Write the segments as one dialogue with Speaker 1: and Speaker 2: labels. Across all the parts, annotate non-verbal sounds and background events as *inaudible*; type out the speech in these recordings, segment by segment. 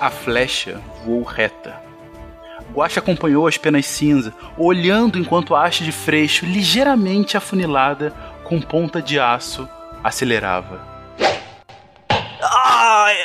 Speaker 1: A flecha voou reta. Guache acompanhou as penas cinza, olhando enquanto a haste de freixo, ligeiramente afunilada, com ponta de aço, acelerava. Ai!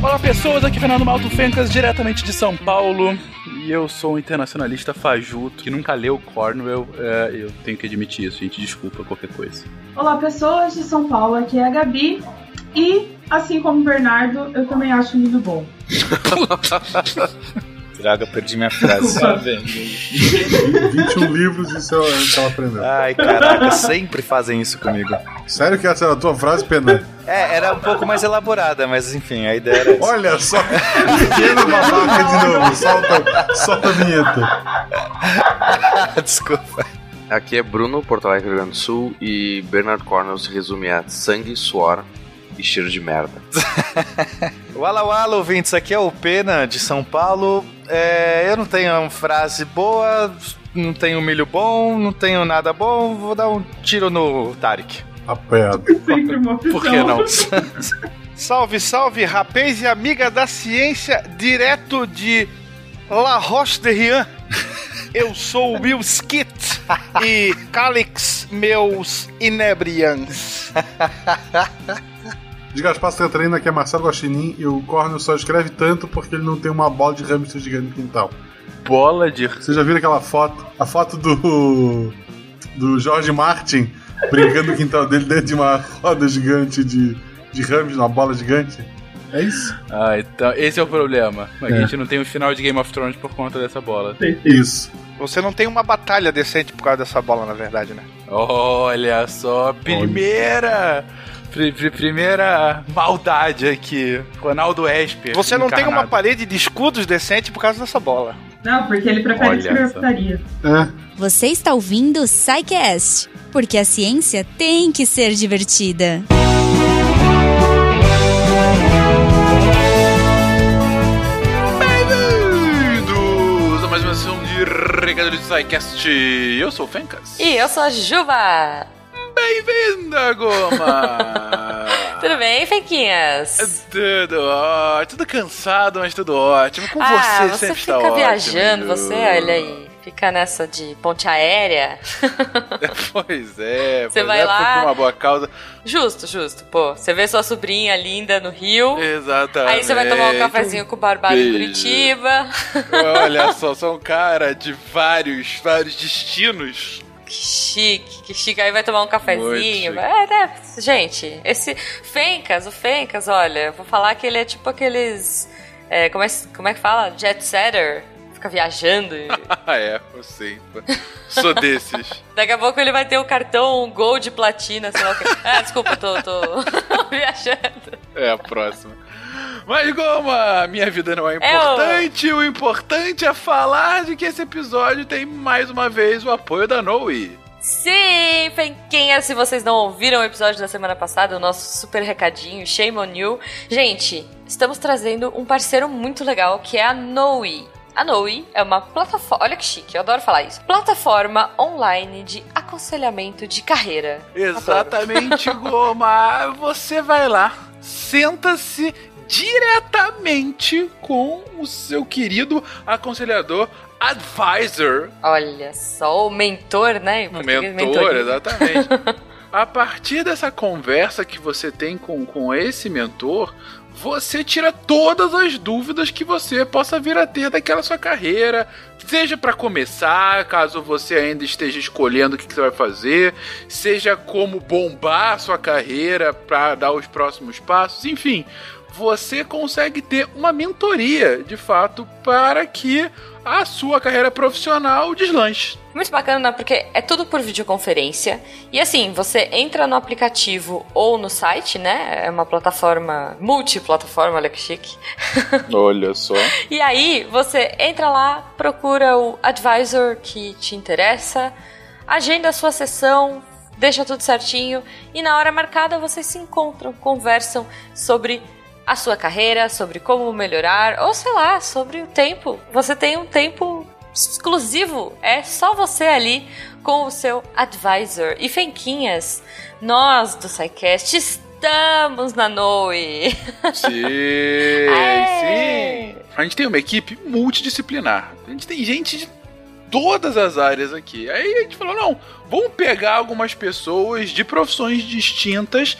Speaker 1: Olá pessoas, aqui é Fernando Malto Fencas, diretamente de São Paulo. E eu sou um internacionalista fajuto que nunca leu Cornwell. É, eu tenho que admitir isso, gente. Desculpa qualquer coisa.
Speaker 2: Olá pessoas de São Paulo, aqui é a Gabi. E, assim como o Bernardo, eu também acho um livro bom. *laughs*
Speaker 3: Droga, perdi minha frase.
Speaker 2: Desculpa.
Speaker 4: 21 livros e você ela aprendeu.
Speaker 3: Ai, caraca, sempre fazem isso comigo.
Speaker 4: Sério que essa era a tua frase, Pena?
Speaker 3: É, era um pouco mais elaborada, mas enfim, a ideia era essa.
Speaker 4: Olha só, pequeno babaca de novo. Solta, solta a vinheta. *laughs*
Speaker 3: Desculpa.
Speaker 5: Aqui é Bruno, Porto Alegre, Rio Grande do Sul, e Bernard Cornwell se resume a sangue, suor e cheiro de merda. *laughs*
Speaker 3: Wala Wala, ouvintes, aqui é o Pena, de São Paulo. É, eu não tenho uma frase boa, não tenho milho bom, não tenho nada bom, vou dar um tiro no Tarek.
Speaker 4: Aperto.
Speaker 2: Sempre uma opção.
Speaker 1: Por que não? *laughs*
Speaker 6: Salve, salve, rapaz e amiga da ciência, direto de La Roche de Rien. Eu sou o Will Skit e Calix, meus inebrians. *laughs*
Speaker 4: De Gaspar Santarina, que é Marcelo Guaxinim, e o Cornel só escreve tanto porque ele não tem uma bola de hamster gigante no quintal.
Speaker 1: Bola de.
Speaker 4: Vocês já viram aquela foto? A foto do. do Jorge Martin brincando no quintal dele dentro de uma roda gigante de, de hamster, uma bola gigante? É isso?
Speaker 1: Ah, então. Esse é o problema. A
Speaker 4: É.
Speaker 1: gente não tem o final de Game of Thrones por conta dessa bola.
Speaker 4: Isso.
Speaker 6: Você não tem uma batalha decente por causa dessa bola, na verdade, né?
Speaker 1: Olha só, primeira. pri- pri- primeira maldade aqui. Ronaldo Esper.
Speaker 6: Você não tem uma
Speaker 1: encarnado.
Speaker 6: parede de escudos decente por causa dessa bola.
Speaker 2: Não, porque ele prefere
Speaker 1: Olha
Speaker 2: escrever
Speaker 1: só.
Speaker 2: putaria.
Speaker 4: É.
Speaker 7: Você está ouvindo o SciCast, porque a ciência tem que ser divertida.
Speaker 1: Bem-vindos a mais uma sessão de Recadilhos do SciCast. Eu sou o Fencas.
Speaker 8: E eu sou a Juba.
Speaker 1: Bem-vinda, Goma! *laughs*
Speaker 8: Tudo bem, Fequinhas?
Speaker 1: Tudo ótimo, tudo cansado, mas tudo ótimo. Com
Speaker 8: ah,
Speaker 1: você,
Speaker 8: você
Speaker 1: sempre
Speaker 8: fica
Speaker 1: está
Speaker 8: viajando,
Speaker 1: ótimo.
Speaker 8: você, olha aí. Fica nessa de ponte aérea. *laughs*
Speaker 1: Pois é,
Speaker 8: Você
Speaker 1: pois
Speaker 8: vai
Speaker 1: é,
Speaker 8: lá-
Speaker 1: por uma boa causa.
Speaker 8: Justo, justo. Pô, você vê sua sobrinha linda no Rio.
Speaker 1: Exatamente.
Speaker 8: Aí você vai tomar um cafezinho com o Barbado em. Curitiba.
Speaker 1: Olha só, *laughs* sou um cara de vários, vários destinos.
Speaker 8: Que chique, que chique. Aí vai tomar um cafezinho. É, né? Gente, esse Fencas, o Fencas, olha, vou falar que ele é tipo aqueles. é, como, é, como é que fala? Jet setter. Fica viajando. e- *laughs*
Speaker 1: é, eu sei. Sou desses. *laughs*
Speaker 8: Daqui a pouco ele vai ter o cartão Gold Platina, sei lá o que. Ah, desculpa, tô, tô *laughs* viajando.
Speaker 1: É a próxima. Mas Goma, minha vida não é
Speaker 8: É o-
Speaker 1: importante. O importante é falar de que esse episódio tem mais uma vez o apoio da Noe.
Speaker 8: Sim, Fenquinha, se vocês não ouviram o episódio da semana passada, o nosso super recadinho, shame on you. Gente, estamos trazendo um parceiro muito legal que é a Noe. A Noe é uma plataforma, olha que chique, eu adoro falar isso. Plataforma online de aconselhamento de carreira.
Speaker 1: Exatamente, Goma. *laughs* Você vai lá, senta-se diretamente com o seu querido aconselhador advisor
Speaker 8: Olha só, o mentor, né? Português,
Speaker 1: mentor, exatamente. *laughs* A partir dessa conversa que você tem com, com esse mentor, você tira todas as dúvidas que você possa vir a ter daquela sua carreira. Seja para começar, caso você ainda esteja escolhendo o que, que você vai fazer, seja como bombar a sua carreira para dar os próximos passos, enfim. Você consegue ter uma mentoria, de fato, para que a sua carreira profissional deslanche.
Speaker 8: Muito bacana, porque é tudo por videoconferência. E assim, você entra no aplicativo ou no site, né? É uma plataforma, multiplataforma, olha que chique. *laughs*
Speaker 1: Olha só.
Speaker 8: E aí, você entra lá, procura o advisor que te interessa, agenda a sua sessão, deixa tudo certinho e na hora marcada vocês se encontram, conversam sobre a sua carreira, sobre como melhorar, ou sei lá, sobre o tempo. Você tem um tempo exclusivo. É só você ali com o seu advisor. E Fenquinhas, nós do SciCast estamos na Noe. *laughs*
Speaker 1: Sim,
Speaker 8: Aê!
Speaker 1: sim. A gente tem uma equipe multidisciplinar. A gente tem gente de todas as áreas aqui. Aí a gente falou, não, vamos pegar algumas pessoas de profissões distintas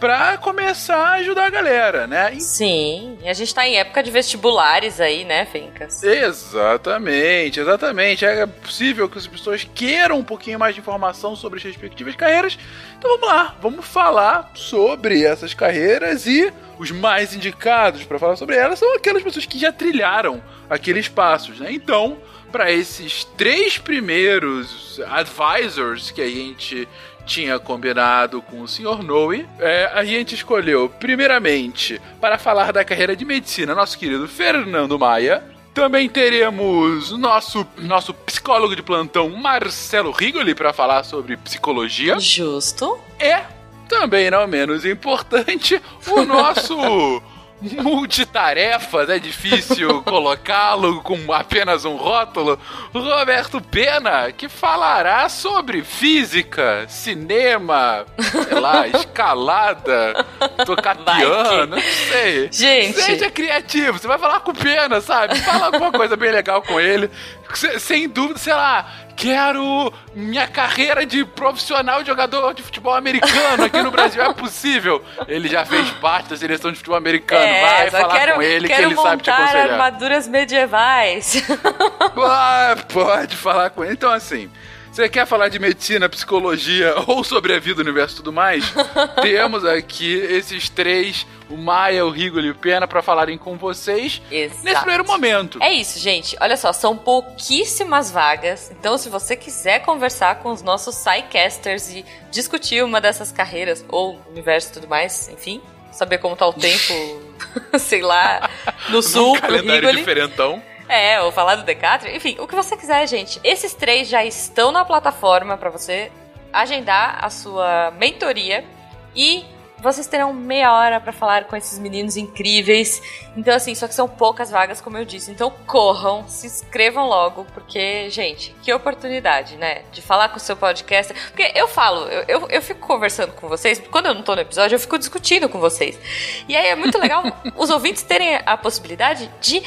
Speaker 1: pra começar a ajudar a galera, né? E-
Speaker 8: Sim, e a gente tá em época de vestibulares aí, né, Fencas?
Speaker 1: Exatamente, exatamente. É possível que as pessoas queiram um pouquinho mais de informação sobre as respectivas carreiras. Então vamos lá, vamos falar sobre essas carreiras e os mais indicados para falar sobre elas são aquelas pessoas que já trilharam aqueles passos, né? Então, para esses três primeiros advisors que a gente tinha combinado com o Sr. Noe, é, a gente escolheu, primeiramente, para falar da carreira de medicina, nosso querido Fernando Maia. Também teremos nosso, nosso psicólogo de plantão, Marcelo Rigoli, para falar sobre psicologia.
Speaker 8: Justo.
Speaker 1: E, também não menos importante, o nosso *laughs* *laughs* multitarefas, é difícil *laughs* colocá-lo com apenas um rótulo, Roberto Pena, que falará sobre física, cinema, sei lá, *laughs* escalada, tocar piano, não sei.
Speaker 8: Gente.
Speaker 1: Seja criativo, você vai falar com o Pena, sabe? Fala alguma coisa bem legal com ele. Se- Sem dúvida, sei lá, quero minha carreira de profissional jogador de futebol americano aqui no Brasil. É possível. Ele já fez parte da seleção de futebol americano. vai
Speaker 8: É, só
Speaker 1: falar
Speaker 8: quero,
Speaker 1: com ele que ele sabe te
Speaker 8: montar
Speaker 1: aconselhar.
Speaker 8: armaduras medievais.
Speaker 1: Ah, pode falar com ele. Então, assim, você quer falar de medicina, psicologia *laughs* ou sobre a vida, o universo e tudo mais? *laughs* temos aqui esses três, o Maia, o Rigoli e o Pena, pra falarem com vocês
Speaker 8: Exato.
Speaker 1: nesse primeiro momento.
Speaker 8: É isso, gente. Olha só, são pouquíssimas vagas. Então, se você quiser conversar com os nossos SciCasters e discutir uma dessas carreiras, ou universo e tudo mais, enfim, saber como tá o tempo, *laughs* sei lá, no sul, pro
Speaker 1: calendário
Speaker 8: Rigoli.
Speaker 1: diferentão.
Speaker 8: É, ou falar do Decathlon, enfim, o que você quiser, gente. Esses três já estão na plataforma pra você agendar a sua mentoria e vocês terão meia hora pra falar com esses meninos incríveis. Então, assim, só que são poucas vagas, como eu disse. Então, corram, se inscrevam logo, porque, gente, que oportunidade, né? De falar com o seu podcast. Porque eu falo, eu, eu, eu fico conversando com vocês, quando eu não tô no episódio, eu fico discutindo com vocês. E aí é muito legal *laughs* os ouvintes terem a possibilidade de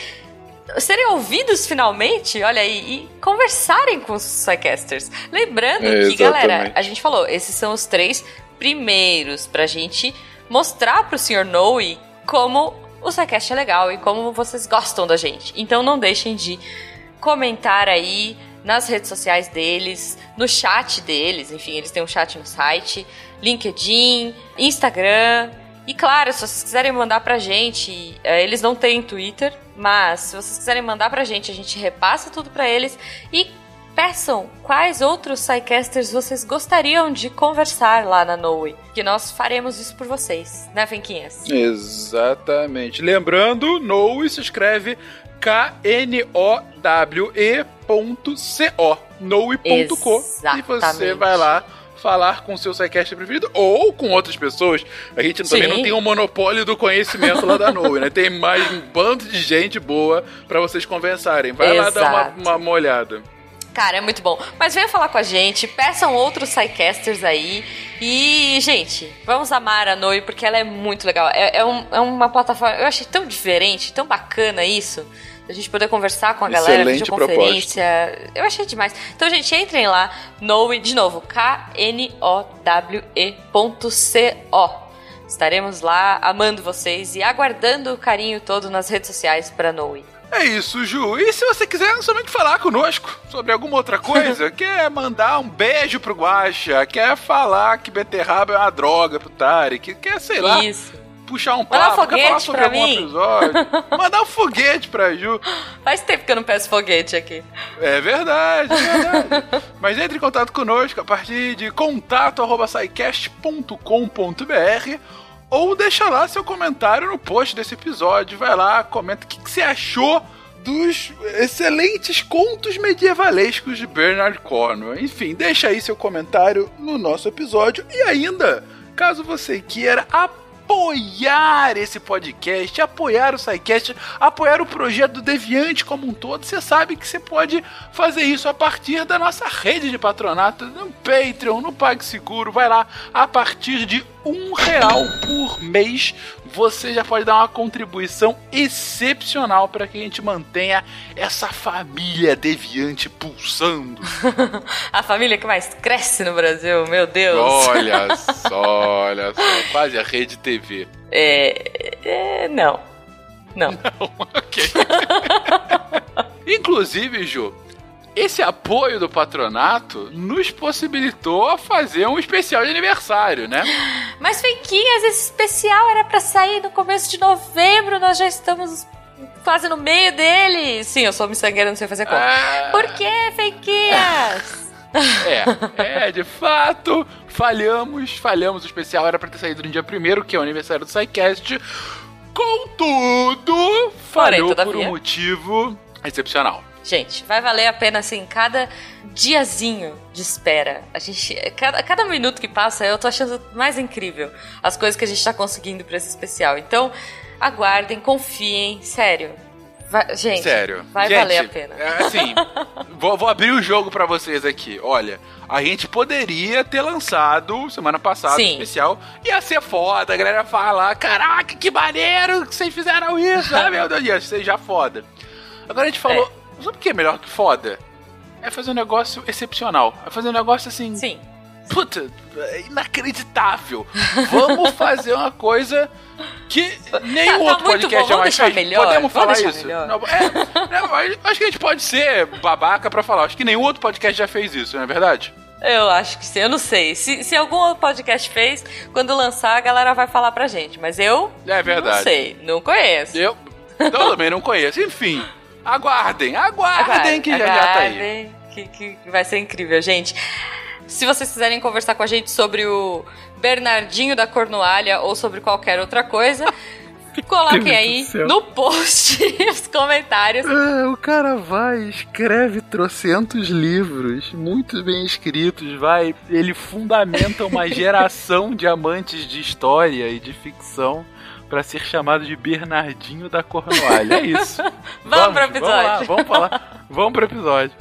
Speaker 8: serem ouvidos finalmente, olha aí, e conversarem com os Psycasters. Lembrando
Speaker 1: É,
Speaker 8: que, galera, a gente falou, esses são os três primeiros pra gente mostrar pro Sr. Noe como o Psycast é legal e como vocês gostam da gente. Então não deixem de comentar aí nas redes sociais deles, no chat deles, enfim, eles têm um chat no site, LinkedIn, Instagram. E claro, se vocês quiserem mandar pra gente, eh, eles não têm Twitter, mas se vocês quiserem mandar pra gente, a gente repassa tudo pra eles e peçam quais outros Psycasters vocês gostariam de conversar lá na Noe, que nós faremos isso por vocês, né, Fenquinhas?
Speaker 1: Exatamente. Lembrando, Noe se escreve K-N-O-W-E.co. Noe.co. E você vai lá falar com o seu sidecast preferido ou com outras pessoas. A gente também
Speaker 8: Sim.
Speaker 1: não tem um monopólio do conhecimento lá da Noe, né? Tem mais um bando de gente boa pra vocês conversarem. Vai lá dar uma,
Speaker 8: Exato.
Speaker 1: uma, uma olhada.
Speaker 8: Cara, é muito bom. Mas venha falar com a gente, peçam outros Psycasters aí. E, gente, vamos amar a Noi, porque ela é muito legal. É, é um- é uma plataforma. Eu achei tão diferente, tão bacana isso. A gente poder conversar com a galera,
Speaker 1: Excelente
Speaker 8: videoconferência. Eu achei demais. Então, gente, entrem lá, Noe, de novo, K-N-O-W-E.co. Estaremos lá amando vocês e aguardando o carinho todo nas redes sociais para Noe.
Speaker 1: É isso, Ju. E se você quiser somente falar conosco sobre alguma outra coisa, *laughs* quer mandar um beijo pro Guaxa, quer falar que beterraba é uma droga pro Tarek, quer, sei lá,
Speaker 8: Isso.
Speaker 1: Puxar um
Speaker 8: Mandar um
Speaker 1: papo, quer falar
Speaker 8: foguete
Speaker 1: sobre algum
Speaker 8: mim.
Speaker 1: episódio, *laughs* mandar um foguete pra Ju.
Speaker 8: Faz tempo que eu não peço foguete aqui.
Speaker 1: É verdade, é verdade. Mas entre em contato conosco a partir de contato.sicast.com.br ou deixa lá seu comentário no post desse episódio. Vai lá, comenta o que, que você achou dos excelentes contos medievalescos de Bernard Cornwell. Enfim, deixa aí seu comentário no nosso episódio e ainda, caso você queira apoiar apoiar esse podcast, apoiar o SciCast, apoiar o projeto do Deviante como um todo, você sabe que você pode fazer isso a partir da nossa rede de patronato no Patreon, no PagSeguro. Vai lá, a partir de um real por mês você já pode dar uma contribuição excepcional para que a gente mantenha essa família deviante pulsando. *laughs*
Speaker 8: a família que mais cresce no Brasil, meu Deus.
Speaker 1: Olha *laughs* só, olha só, quase a rede TV.
Speaker 8: É, é não. Não. *laughs*
Speaker 1: Não, ok. Inclusive, Ju, esse apoio do patronato nos possibilitou a fazer um especial de aniversário, né? *gasps*
Speaker 8: Mas, Fenquinhas, esse especial era para sair no começo de novembro, nós já estamos quase no meio dele. Sim, eu sou miçangueira, não sei fazer conta.
Speaker 1: Ah.
Speaker 8: Por que, Fenquinhas? *laughs*
Speaker 1: É, é, de fato, falhamos, falhamos. O especial era pra ter saído no dia primeiro, que é o aniversário do SciCast. Contudo, falhou por
Speaker 8: todavia.
Speaker 1: um motivo excepcional.
Speaker 8: Gente, vai valer a pena, assim, cada diazinho de espera. A gente. Cada, cada minuto que passa, eu tô achando mais incrível as coisas que a gente tá conseguindo pra esse especial. Então, aguardem, confiem, sério. Vai- gente,
Speaker 1: Sério.
Speaker 8: vai
Speaker 1: Gente,
Speaker 8: valer a pena.
Speaker 1: é, assim, *laughs* vou, vou abrir o jogo pra vocês aqui. Olha, a gente poderia ter lançado semana passada
Speaker 8: Sim.
Speaker 1: um especial. Ia ser foda, a galera fala: caraca, que maneiro que vocês fizeram isso. ah, meu Deus, ia ser já foda. Agora a gente falou: sabe o que é melhor que foda? É fazer um negócio excepcional. É fazer um negócio assim.
Speaker 8: Sim.
Speaker 1: Puta, é inacreditável. Vamos fazer uma coisa que nenhum
Speaker 8: Tá- tá
Speaker 1: outro podcast
Speaker 8: bom,
Speaker 1: jamais
Speaker 8: deixar
Speaker 1: fez.
Speaker 8: melhor,
Speaker 1: Podemos falar isso? Não, é, não, acho que a gente pode ser babaca pra falar. Acho que nenhum outro podcast já fez isso, não é verdade?
Speaker 8: Eu acho que sim, eu não sei. Se, se algum outro podcast fez, quando lançar, a galera vai falar pra gente. Mas eu
Speaker 1: É verdade.
Speaker 8: não sei, não conheço.
Speaker 1: Eu, eu também não conheço. Enfim, aguardem, aguardem que já, já tá aí.
Speaker 8: Aguardem, Que, que vai ser incrível, gente. Se vocês quiserem conversar com a gente sobre o Bernardinho da Cornualha ou sobre qualquer outra coisa, *laughs* coloquem aí no post *laughs* os comentários.
Speaker 1: É, o cara vai, escreve trocentos livros, muito bem escritos, vai. Ele fundamenta uma *laughs* geração de amantes de história e de ficção pra ser chamado de Bernardinho da Cornualha. É isso. *laughs*
Speaker 8: Vamos pro
Speaker 1: Vamos lá,
Speaker 8: episódio.
Speaker 1: vamos falar. Vamos pro episódio.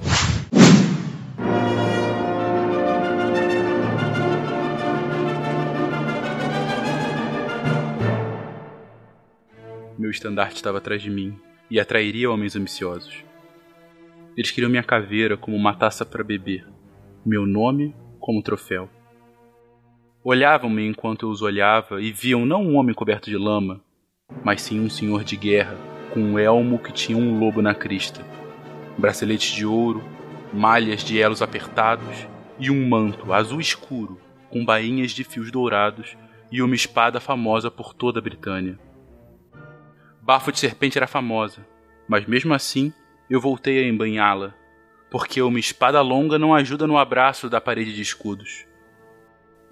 Speaker 1: Meu estandarte estava atrás de mim e atrairia homens ambiciosos. Eles queriam minha caveira como uma taça para beber, meu nome como troféu. Olhavam-me enquanto eu os olhava e viam não um homem coberto de lama, mas sim um senhor de guerra com um elmo que tinha um lobo na crista, braceletes de ouro, malhas de elos apertados e um manto azul escuro com bainhas de fios dourados e uma espada famosa por toda a Britânia. Bafo de Serpente era famosa, mas mesmo assim eu voltei a embanhá-la, porque uma espada longa não ajuda no abraço da parede de escudos.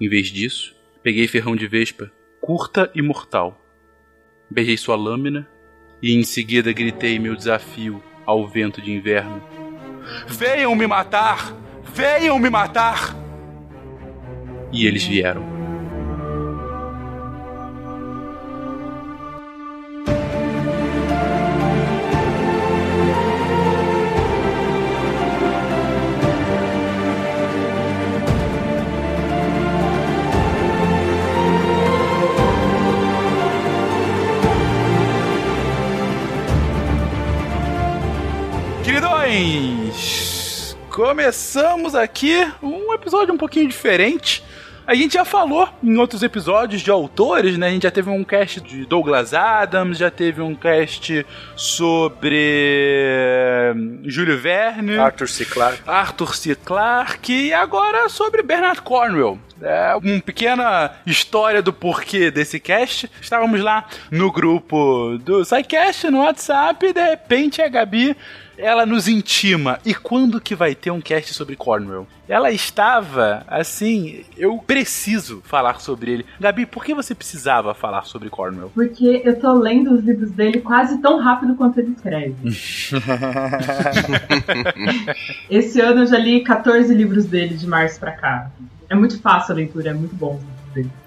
Speaker 1: Em vez disso, peguei ferrão de vespa, curta e mortal. Beijei sua lâmina e em seguida gritei meu desafio ao vento de inverno. Venham me matar! Venham me matar! E eles vieram. Começamos aqui um episódio um pouquinho diferente. A gente já falou em outros episódios de autores, né? A gente já teve um cast de Douglas Adams, já teve um cast sobre hum, Júlio Verne.
Speaker 3: Arthur C. Clarke.
Speaker 1: Arthur C. Clarke e agora sobre Bernard Cornwell. É uma pequena história do porquê desse cast. Estávamos lá no grupo do SciCast no WhatsApp e de repente a Gabi ela nos intima. E quando que vai ter um cast sobre Cornwell? Ela estava assim, eu preciso falar sobre ele. Gabi, por que você precisava falar sobre Cornwell?
Speaker 2: Porque eu tô lendo os livros dele quase tão rápido quanto ele escreve. *laughs* Esse ano eu já li 14 livros dele de março pra cá. É muito fácil a leitura, é muito bom.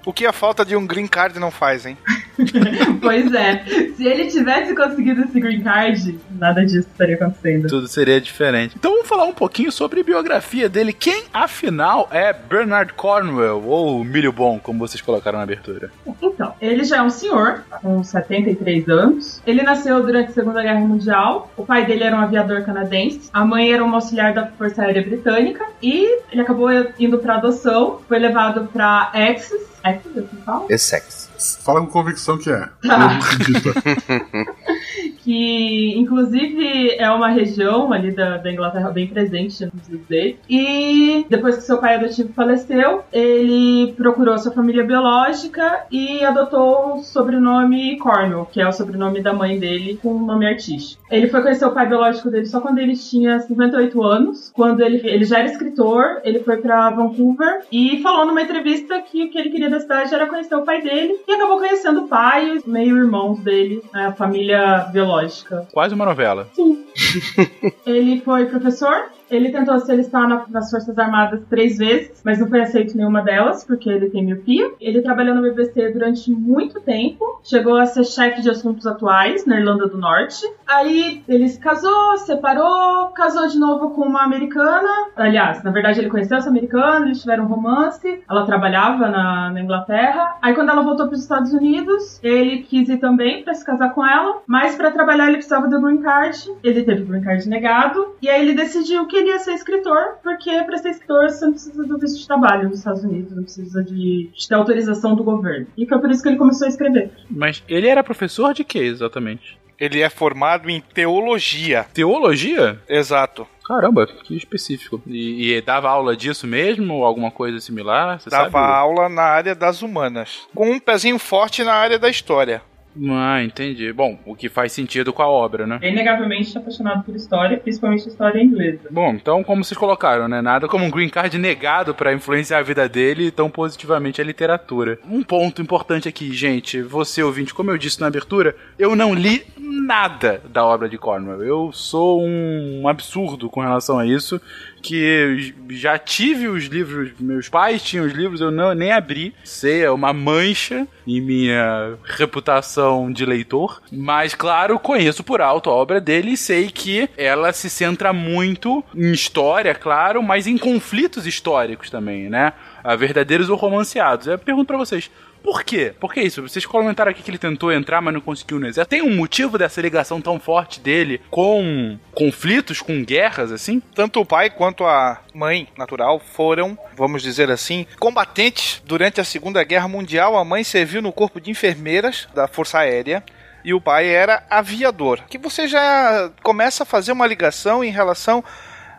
Speaker 6: O que a falta de um green card não faz, hein? *laughs* *laughs*
Speaker 2: pois é. Se ele tivesse conseguido esse green card, nada disso estaria acontecendo.
Speaker 1: Tudo seria diferente. Então vamos falar um pouquinho sobre a biografia dele. Quem, afinal, é Bernard Cornwell, ou Milho Bom, como vocês colocaram na abertura?
Speaker 2: Então, ele já é um senhor, com 73 anos. Ele nasceu durante a Segunda Guerra Mundial. O pai dele era um aviador canadense. A mãe era uma auxiliar da Força Aérea Britânica. E ele acabou indo para adoção. Foi levado para Axis. Axis, assim fala?
Speaker 5: Essex.
Speaker 4: Fala com convicção que é. Acredita. *laughs*
Speaker 2: que inclusive é uma região ali da, da Inglaterra bem presente nos dele. E depois que seu pai adotivo faleceu, ele procurou sua família biológica e adotou o sobrenome Cornwell, que é o sobrenome da mãe dele, com um nome artístico. Ele foi conhecer o pai biológico dele só quando ele tinha 58 anos, quando ele, ele já era escritor, ele foi para Vancouver e falou numa entrevista que o que ele queria da cidade era conhecer o pai dele e acabou conhecendo o pai e os meio-irmãos dele, né, a família biológica.
Speaker 1: Quase uma novela. *laughs*
Speaker 2: Ele foi professor. Ele tentou se alistar na- nas Forças Armadas três vezes, mas não foi aceito nenhuma delas, porque ele tem miopia. Ele trabalhou no BBC durante muito tempo, chegou a ser chefe de assuntos atuais na Irlanda do Norte. Aí ele se casou, separou, casou de novo com uma americana. Aliás, na verdade ele conheceu essa americana, eles tiveram um romance. Ela trabalhava na, na Inglaterra. Aí quando ela voltou para os Estados Unidos, ele quis ir também para se casar com ela, mas para trabalhar ele precisava do green card. Ele teve o green card negado e aí ele decidiu que ele ia ser escritor, porque para ser escritor você não precisa do visto de trabalho nos Estados Unidos, não precisa de, de ter autorização do governo. E foi por isso que ele começou a escrever.
Speaker 1: Mas ele era professor de quê exatamente?
Speaker 6: Ele é formado em teologia.
Speaker 1: Teologia?
Speaker 6: Exato.
Speaker 1: Caramba, que específico. E, e dava aula disso mesmo ou alguma coisa similar? Você
Speaker 6: Dava
Speaker 1: sabe?
Speaker 6: aula na área das humanas. Com um pezinho forte na área da história.
Speaker 1: Ah, entendi. Bom, o que faz sentido com a obra, né?
Speaker 2: É inegavelmente apaixonado por história, principalmente história inglesa.
Speaker 1: Bom, então, como vocês colocaram, né? Nada como um green card negado pra influenciar a vida dele tão positivamente a literatura. Um ponto importante aqui, gente, você ouvinte, como eu disse na abertura, eu não li nada da obra de Cornwell. Eu sou um absurdo com relação a isso, que já tive os livros, meus pais tinham os livros, eu não, nem abri. Sei, é uma mancha em minha reputação de leitor. Mas, claro, conheço por alto a obra dele e sei que ela se centra muito em história, claro, mas em conflitos históricos também, né? A verdadeiros ou romanceados. Eu pergunto pra vocês. Por quê? Por que isso? Vocês comentaram aqui que ele tentou entrar, mas não conseguiu no exército. Tem um motivo dessa ligação tão forte dele com conflitos, com guerras, assim?
Speaker 6: Tanto o pai quanto a mãe natural foram, vamos dizer assim, combatentes durante a Segunda Guerra Mundial. A mãe serviu no corpo de enfermeiras da Força Aérea e o pai era aviador. Que você já começa a fazer uma ligação em relação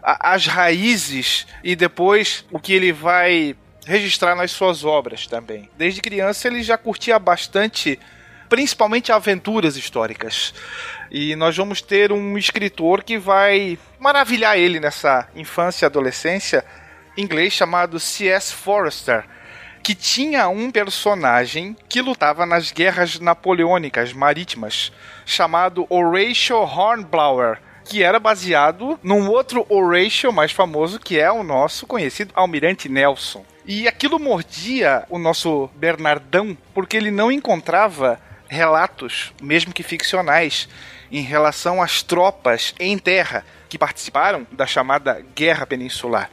Speaker 6: às raízes e depois o que ele vai registrar nas suas obras também. Desde criança ele já curtia bastante, principalmente aventuras históricas. E nós vamos ter um escritor que vai maravilhar ele nessa infância e adolescência, inglês chamado C.S. Forrester, que tinha um personagem que lutava nas guerras napoleônicas marítimas, chamado Horatio Hornblower, que era baseado num outro Horatio mais famoso, que é o nosso conhecido Almirante Nelson. E aquilo mordia o nosso Bernardão, porque ele não encontrava relatos, mesmo que ficcionais, em relação às tropas em terra que participaram da chamada Guerra Peninsular.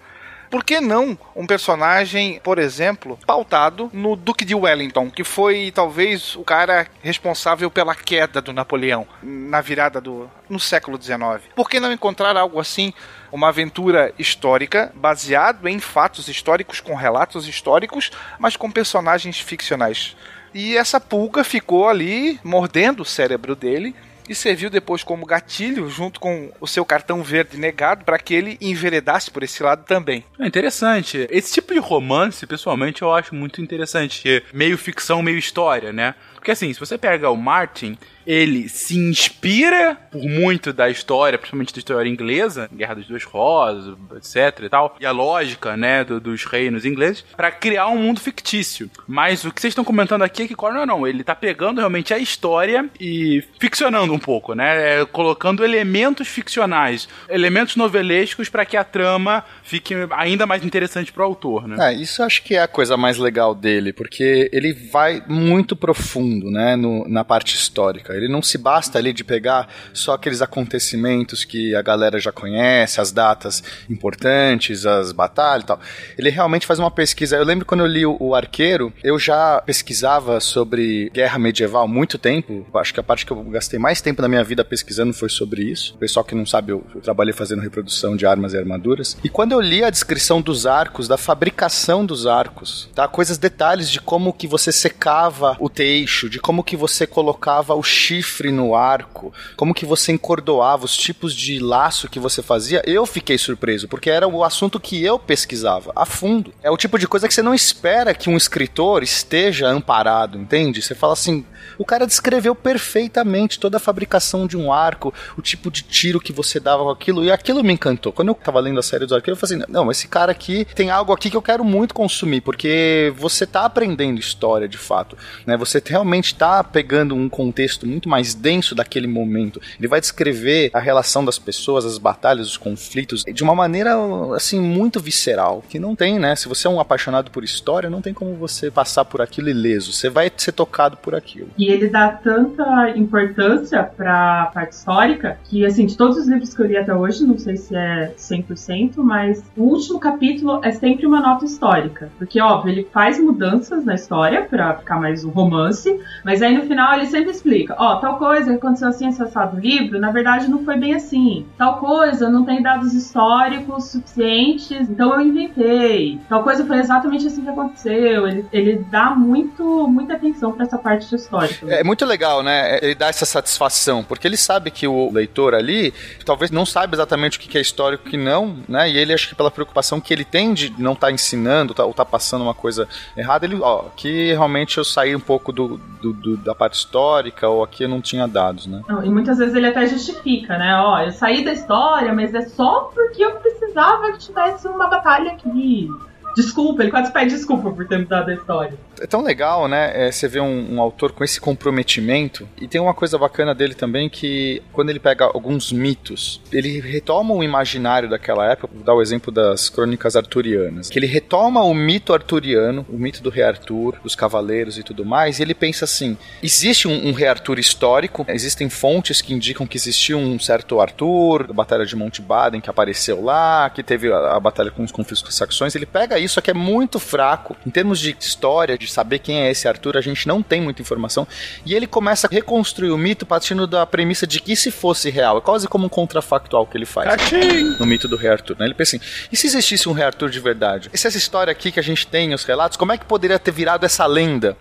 Speaker 6: Por que não um personagem, por exemplo, pautado no Duque de Wellington, que foi talvez o cara responsável pela queda do Napoleão na virada do no século XIX? Por que não encontrar algo assim, uma aventura histórica baseado em fatos históricos com relatos históricos, mas com personagens ficcionais? E essa pulga ficou ali mordendo o cérebro dele e serviu depois como gatilho junto com o seu cartão verde negado para que ele enveredasse por esse lado também.
Speaker 1: É interessante. Esse tipo de romance, pessoalmente, eu acho muito interessante. é Meio ficção, meio história, né? Porque assim, se você pega o Martin, ele se inspira por muito da história, principalmente da história inglesa, Guerra das Duas Rosas, etc e tal, e a lógica, né, do, dos reinos ingleses, para criar um mundo fictício. Mas o que vocês estão comentando aqui é que Cornwell não, ele tá pegando realmente a história e ficcionando um pouco, né, é, colocando elementos ficcionais, elementos novelescos para que a trama fique ainda mais interessante pro autor, né?
Speaker 3: É, isso acho que é a coisa mais legal dele, porque ele vai muito profundo, né, no, na parte histórica. Ele não se basta ali de pegar só aqueles acontecimentos que a galera já conhece, as datas importantes, as batalhas e tal. Ele realmente faz uma pesquisa. Eu lembro quando eu li o, Arqueiro, eu já pesquisava sobre guerra medieval há muito tempo. Acho que a parte que eu gastei mais tempo na minha vida pesquisando foi sobre isso. O pessoal que não sabe, eu, eu trabalhei fazendo reprodução de armas e armaduras. E quando eu li a descrição dos arcos, da fabricação dos arcos, tá? Coisas, detalhes de como que você secava o teixo, de como que você colocava o chifre no arco, como que você encordoava os tipos de laço que você fazia, eu fiquei surpreso, porque era o assunto que eu pesquisava a fundo. É o tipo de coisa que você não espera que um escritor esteja amparado, entende? Você fala assim, o cara descreveu perfeitamente toda a fabricação de um arco, o tipo de tiro que você dava com aquilo, e aquilo me encantou. Quando eu tava lendo a série do arqueiro, eu falei assim, não, esse cara aqui tem algo aqui que eu quero muito consumir, porque você tá aprendendo história de fato, né? Você realmente tá pegando um contexto muito mais denso daquele momento. Ele vai descrever a relação das pessoas, as batalhas, os conflitos, de uma maneira, assim, muito visceral, que não tem, né? Se você é um apaixonado por história, não tem como você passar por aquilo ileso. Você vai ser tocado por aquilo.
Speaker 2: E ele dá tanta importância pra parte histórica que, assim, de todos os livros que eu li até hoje, não sei se é 100%, mas o último capítulo é sempre uma nota histórica. Porque, óbvio, ele faz mudanças na história pra ficar mais um romance, mas aí no final ele sempre explica: ó, tal coisa que aconteceu assim, acessado no livro, na verdade não foi bem assim. Tal coisa não tem dados históricos suficientes, então eu inventei. Tal coisa foi exatamente assim que aconteceu. Ele, ele dá muito, muita atenção pra essa parte de história.
Speaker 3: É muito legal, né? Ele dá essa satisfação, porque ele sabe que o leitor ali talvez não saiba exatamente o que é histórico e que não, né? E ele acha que pela preocupação que ele tem de não estar tá ensinando tá, ou tá passando uma coisa errada, ele, ó, que realmente eu saí um pouco do, do, do, da parte histórica ou aqui eu não tinha dados, né?
Speaker 2: Não, e muitas vezes ele até justifica, né? Ó, eu saí da história, mas é só porque eu precisava que tivesse uma batalha aqui. Desculpa, ele quase pede desculpa por ter mudado a história.
Speaker 3: É tão legal, né? É, você vê um, um, autor com esse comprometimento. E tem uma coisa bacana dele também que, quando ele pega alguns mitos, ele retoma o imaginário daquela época. Vou dar o exemplo das crônicas arturianas. Que ele retoma o mito arturiano, o mito do rei Arthur, dos cavaleiros e tudo mais. E ele pensa assim: existe um, um rei Arthur histórico, existem fontes que indicam que existiu um certo Arthur, a Batalha de Monte Baden que apareceu lá, que teve a, a batalha com os conflitos saxões. Ele pega isso que é muito fraco em termos de história, de saber quem é esse Arthur, a gente não tem muita informação. E ele começa a reconstruir o mito partindo da premissa de que se fosse real, é quase como um contrafactual que ele faz
Speaker 1: Achim.
Speaker 3: no mito do rei Arthur. Né? Ele pensa assim: e se existisse um rei Arthur de verdade? E se essa história aqui que a gente tem, os relatos, como é que poderia ter virado essa lenda?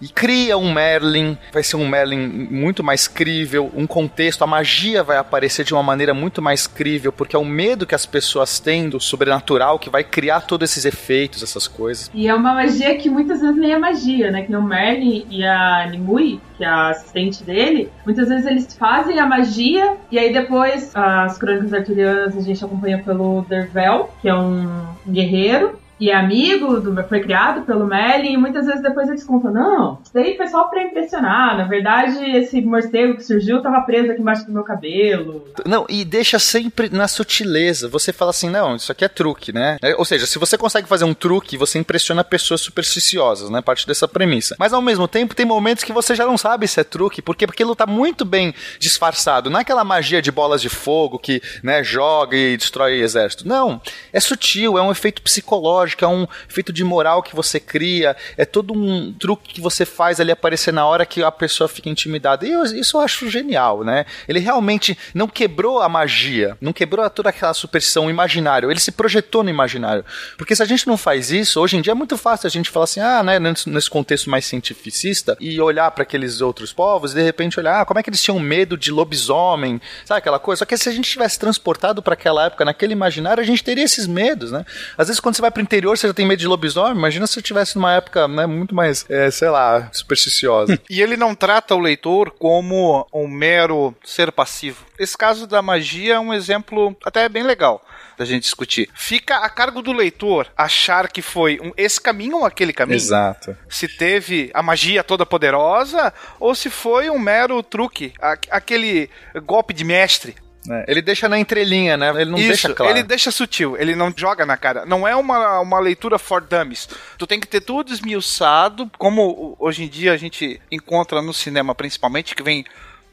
Speaker 3: E cria um Merlin, vai ser um Merlin muito mais crível, um contexto, a magia vai aparecer de uma maneira muito mais crível, porque é o medo que as pessoas têm do sobrenatural que vai criar todos esses efeitos, essas coisas.
Speaker 2: E é uma magia que muitas vezes nem é magia, né? Que o Merlin e a Nimue, que é a assistente dele, muitas vezes eles fazem a magia e aí depois as crônicas arturianas a gente acompanha pelo Dervel, que é um guerreiro, e é amigo, do, foi criado pelo Merlin, e muitas vezes depois eles contam, não, isso daí foi só pra impressionar, na verdade esse morcego que surgiu tava preso aqui embaixo do meu cabelo.
Speaker 3: Não, e deixa sempre na sutileza, você fala assim, não, isso aqui é truque, né? É, ou seja, se você consegue fazer um truque, você impressiona pessoas supersticiosas, né? Parte dessa premissa. Mas ao mesmo tempo, tem momentos que você já não sabe se é truque, porque, porque ele tá muito bem disfarçado, não é aquela magia de bolas de fogo que, né, joga e destrói exército. Não, é sutil, é um efeito psicológico, é um efeito de moral que você cria, é todo um truque que você faz ali aparecer na hora que a pessoa fica intimidada. E eu, isso eu acho genial, né? Ele realmente não quebrou a magia, não quebrou toda aquela superstição imaginário, ele se projetou no imaginário. Porque se a gente não faz isso, hoje em dia é muito fácil a gente falar assim, ah, né, nesse contexto mais cientificista, e olhar para aqueles outros povos e de repente olhar, ah, como é que eles tinham medo de lobisomem, sabe aquela coisa? Só que se a gente tivesse transportado para aquela época, naquele imaginário, a gente teria esses medos, né? Às vezes quando você vai pro interior você já tem medo de lobisomem, imagina se eu tivesse numa época né, muito mais, é, sei lá, supersticiosa. *laughs*
Speaker 6: E ele não trata o leitor como um mero ser passivo. Esse caso da magia é um exemplo até bem legal da gente discutir. Fica a cargo do leitor achar que foi um, esse caminho ou aquele caminho.
Speaker 3: Exato.
Speaker 6: Se teve a magia toda poderosa ou se foi um mero truque, a- aquele golpe de mestre.
Speaker 3: É, ele deixa na entrelinha, né? Ele não
Speaker 6: Isso,
Speaker 3: deixa claro.
Speaker 6: ele deixa sutil, ele não joga na cara. Não é uma, uma leitura for dummies. Tu tem que ter tudo esmiuçado, como hoje em dia a gente encontra no cinema principalmente, que vem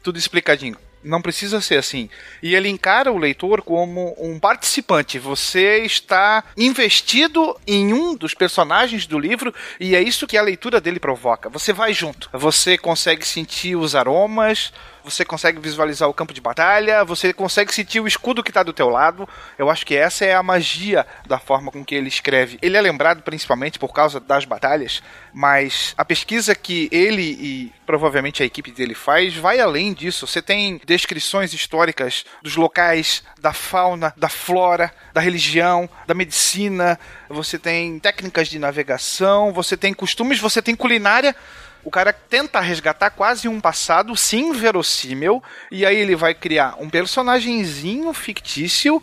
Speaker 6: tudo explicadinho. Não precisa ser assim. E ele encara o leitor como um participante. Você está investido em um dos personagens do livro e é isso que a leitura dele provoca. Você vai junto. Você consegue sentir os aromas, você consegue visualizar o campo de batalha, você consegue sentir o escudo que está do teu lado. Eu acho que essa é a magia da forma com que ele escreve. Ele é lembrado principalmente por causa das batalhas, mas a pesquisa que ele e provavelmente a equipe dele faz vai além disso. Você tem descrições históricas dos locais, da fauna, da flora, da religião, da medicina, você tem técnicas de navegação, você tem costumes, você tem culinária. O cara tenta resgatar quase um passado, sim, verossímil, e aí ele vai criar um personagemzinho fictício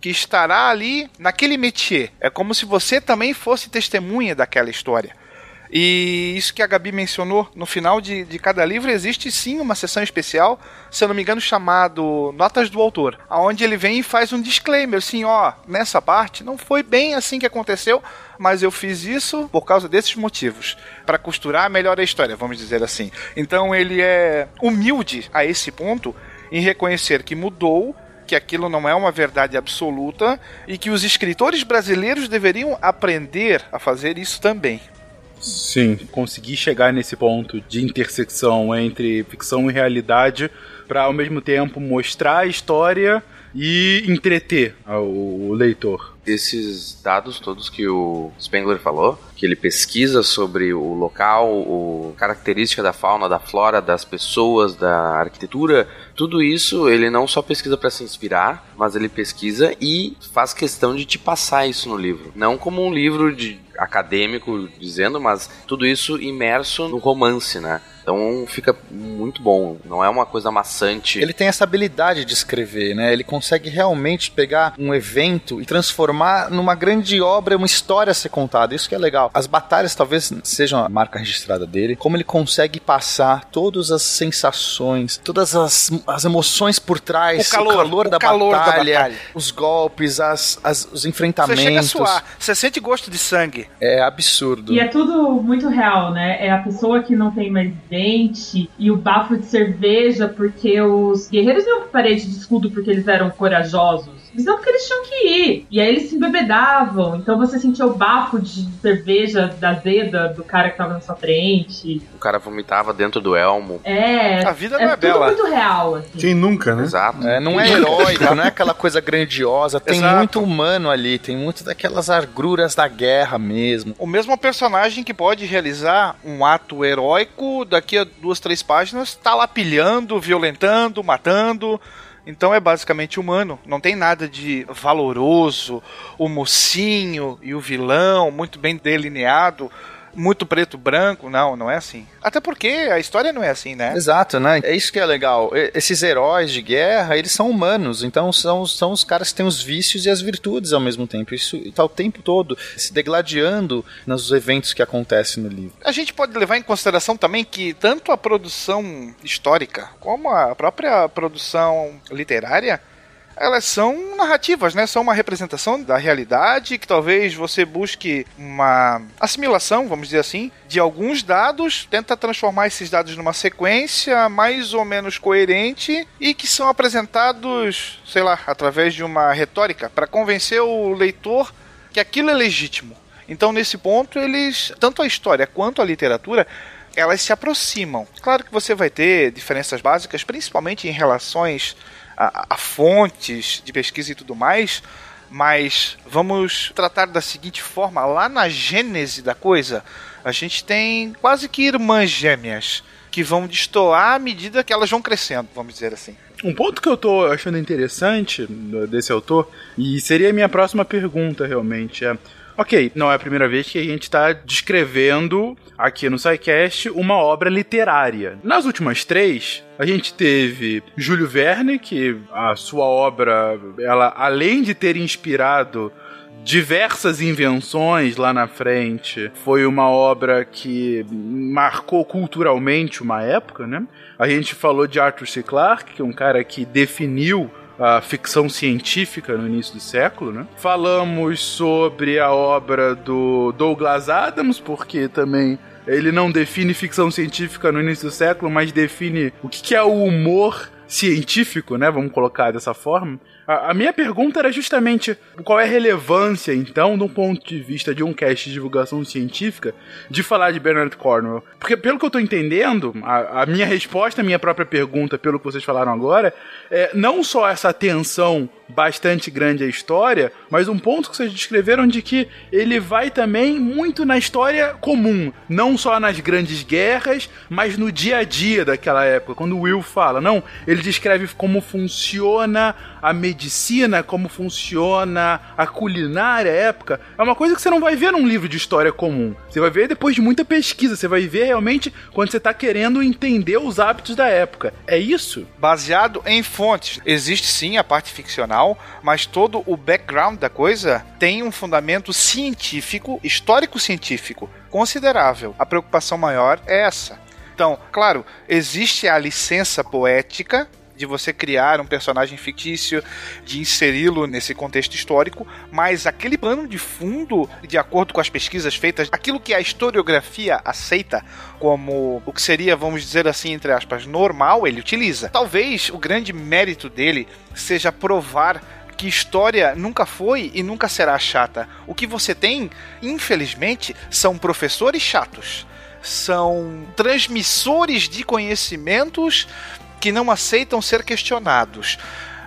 Speaker 6: que estará ali naquele métier. É como se você também fosse testemunha daquela história. E isso que a Gabi mencionou, no final de, de cada livro existe sim uma sessão especial, se eu não me engano, chamado Notas do Autor, aonde ele vem e faz um disclaimer, assim, ó, nessa parte não foi bem assim que aconteceu, mas eu fiz isso por causa desses motivos, para costurar melhor a história, vamos dizer assim. Então ele é humilde a esse ponto em reconhecer que mudou, que aquilo não é uma verdade absoluta e que os escritores brasileiros deveriam aprender a fazer isso também.
Speaker 1: Sim, conseguir chegar nesse ponto de intersecção entre ficção e realidade para ao mesmo tempo mostrar a história e entreter o, leitor.
Speaker 5: Esses dados todos que o Spengler falou, que ele pesquisa sobre o local, o característica da fauna, da flora, das pessoas, da arquitetura, tudo isso ele não só pesquisa para se inspirar, mas ele pesquisa e faz questão de te passar isso no livro. Não como um livro de acadêmico dizendo, mas tudo isso imerso no romance, né? Então fica muito bom, não é uma coisa maçante.
Speaker 3: Ele tem essa habilidade de escrever, né? Ele consegue realmente pegar um evento e transformar numa grande obra, uma história a ser contada. Isso que é legal. As batalhas talvez sejam a marca registrada dele. Como ele consegue passar todas as sensações, todas as, as emoções por trás,
Speaker 6: O calor, o
Speaker 3: da,
Speaker 6: calor da
Speaker 3: batalha,
Speaker 6: batalha.
Speaker 3: os golpes, as, as- os
Speaker 6: Você
Speaker 3: enfrentamentos.
Speaker 6: chega a suar, você sente gosto de sangue.
Speaker 3: É absurdo.
Speaker 2: E é tudo muito real, né? É a pessoa que não tem mais e o bafo de cerveja, porque os guerreiros iam pra parede de escudo porque eles eram corajosos. Eles não porque eles tinham que ir. E aí eles se embebedavam. Então você sentia o bafo de cerveja da azeda do cara que tava na sua frente.
Speaker 5: O cara vomitava dentro do elmo.
Speaker 2: É.
Speaker 6: A vida
Speaker 2: é
Speaker 6: não é
Speaker 2: tudo
Speaker 6: bela.
Speaker 2: muito real, assim.
Speaker 4: Quem nunca, né?
Speaker 5: Exato.
Speaker 3: É, não é heróico, não é aquela coisa grandiosa. Tem
Speaker 6: Exato.
Speaker 3: muito humano ali, tem muito daquelas agruras da guerra mesmo.
Speaker 6: O mesmo personagem que pode realizar um ato heróico, daqui a duas, três páginas, tá lá pilhando, violentando, matando. Então é basicamente humano. Não tem nada de valoroso, o mocinho e o vilão, muito bem delineado, muito preto branco. Não, não é assim. Até porque a história não é assim, né?
Speaker 3: Exato, né? É isso que é legal. Esses heróis de guerra, eles são humanos, então são, são os caras que têm os vícios e as virtudes ao mesmo tempo. Isso tá o tempo todo se degladiando nos eventos que acontecem no livro.
Speaker 6: A gente pode levar em consideração também que tanto a produção histórica como a própria produção literária elas são narrativas, né? São uma representação da realidade que talvez você busque uma assimilação, vamos dizer assim, de alguns dados, tenta transformar esses dados numa sequência mais ou menos coerente e que são apresentados, sei lá, através de uma retórica para convencer o leitor que aquilo é legítimo. Então, nesse ponto, eles, tanto a história quanto a literatura, elas se aproximam. Claro que você vai ter diferenças básicas, principalmente em relações a, a fontes de pesquisa e tudo mais, mas vamos tratar da seguinte forma: lá na gênese da coisa, a gente tem quase que irmãs gêmeas que vão destoar à medida que elas vão crescendo, vamos dizer assim.
Speaker 1: Um ponto que eu tô achando interessante desse autor, e seria a minha próxima pergunta realmente, é Ok, não é a primeira vez que a gente está descrevendo aqui no SciCast uma obra literária. Nas últimas três, a gente teve Júlio Verne, que a sua obra, ela além de ter inspirado diversas invenções lá na frente. Foi uma obra que marcou culturalmente uma época, né? A gente falou de Arthur C. Clarke, que é um cara que definiu a ficção científica no início do século, né? Falamos sobre a obra do Douglas Adams, porque também ele não define ficção científica no início do século, mas define o que é o humor científico, né? Vamos colocar dessa forma. A, a, minha pergunta era justamente qual é a relevância, então, do ponto de vista de um cast de divulgação científica, de falar de Bernard Cornwell. Porque, pelo que eu estou entendendo, a, a, minha resposta à minha própria pergunta, pelo que vocês falaram agora, é não só essa atenção bastante grande à história, mas um ponto que vocês descreveram de que ele vai também muito na história comum, não só nas grandes guerras, mas no dia a dia daquela época. Quando o Will fala, não, ele descreve como funciona a medicina, como funciona a culinária época, é uma coisa que você não vai ver num livro de história comum. Você vai ver depois de muita pesquisa, você vai ver realmente quando você está querendo entender os hábitos da época. É isso?
Speaker 6: Baseado em fontes. Existe sim a parte ficcional, mas todo o background da coisa tem um fundamento científico, histórico-científico considerável. A preocupação maior é essa. Então, claro, existe a licença poética de você criar um personagem fictício, de inseri-lo nesse contexto histórico, mas aquele plano de fundo, de acordo com as pesquisas feitas, aquilo que a historiografia aceita como o que seria, vamos dizer assim, entre aspas, normal, ele utiliza. Talvez o grande mérito dele seja provar que história nunca foi e nunca será chata. O que você tem, infelizmente, são professores chatos. São transmissores de conhecimentos que não aceitam ser questionados.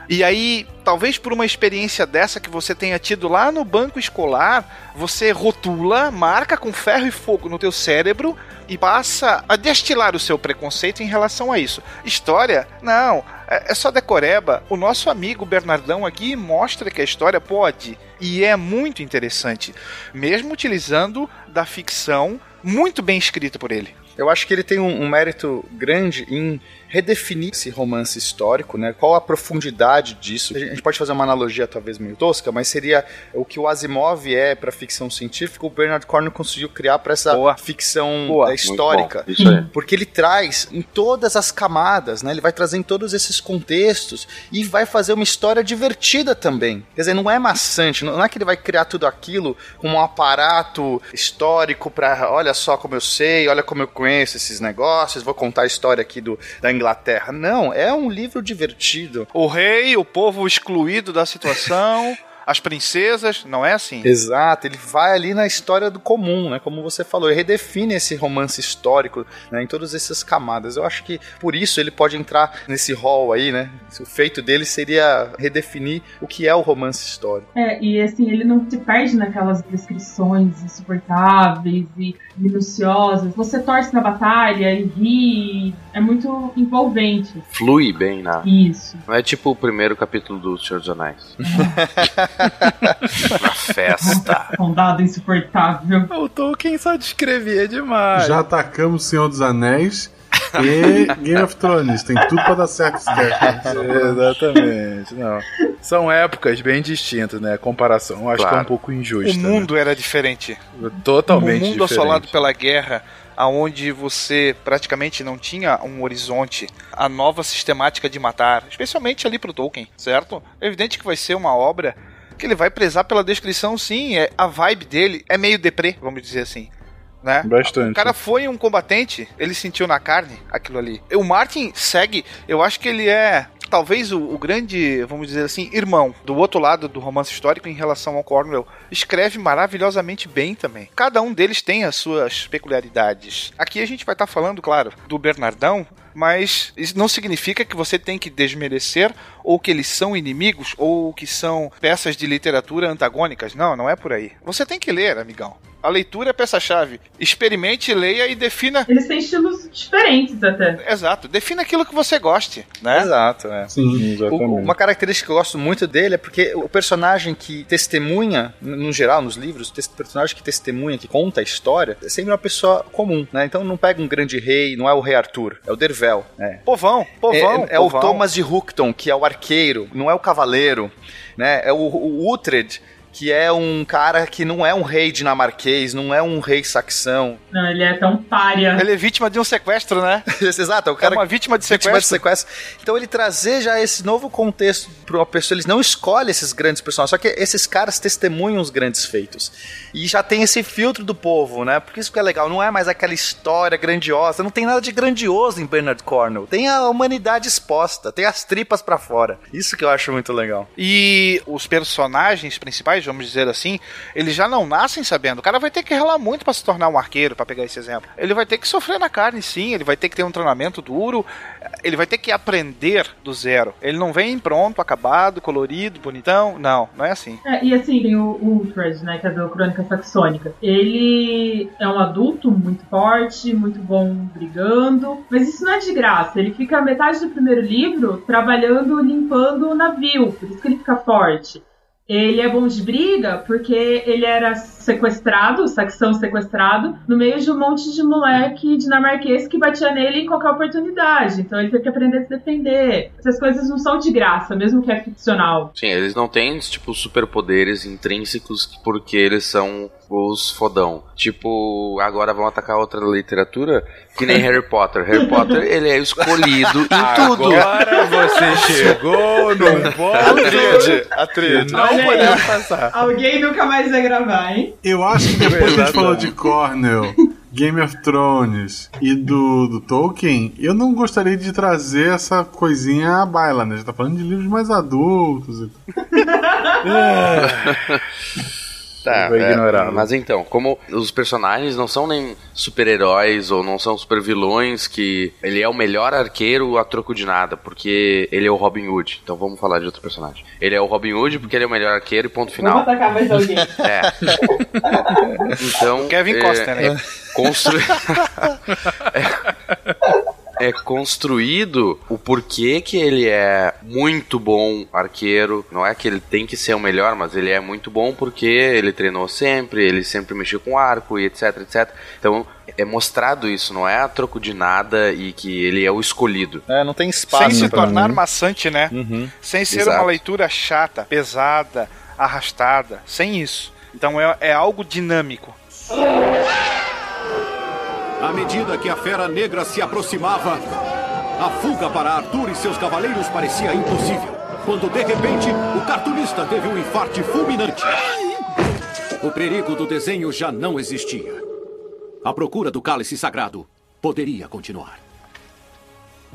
Speaker 6: E aí, talvez por uma experiência dessa que você tenha tido lá no banco escolar, você rotula, marca com ferro e fogo no teu cérebro e passa a destilar o seu preconceito em relação a isso. História? Não, é, é só decoreba. O nosso amigo Bernardão aqui mostra que a história pode e é muito interessante, mesmo utilizando da ficção muito bem escrita por ele.
Speaker 3: Eu acho que ele tem um, um mérito grande em redefinir esse romance histórico, né? Qual a profundidade disso? A gente pode fazer uma analogia talvez meio tosca, mas seria o que o Asimov é para ficção científica, o Bernard Cornwell conseguiu criar para essa Boa. ficção Boa. histórica.
Speaker 5: Isso aí.
Speaker 3: Porque ele traz em todas as camadas, né? Ele vai trazer em todos esses contextos e vai fazer uma história divertida também. Quer dizer, não é maçante, não é que ele vai criar tudo aquilo com um aparato histórico para, olha só como eu sei, olha como eu conheço esses negócios, vou contar a história aqui do da Inglaterra Inglaterra. Não, é um livro divertido.
Speaker 6: O rei, o povo excluído da situação. *laughs* as princesas, não é assim?
Speaker 3: Exato, ele vai ali na história do comum, né? Como você falou, ele redefine esse romance histórico né, em todas essas camadas. Eu acho que por isso ele pode entrar nesse rol aí, né? O feito dele seria redefinir o que é o romance histórico.
Speaker 2: É, e assim, ele não se perde naquelas descrições insuportáveis e minuciosas. Você torce na batalha e ri, é muito envolvente.
Speaker 5: Flui bem, né?
Speaker 2: Isso.
Speaker 5: Não é tipo o primeiro capítulo do Senhor dos Anéis. *laughs* Uma festa.
Speaker 2: Condado insuportável.
Speaker 1: O Tolkien só descrevia demais.
Speaker 4: Já atacamos o Senhor dos Anéis e Game of Thrones. Tem tudo pra dar certo esse
Speaker 1: Exatamente. Não. São épocas bem distintas, né? A comparação eu acho claro. que é um pouco injusta.
Speaker 6: O mundo
Speaker 1: né?
Speaker 6: era diferente.
Speaker 1: Totalmente
Speaker 6: diferente. O mundo
Speaker 1: diferente.
Speaker 6: assolado pela guerra aonde você praticamente não tinha um horizonte, a nova sistemática de matar, especialmente ali pro Tolkien, certo? É evidente que vai ser uma obra que ele vai prezar pela descrição, sim, é, a vibe dele é meio deprê, vamos dizer assim. Né?
Speaker 1: Bastante.
Speaker 6: O cara foi um combatente, ele sentiu na carne aquilo ali. O Martin segue, eu acho que ele é talvez o, o, grande, vamos dizer assim, irmão do outro lado do romance histórico em relação ao Cornwell, escreve maravilhosamente bem também. Cada um deles tem as suas peculiaridades. Aqui a gente vai estar tá falando, claro, do Bernardão, mas isso não significa que você tem que desmerecer ou que eles são inimigos ou que são peças de literatura antagônicas. Não, não é por aí. Você tem que ler, amigão. A leitura é peça-chave. Experimente, leia e defina.
Speaker 2: Eles têm estilos diferentes até.
Speaker 6: Exato. Defina aquilo que você goste, né?
Speaker 3: Exato, é.
Speaker 4: Sim.
Speaker 3: O- uma característica que eu gosto muito dele é porque o personagem que testemunha, no geral, nos livros, o personagem que testemunha, que conta a história, é sempre uma pessoa comum, né? Então não pega um grande rei, não é o rei Arthur, é o Dervel. né?
Speaker 6: Povão, povão.
Speaker 3: é, é o
Speaker 6: povão.
Speaker 3: Thomas de Hookton, que é o arqueiro, não é o cavaleiro, né? É o, o Uhtred, que é um cara que não é um rei dinamarquês, não é um rei saxão.
Speaker 2: Não, ele é tão párea.
Speaker 6: Ele é vítima de um sequestro, né? *laughs*
Speaker 3: Exato, é o
Speaker 6: É
Speaker 3: cara
Speaker 6: uma vítima de
Speaker 3: vítima de
Speaker 6: sequestro.
Speaker 3: sequestro. Então ele trazer já esse novo contexto para uma pessoa, eles não escolhem esses grandes personagens, só que esses caras testemunham os grandes feitos. E já tem esse filtro do povo, né? Porque isso que é legal, não é mais aquela história grandiosa, não tem nada de grandioso em Bernard Cornwell. Tem a humanidade exposta, tem as tripas para fora. Isso que eu acho muito legal.
Speaker 6: E os personagens principais, vamos dizer assim, eles já não nascem sabendo. O cara vai ter que ralar muito pra se tornar um arqueiro, pra pegar esse exemplo. Ele vai ter que sofrer na carne, sim. Ele vai ter que ter um treinamento duro. Ele vai ter que aprender do zero. Ele não vem pronto, acabado, colorido, bonitão. Não, não é assim.
Speaker 2: É, e assim, tem o Ultred, né, que é do Crônica Saxônica. Ele é um adulto muito forte, muito bom brigando, mas isso não é de graça. Ele fica metade do primeiro livro trabalhando, limpando o navio, por isso que ele fica forte. Ele é bom de briga porque ele era sequestrado, saxão sequestrado, no meio de um monte de moleque dinamarquês que batia nele em qualquer oportunidade. Então ele teve que aprender a se defender. Essas coisas não são de graça, mesmo que é ficcional.
Speaker 5: Sim, eles não têm, tipo, superpoderes intrínsecos porque eles são os fodão. Tipo, agora vão atacar outra literatura, que nem Harry Potter. Harry Potter, *laughs* ele é escolhido em tudo.
Speaker 1: Agora você *laughs* chegou num ponto
Speaker 3: a trilha.
Speaker 1: não podemos passar.
Speaker 2: Alguém nunca mais vai gravar, hein?
Speaker 4: Eu acho que depois que a gente falou de Cornell, Game of Thrones e do, do Tolkien, eu não gostaria de trazer essa coisinha à baila, né? A gente tá falando de livros mais adultos e *laughs*
Speaker 5: Tá,
Speaker 1: Vou
Speaker 5: é,
Speaker 1: ignorá-lo.
Speaker 5: mas então, como os personagens não são nem super-heróis ou não são super-vilões, que ele é o melhor arqueiro a troco de nada, porque ele é o Robin Hood. Então vamos falar de outro personagem. Ele é o Robin Hood porque ele é o melhor arqueiro e ponto final.
Speaker 2: Vamos atacar mais alguém. *laughs*
Speaker 5: É. Então.
Speaker 6: Kevin
Speaker 5: é,
Speaker 6: Costner, né?
Speaker 5: constru- *laughs* *laughs* é, é construído o porquê que ele é muito bom arqueiro. Não é que ele tem que ser o melhor, mas ele é muito bom porque ele treinou sempre, ele sempre mexeu com arco e etc, etc. Então é mostrado isso, não é a troco de nada e que ele é o escolhido.
Speaker 3: É, não tem
Speaker 6: Sem
Speaker 3: espaço
Speaker 6: se
Speaker 3: pra
Speaker 6: tornar
Speaker 3: mim.
Speaker 6: maçante, né?
Speaker 3: Uhum.
Speaker 6: Sem ser
Speaker 5: Exato.
Speaker 6: uma leitura chata, pesada, arrastada. Sem isso. Então é, é algo dinâmico.
Speaker 9: À medida que a Fera Negra se aproximava, a fuga para Arthur e seus cavaleiros parecia impossível. Quando de repente, o cartunista teve um infarte fulminante. O perigo do desenho já não existia. A procura do cálice sagrado poderia continuar.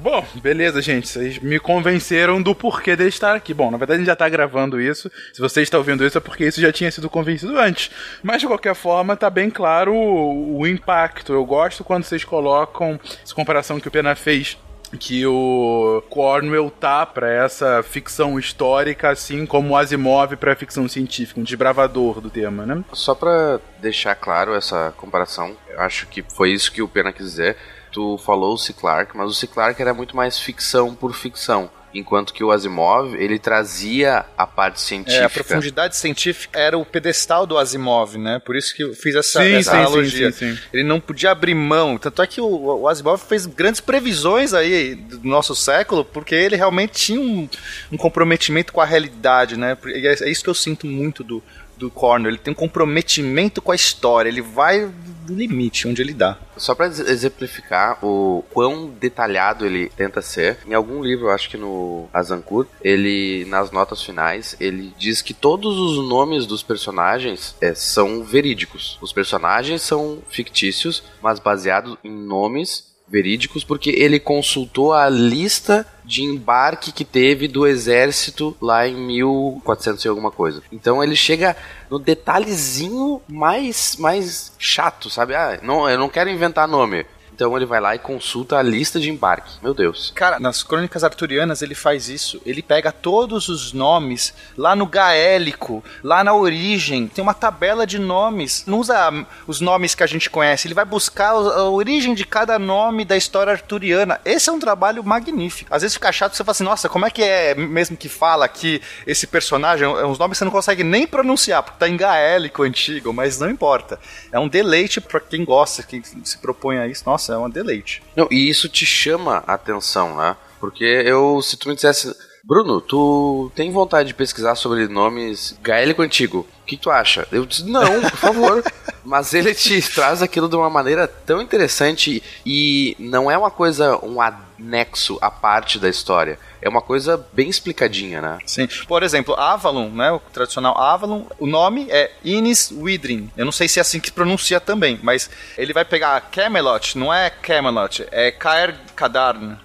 Speaker 1: Bom, beleza, gente. Vocês me convenceram do porquê dele estar aqui. Bom, na verdade a gente já tá gravando isso. Se você está ouvindo isso é porque isso já tinha sido convencido antes. Mas de qualquer forma, tá bem claro o, o impacto. Eu gosto quando vocês colocam essa comparação que o Pena fez. Que o Cornwell tá pra essa ficção histórica, assim como o Asimov pra ficção científica, um desbravador do tema, né?
Speaker 5: Só pra deixar claro essa comparação, eu acho que foi isso que o Pena quis dizer. Tu falou o C. Clarke, mas o C. Clarke era muito mais ficção por ficção. Enquanto que o Asimov, ele trazia a parte científica.
Speaker 3: É, a profundidade científica era o pedestal do Asimov, né? Por isso que eu fiz essa,
Speaker 1: Sim,
Speaker 3: essa
Speaker 1: sim,
Speaker 3: analogia.
Speaker 1: sim, sim, sim.
Speaker 3: Ele não podia abrir mão. Tanto é que o, o Asimov fez grandes previsões aí do nosso século, porque ele realmente tinha um, um comprometimento com a realidade, né? E é, é isso que eu sinto muito do, do Cornell. Ele tem um comprometimento com a história. Ele vai do limite, onde ele dá.
Speaker 5: Só ex- exemplificar o quão detalhado ele tenta ser, em algum livro, acho que no Azancourt, ele, nas notas finais, ele diz que todos os nomes dos personagens é, são verídicos. Os personagens são fictícios, mas baseados em nomes verídicos, porque ele consultou a lista de embarque que teve do exército lá em 1400 e alguma coisa. Então ele chega no detalhezinho mais mais chato, sabe? Ah, não, eu não quero inventar nome. Então ele vai lá e consulta a lista de embarque. Meu Deus.
Speaker 3: Cara, nas crônicas arturianas ele faz isso. Ele pega todos os nomes lá no gaélico, lá na origem. Tem uma tabela de nomes. Não usa hum, os nomes que a gente conhece. Ele vai buscar a origem de cada nome da história arturiana. Esse é um trabalho magnífico. Às vezes fica chato você fala assim: nossa, como é que é mesmo que fala aqui esse personagem? É Os nomes você não consegue nem pronunciar, porque tá em gaélico antigo, mas não importa. É um deleite pra quem gosta, quem se propõe a isso. Nossa, é um deleite.
Speaker 5: Não, e isso te chama a atenção, né? Porque eu, se tu me dissesse, Bruno, tu tem vontade de pesquisar sobre nomes gaélico antigo? O que tu acha? Eu disse, não, por favor. *laughs* Mas ele te traz aquilo de uma maneira tão interessante e não é uma coisa, um anexo à parte da história. É uma coisa bem explicadinha, né?
Speaker 3: Sim. Por exemplo, Avalon, né? O tradicional Avalon, o nome é Inis Widrin. Eu não sei se é assim que pronuncia também, mas ele vai pegar Camelot, não é Camelot, é Caer Kadarn.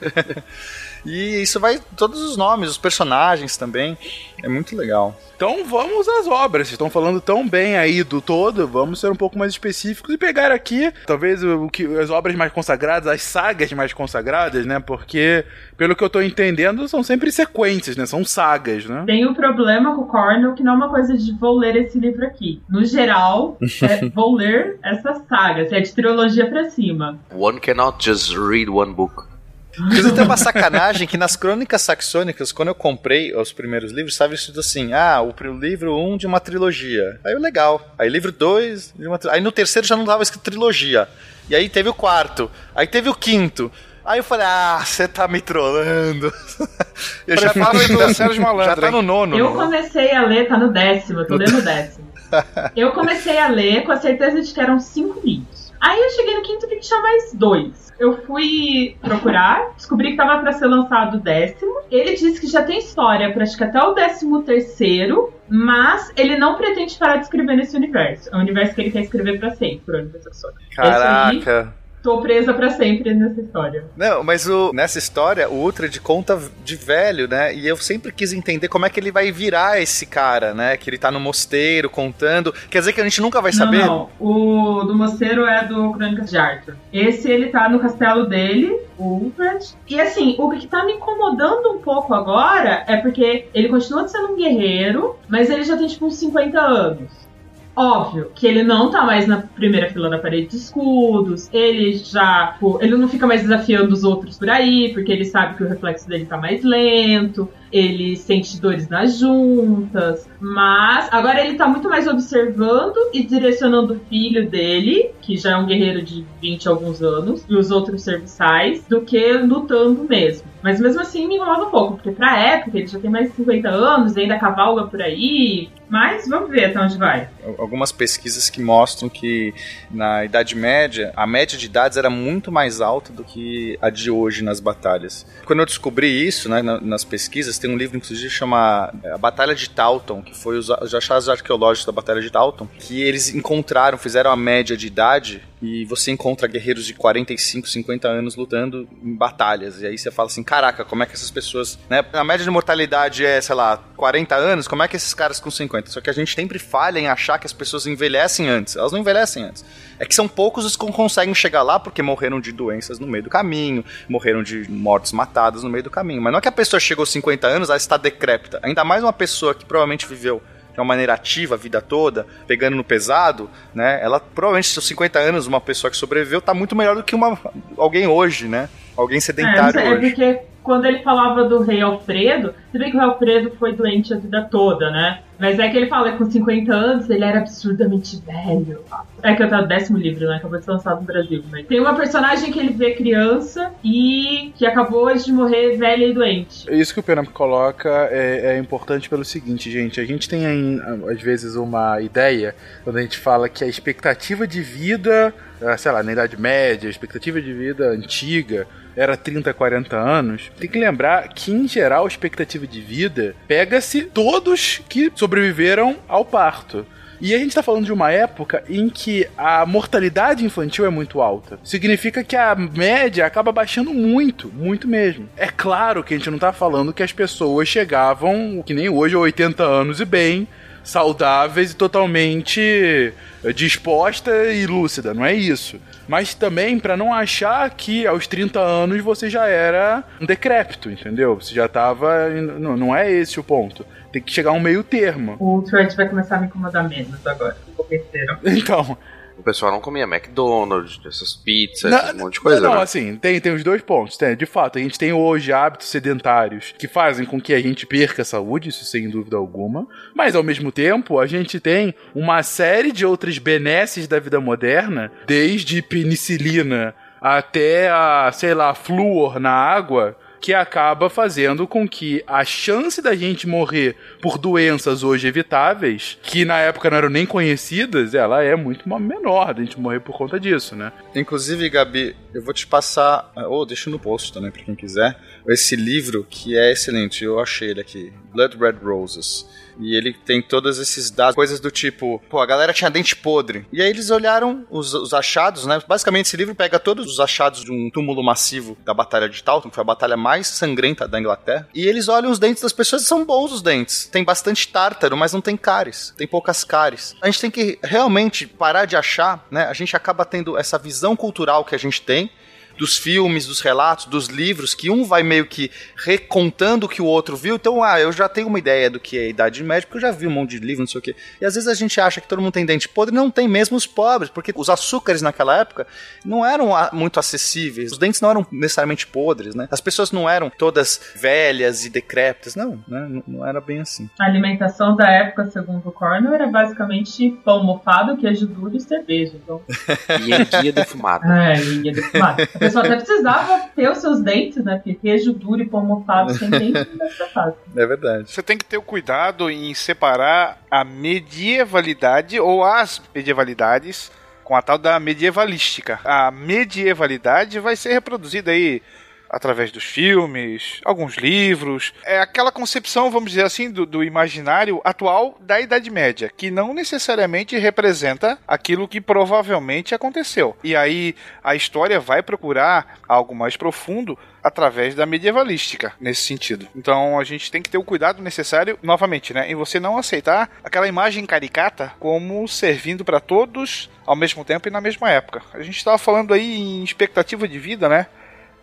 Speaker 3: *laughs* e isso vai todos os nomes, os personagens também. É muito legal.
Speaker 1: Então vamos às obras. Vocês estão falando tão bem aí do todo, vamos ser um pouco mais específicos e pegar aqui, talvez, o que as obras mais consagradas, as sagas mais consagradas, né? Porque, pelo que eu tô entendendo, são sempre sequências, né? São sagas, né?
Speaker 2: Tem um problema com o Cornell, que não é uma coisa de vou ler esse livro aqui. No geral, é *laughs* vou ler essa saga, se é de trilogia pra cima.
Speaker 5: One cannot just read one book.
Speaker 3: Inclusive tem uma sacanagem que nas crônicas saxônicas, quando eu comprei os primeiros livros, estava escrito assim: ah, o livro 1 um de uma trilogia. Aí o legal. Aí livro 2 de uma tri- Aí no terceiro já não dava escrito trilogia. E aí teve o quarto. Aí teve o quinto. Aí eu falei, ah, você tá me trollando. *laughs* Eu já tava
Speaker 6: Prefiro da Sérgio Malandro,
Speaker 3: Já tá no nono.
Speaker 2: Eu comecei a ler, tá no décimo, eu tô lendo o *laughs* décimo. Eu comecei a ler com a certeza de que eram cinco livros. Aí eu cheguei no quinto livro e tinha mais dois. Eu fui procurar, descobri que tava pra ser lançado o décimo. Ele disse que já tem história pra acho que até o décimo terceiro, mas ele não pretende parar de escrever nesse universo. É um universo que ele quer escrever pra sempre, Saxônicas. Esse aí,
Speaker 3: Caraca.
Speaker 2: Tô presa pra sempre nessa história.
Speaker 3: Não, mas o, nessa história, o Uhtred conta de velho, né? E eu sempre quis entender como é que ele vai virar esse cara, né? Que ele tá no mosteiro contando. Quer dizer que a gente nunca vai saber?
Speaker 2: Não, não. O do moceiro é do Crônicas de Arthur. Esse ele tá no castelo dele, o Ulfred. E assim, o que tá me incomodando um pouco agora é porque ele continua sendo um guerreiro, mas ele já tem tipo uns 50 anos. Óbvio que ele não tá mais na primeira fila da parede de escudos, ele já. pô, Ele não fica mais desafiando os outros por aí, porque ele sabe que o reflexo dele tá mais lento, ele sente dores nas juntas, mas agora ele tá muito mais observando e direcionando o filho dele, que já é um guerreiro de 20 e alguns anos, e os outros serviçais, do que lutando mesmo. Mas mesmo assim me incomoda um pouco, porque pra época ele já tem mais de 50 anos, ainda cavalga por aí. Mas vamos ver até onde vai.
Speaker 3: Algumas pesquisas que mostram que na Idade Média, a média de idades era muito mais alta do que a de hoje nas batalhas. Quando eu descobri isso, né, na- nas pesquisas, tem um livro, inclusive, chama é, A Batalha de Talton, que foi os, os achados arqueológicos da Batalha de Talton, que eles encontraram, fizeram a média de idade e você encontra guerreiros de 45, 50 anos lutando em batalhas. E aí você fala assim, caraca, como é que essas pessoas... Né, a média de mortalidade é, sei lá, 40 anos, como é que esses caras com 50? Só que a gente sempre falha em achar que as pessoas envelhecem antes. Elas não envelhecem antes. É que são poucos os que conseguem chegar lá porque morreram de doenças no meio do caminho, morreram de mortes matadas no meio do caminho. Mas não é que a pessoa chegou aos 50 anos, ela está decrépita. Ainda mais uma pessoa que provavelmente viveu de uma maneira ativa a vida toda, pegando no pesado, né? Ela provavelmente, seus 50 anos, uma pessoa que sobreviveu, tá muito melhor do que uma, alguém hoje, né? Alguém
Speaker 2: É,
Speaker 3: sedentário
Speaker 2: é
Speaker 3: hoje.
Speaker 2: porque quando ele falava do rei Alfredo, você vê que o rei Alfredo foi doente a vida toda, né? Mas é que ele fala que com 50 anos ele era absurdamente velho. É que eu tava no décimo livro, né? Acabou de ser lançado no Brasil. Mas tem uma personagem que ele vê criança e que acabou de morrer velha e doente.
Speaker 1: Isso que o Pena coloca é, é importante pelo seguinte, gente. A gente tem, aí, às vezes, uma ideia quando a gente fala que a expectativa de vida, sei lá, na Idade Média, a expectativa de vida antiga era 30, 40 anos. Tem que lembrar que, em geral, a expectativa de vida pega-se todos que sobreviveram ao parto. E a gente tá falando de uma época em que a mortalidade infantil é muito alta. Significa que a média acaba baixando muito, muito mesmo. É claro que a gente não tá falando que as pessoas chegavam, que nem hoje, a 80 anos e bem, saudáveis e totalmente eh, disposta e lúcida, não é isso. Mas também para não achar que aos 30 anos você já era um decrépito, entendeu? Você já tava. Não, não é esse o ponto. Tem que chegar a um meio termo.
Speaker 2: O Trent vai começar a me incomodar menos agora.
Speaker 1: Então,
Speaker 5: O pessoal não comia McDonald's, essas pizzas,
Speaker 1: Não,
Speaker 5: esse monte de coisa,
Speaker 1: Não, não,
Speaker 5: né?
Speaker 1: assim, tem, tem os dois pontos. Tem, de fato, a gente tem hoje hábitos sedentários que fazem com que a gente perca a saúde, isso sem dúvida alguma. Mas, ao mesmo tempo, a gente tem uma série de outras benesses da vida moderna, desde penicilina até a, sei lá, flúor na água, que acaba fazendo com que a chance da gente morrer por doenças hoje evitáveis, que na época não eram nem conhecidas, ela é muito menor da gente morrer por conta disso, né?
Speaker 3: Inclusive, Gabi, eu vou te passar, ou deixo no post também pra quem quiser, esse livro que é excelente, eu achei ele aqui, Blood Red Roses. E ele tem todos esses dados, coisas do tipo, pô, a galera tinha dente podre. E aí eles olharam os, os achados, né? Basicamente, esse livro pega todos os achados de um túmulo massivo da Batalha de Taunton, que foi a batalha mais sangrenta da Inglaterra. E eles olham os dentes das pessoas e são bons os dentes. Tem bastante tártaro, mas não tem cáries. Tem poucas cáries. A gente tem que realmente parar de achar, né? A gente acaba tendo essa visão cultural que a gente tem dos filmes, dos relatos, dos livros, que um vai meio que recontando o que o outro viu. Então, ah, eu já tenho uma ideia do que é a Idade Média, porque eu já vi um monte de livro, não sei o quê. E às vezes a gente acha que todo mundo tem dente podre, não tem mesmo os pobres, porque os açúcares naquela época não eram muito acessíveis. Os dentes não eram necessariamente podres, né? As pessoas não eram todas velhas e decrépitas, não, né? Não, era bem assim.
Speaker 2: A alimentação da época, segundo o Cornell, era basicamente pão mofado, queijo duro e cerveja. Então, *laughs*
Speaker 5: E enguia defumada.
Speaker 2: é, e ia defumar. A *laughs* pessoa até precisava ter os seus dentes, né? Porque queijo duro e pão mofado sem dente não fácil.
Speaker 3: É verdade.
Speaker 6: Você tem que ter o cuidado em separar a medievalidade ou as medievalidades com a tal da medievalística. A medievalidade vai ser reproduzida aí através dos filmes, alguns livros. É aquela concepção, vamos dizer assim, do, do imaginário atual da Idade Média, que não necessariamente representa aquilo que provavelmente aconteceu. E aí a história vai procurar algo mais profundo através da medievalística nesse sentido. Então a gente tem que ter o cuidado necessário, novamente, né, em você não aceitar aquela imagem caricata como servindo para todos ao mesmo tempo e na mesma época. A gente estava falando aí em expectativa de vida, né?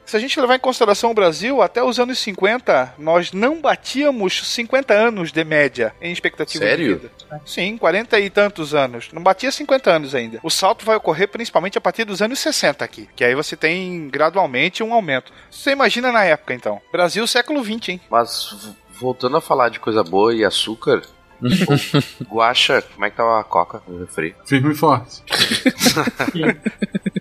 Speaker 6: Se a gente levar em consideração o Brasil, até os anos 50, nós não batíamos 50 anos de média em expectativa
Speaker 5: Sério?
Speaker 6: de vida. Sim, 40 e tantos anos. Não batia 50 anos ainda. O salto vai ocorrer principalmente a partir dos anos 60 aqui, que aí você tem gradualmente um aumento. Você imagina na época, então. Brasil, século 20, hein?
Speaker 5: Mas voltando a falar de coisa boa e açúcar, *laughs* Guaxa, como é que tá a coca no refri?
Speaker 4: Firme e forte. *laughs*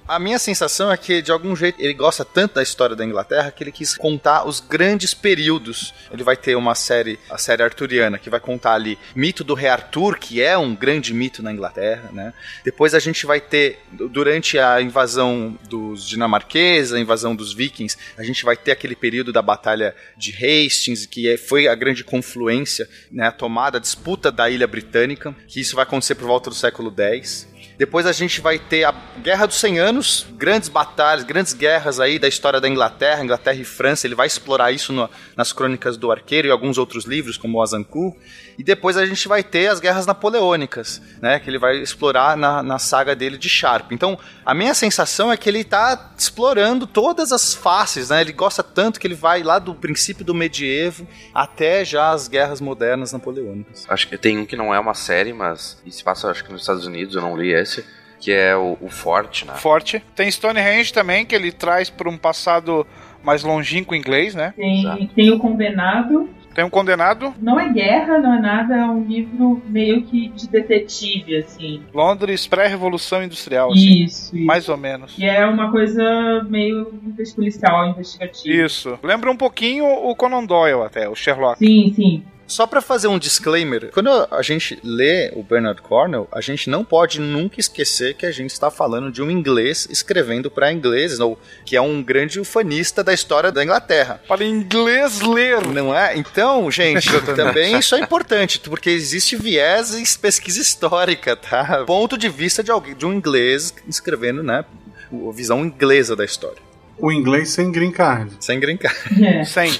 Speaker 3: A minha sensação é que, de algum jeito, ele gosta tanto da história da Inglaterra que ele quis contar os grandes períodos. Ele vai ter uma série, a série arturiana, que vai contar ali mito do rei Arthur, que é um grande mito na Inglaterra, né? Depois a gente vai ter, durante a invasão dos dinamarqueses, a invasão dos vikings, a gente vai ter aquele período da batalha de Hastings, que é- foi a grande confluência, né? A tomada, a disputa da ilha britânica, que isso vai acontecer por volta do século X. Depois a gente vai ter a Guerra dos 100 Anos, grandes batalhas, grandes guerras aí da história da Inglaterra, Inglaterra e França. Ele vai explorar isso no- nas crônicas do Arqueiro e alguns outros livros, como o Azancu. E depois a gente vai ter as guerras napoleônicas, né? Que ele vai explorar na, na saga dele de Sharp. Então, a minha sensação é que ele tá explorando todas as faces, né? Ele gosta tanto que ele vai lá do princípio do medievo até já as guerras modernas napoleônicas.
Speaker 5: Acho que tem um que não é uma série, mas se passa acho que nos Estados Unidos, eu não li esse, que é o, o Forte, né?
Speaker 6: Forte. Tem Stonehenge também, que ele traz para um passado mais longínquo inglês, né?
Speaker 2: Tem, tem o Condenado.
Speaker 6: Tem um condenado,
Speaker 2: Não é guerra, não é nada, é um livro meio que de detetive, assim.
Speaker 6: Londres pré-revolução industrial, assim,
Speaker 2: Isso, isso.
Speaker 6: mais ou menos.
Speaker 2: Que é uma coisa meio policial, investigativa.
Speaker 6: Isso. Lembra um pouquinho o Conan Doyle até, o Sherlock.
Speaker 2: Sim, sim.
Speaker 3: Só pra fazer um disclaimer, quando a gente lê o Bernard Cornell, a gente não pode nunca esquecer que a gente está falando de um inglês escrevendo para ingleses, ou que é um grande ufanista da história da Inglaterra.
Speaker 6: Para inglês ler.
Speaker 3: Não é? Então, gente, *laughs* também isso é importante, porque existe viés em pesquisa histórica, tá? Ponto de vista de alguém, de um inglês escrevendo, né, a visão inglesa da história.
Speaker 4: O inglês sem green card.
Speaker 3: Sem green card.
Speaker 2: É. *laughs*
Speaker 6: Sem.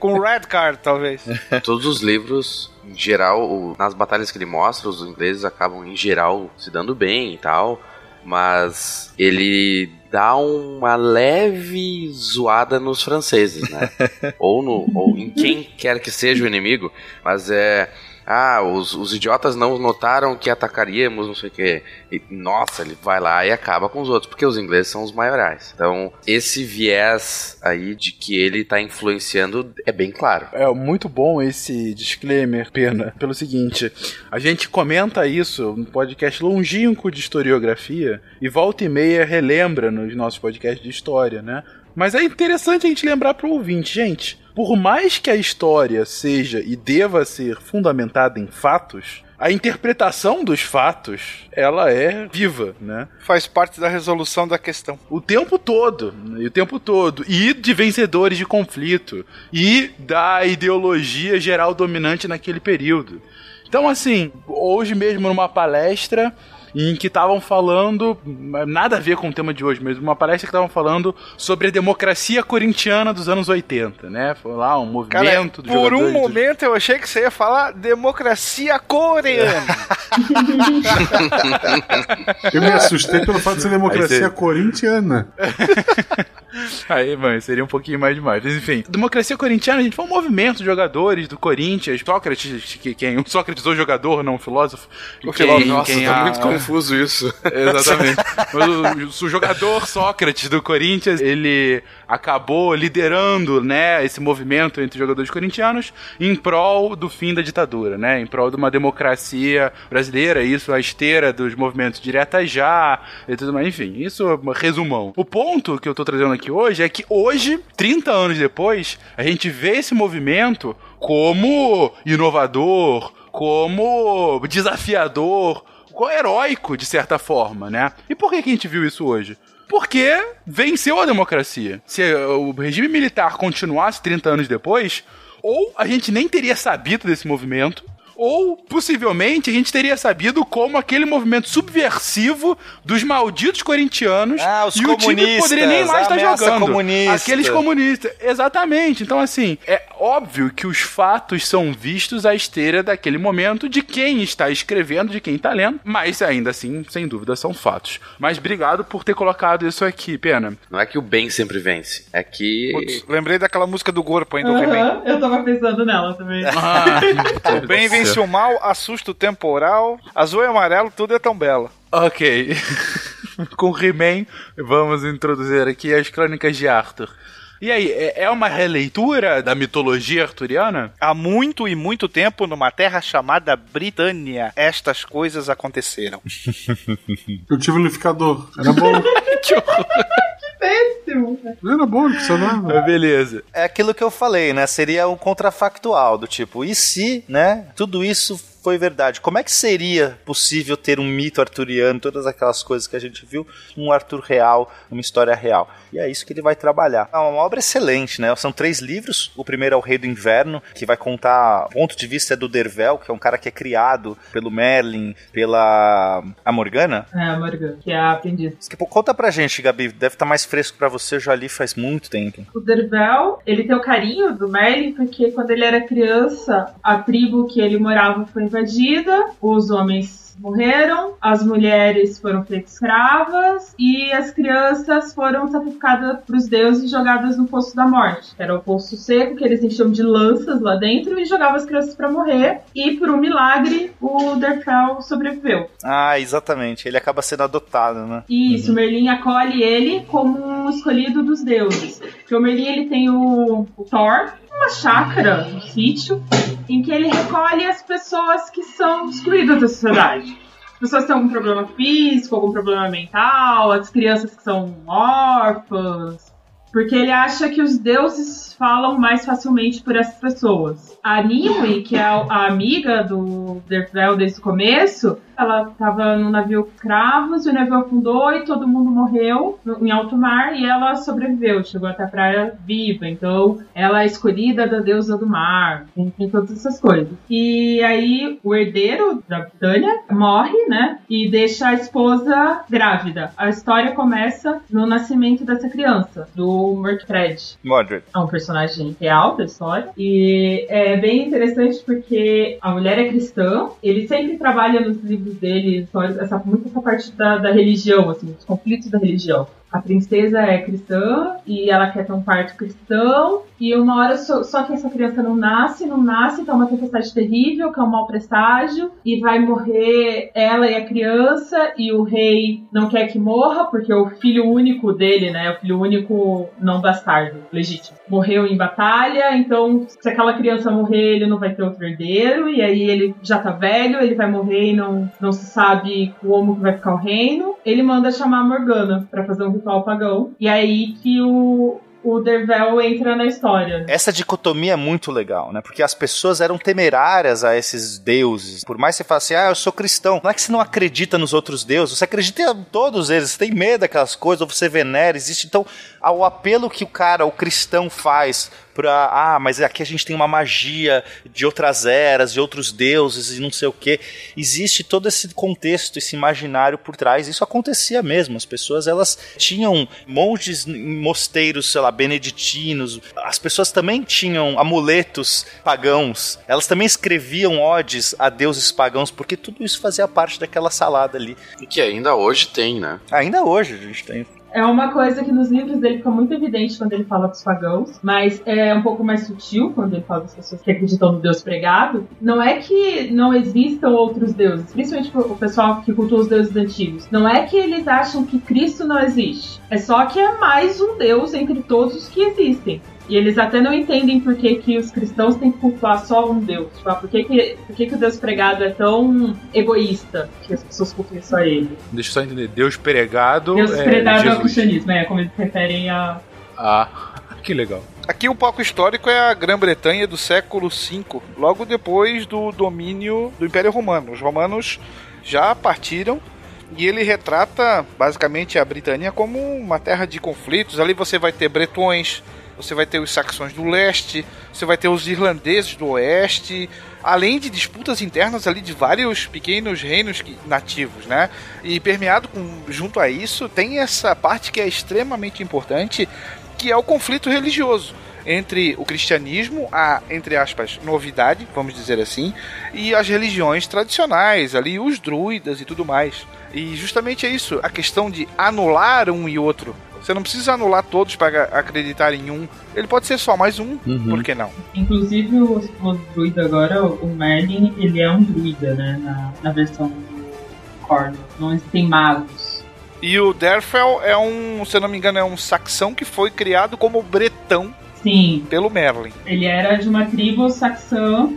Speaker 6: Com red card, talvez.
Speaker 5: Todos os livros, em geral, o- nas batalhas que ele mostra, os ingleses acabam, em geral, se dando bem e tal. Mas ele dá uma leve zoada nos franceses, né? *laughs* ou, no, ou em quem quer que seja o inimigo. Mas é. Ah, os, os idiotas não notaram que atacaríamos, não sei o quê. E, nossa, ele vai lá e acaba com os outros, porque os ingleses são os maiorais. Então, esse viés aí de que ele tá influenciando é bem claro.
Speaker 1: É muito bom esse disclaimer, Pena, pelo seguinte: a gente comenta isso no podcast longínquo de historiografia e volta e meia relembra nos nossos podcasts de história, né? Mas é interessante a gente lembrar pro ouvinte, gente. Por mais que a história seja e deva ser fundamentada em fatos, a interpretação dos fatos, ela é viva, né?
Speaker 6: Faz parte da resolução da questão.
Speaker 1: O tempo todo, né? e o tempo todo, e de vencedores de conflito, e da ideologia geral dominante naquele período. Então, assim, hoje mesmo numa palestra em que estavam falando, nada a ver com o tema de hoje, mas uma palestra que estavam falando sobre a democracia corintiana dos anos 80, né? Foi lá um
Speaker 6: Cara,
Speaker 1: movimento dos
Speaker 6: por um
Speaker 1: jogadores dos-
Speaker 6: momento eu achei que você ia falar democracia coreana. *laughs*
Speaker 4: Eu me assustei pelo fato de ser democracia
Speaker 1: você-
Speaker 4: corintiana. *laughs*
Speaker 1: Aí, mãe, seria um pouquinho mais demais. Mas enfim, democracia corintiana, gente, foi um movimento de jogadores do Corinthians. Sócrates, que, quem, o Sócrates, o jogador, não o filósofo.
Speaker 5: O
Speaker 1: Quem-
Speaker 5: filósofo, nossa,
Speaker 1: quem
Speaker 5: tá
Speaker 1: a-
Speaker 5: muito confuso isso. *laughs*
Speaker 1: Exatamente. Mas o, o jogador Sócrates do Corinthians, ele acabou liderando, né, esse movimento entre os jogadores corintianos em prol do fim da ditadura, né, em prol de uma democracia brasileira, isso a esteira dos movimentos direta já e tudo mais, enfim, isso é um resumão. O ponto que eu tô trazendo aqui hoje é que hoje, 30 anos depois, a gente vê esse movimento como inovador, como desafiador, co- heróico, de certa forma, né? E por que, que a gente viu isso hoje? Porque venceu a democracia. Se o regime militar continuasse 30 anos depois, ou a gente nem teria sabido desse movimento, ou possivelmente a gente teria sabido como aquele movimento subversivo dos malditos corintianos
Speaker 3: Ah, os
Speaker 1: e o time poderia nem mais
Speaker 3: a
Speaker 1: estar jogando.
Speaker 3: comunista.
Speaker 1: Aqueles comunistas, exatamente. Então assim, é óbvio que os fatos são vistos à esteira daquele momento de quem está escrevendo, de quem está lendo, mas ainda assim, sem dúvida, são fatos. Mas obrigado por ter colocado isso aqui, Pena.
Speaker 5: Não é que o bem sempre vence, é que.
Speaker 6: Putz, lembrei daquela música do Corpo ainda do He-Man.
Speaker 2: Aham, eu tava pensando nela também. *laughs* *laughs*
Speaker 6: O bem vence o mal, assusta o temporal, azul e amarelo, tudo é tão belo.
Speaker 1: Ok. *laughs* Com He-Man, vamos introduzir aqui as crônicas de Arthur. E aí, é é uma releitura da mitologia arturiana?
Speaker 6: Há muito e muito tempo, numa terra chamada Britânia, estas coisas aconteceram. *laughs*
Speaker 4: Eu tive um liquidificador. Era bom. *laughs*
Speaker 2: Péssimo.
Speaker 4: Era bom, não funcionava.
Speaker 1: Ah, Beleza.
Speaker 3: É aquilo que eu falei, né? Seria um contrafactual do tipo, e se, né? Tudo isso foi verdade. Como é que seria possível ter um mito arturiano, todas aquelas coisas que a gente viu, um Arthur real, uma história real? E é isso que ele vai trabalhar. É uma obra excelente, né? São três livros. O primeiro é O Rei do Inverno, que vai contar. O ponto de vista é do Dervel, que é um cara que é criado pelo Merlin, pela a Morgana.
Speaker 2: É, a Morgan, que é a aprendiz.
Speaker 3: Conta pra gente, Gabi. Deve estar mais fresco pra você. Eu já li faz muito tempo.
Speaker 2: O Dervel, ele tem o carinho do Merlin porque quando ele era criança, a tribo que ele morava foi invadida, os homens morreram, as mulheres foram feitas escravas e as crianças foram sacrificadas para os deuses e jogadas no Poço da Morte. Era o poço seco que eles enchiam de lanças lá dentro e jogavam as crianças para morrer. E por um milagre, o Derfel sobreviveu.
Speaker 3: Ah, exatamente. Ele acaba sendo adotado, né?
Speaker 2: Isso, o Merlin acolhe ele como um escolhido dos deuses. Porque o Merlin ele tem o, o Thor, uma chácara, um sítio, em que ele recolhe as pessoas que são excluídas da sociedade. As pessoas que têm algum problema físico, algum problema mental, as crianças que são órfãs, porque ele acha que os deuses falam mais facilmente por essas pessoas. A Nimue, que é a, amiga do Dervel desde o começo, ela estava no navio Cravos o navio afundou e todo mundo morreu em alto mar e ela sobreviveu, chegou até a praia viva. Então, ela é escolhida da deusa do mar, tem todas essas coisas. E aí, o herdeiro da Britânia morre, né? E deixa a esposa grávida. A história começa no nascimento dessa criança, do Murkred
Speaker 3: Mordred.
Speaker 2: é um personagem real da história. E é bem interessante porque a mulher é cristã, ele sempre trabalha nos livros dele histórias, essa, muito essa parte da, da religião, assim, os conflitos da religião. A princesa é cristã e ela quer ter um parto cristão. E uma hora só, só que essa criança não nasce, não nasce, tá uma tempestade terrível, que é um mau presságio, e vai morrer ela e a criança, e o rei não quer que morra, porque o filho único dele, né, o filho único não bastardo, legítimo, morreu em batalha, então se aquela criança morrer, ele não vai ter outro herdeiro, e aí ele já tá velho, ele vai morrer e não, não se sabe como que vai ficar o reino. Ele manda chamar a Morgana pra fazer um ritual pagão, e é aí que o, o Dervel entra na história.
Speaker 3: Essa dicotomia é muito legal, né? Porque as pessoas eram temerárias a esses deuses. Por mais que você fale assim, ah, eu sou cristão. Não é que você não acredita nos outros deuses, você acredita em todos eles, você tem medo daquelas coisas, ou você venera, existe. Então, o apelo que o cara, o cristão, faz pra. Ah, mas aqui a gente tem uma magia de outras eras, de outros deuses e não sei o que. Existe todo esse contexto, esse imaginário por trás. Isso acontecia mesmo. As pessoas elas tinham monges em mosteiros, sei lá, beneditinos. As pessoas também tinham amuletos pagãos. Elas também escreviam odes a deuses pagãos, porque tudo isso fazia parte daquela salada ali.
Speaker 5: E que ainda hoje tem, né?
Speaker 3: Ainda hoje a gente tem.
Speaker 2: É uma coisa que nos livros dele fica muito evidente quando ele fala dos pagãos, mas é um pouco mais sutil quando ele fala das pessoas que acreditam no Deus pregado. Não é que não existam outros deuses, principalmente o pessoal que cultua os deuses antigos. Não é que eles acham que Cristo não existe. É só que é mais um Deus entre todos os que existem. E eles até não entendem por que, que os cristãos têm que cultuar só um Deus. Tipo, ah, por, que, que, por que, que o Deus pregado é tão egoísta que as pessoas cultuem só ele?
Speaker 1: Deixa eu só entender. Deus pregado.
Speaker 2: Deus
Speaker 1: é
Speaker 2: pregado ao
Speaker 1: Jesus.
Speaker 2: cristianismo, é como eles referem a.
Speaker 1: Ah, *laughs* que legal.
Speaker 6: Aqui o palco histórico é a Grã-Bretanha do século V, logo depois do domínio do Império Romano. Os romanos já partiram e ele retrata basicamente a Britânia como uma terra de conflitos. Ali você vai ter bretões, você vai ter os saxões do leste, você vai ter os irlandeses do oeste, além de disputas internas ali de vários pequenos reinos nativos, né? E permeado com, junto a isso tem essa parte que é extremamente importante, que é o conflito religioso entre o cristianismo, a, entre aspas, novidade, vamos dizer assim, e as religiões tradicionais, ali os druidas e tudo mais. E justamente é isso, a questão de anular um e outro. Você não precisa anular todos para acreditar em um. Ele pode ser só mais um,
Speaker 3: Uhum.
Speaker 6: por que não?
Speaker 2: Inclusive, o, o druida agora, o Merlin, ele é um druida, né? Na, na versão do Corno. Não existem magos.
Speaker 6: E o Derfel é um, se eu não me engano, é um saxão que foi criado como bretão
Speaker 2: Sim,
Speaker 6: pelo Merlin.
Speaker 2: ele era de uma tribo saxã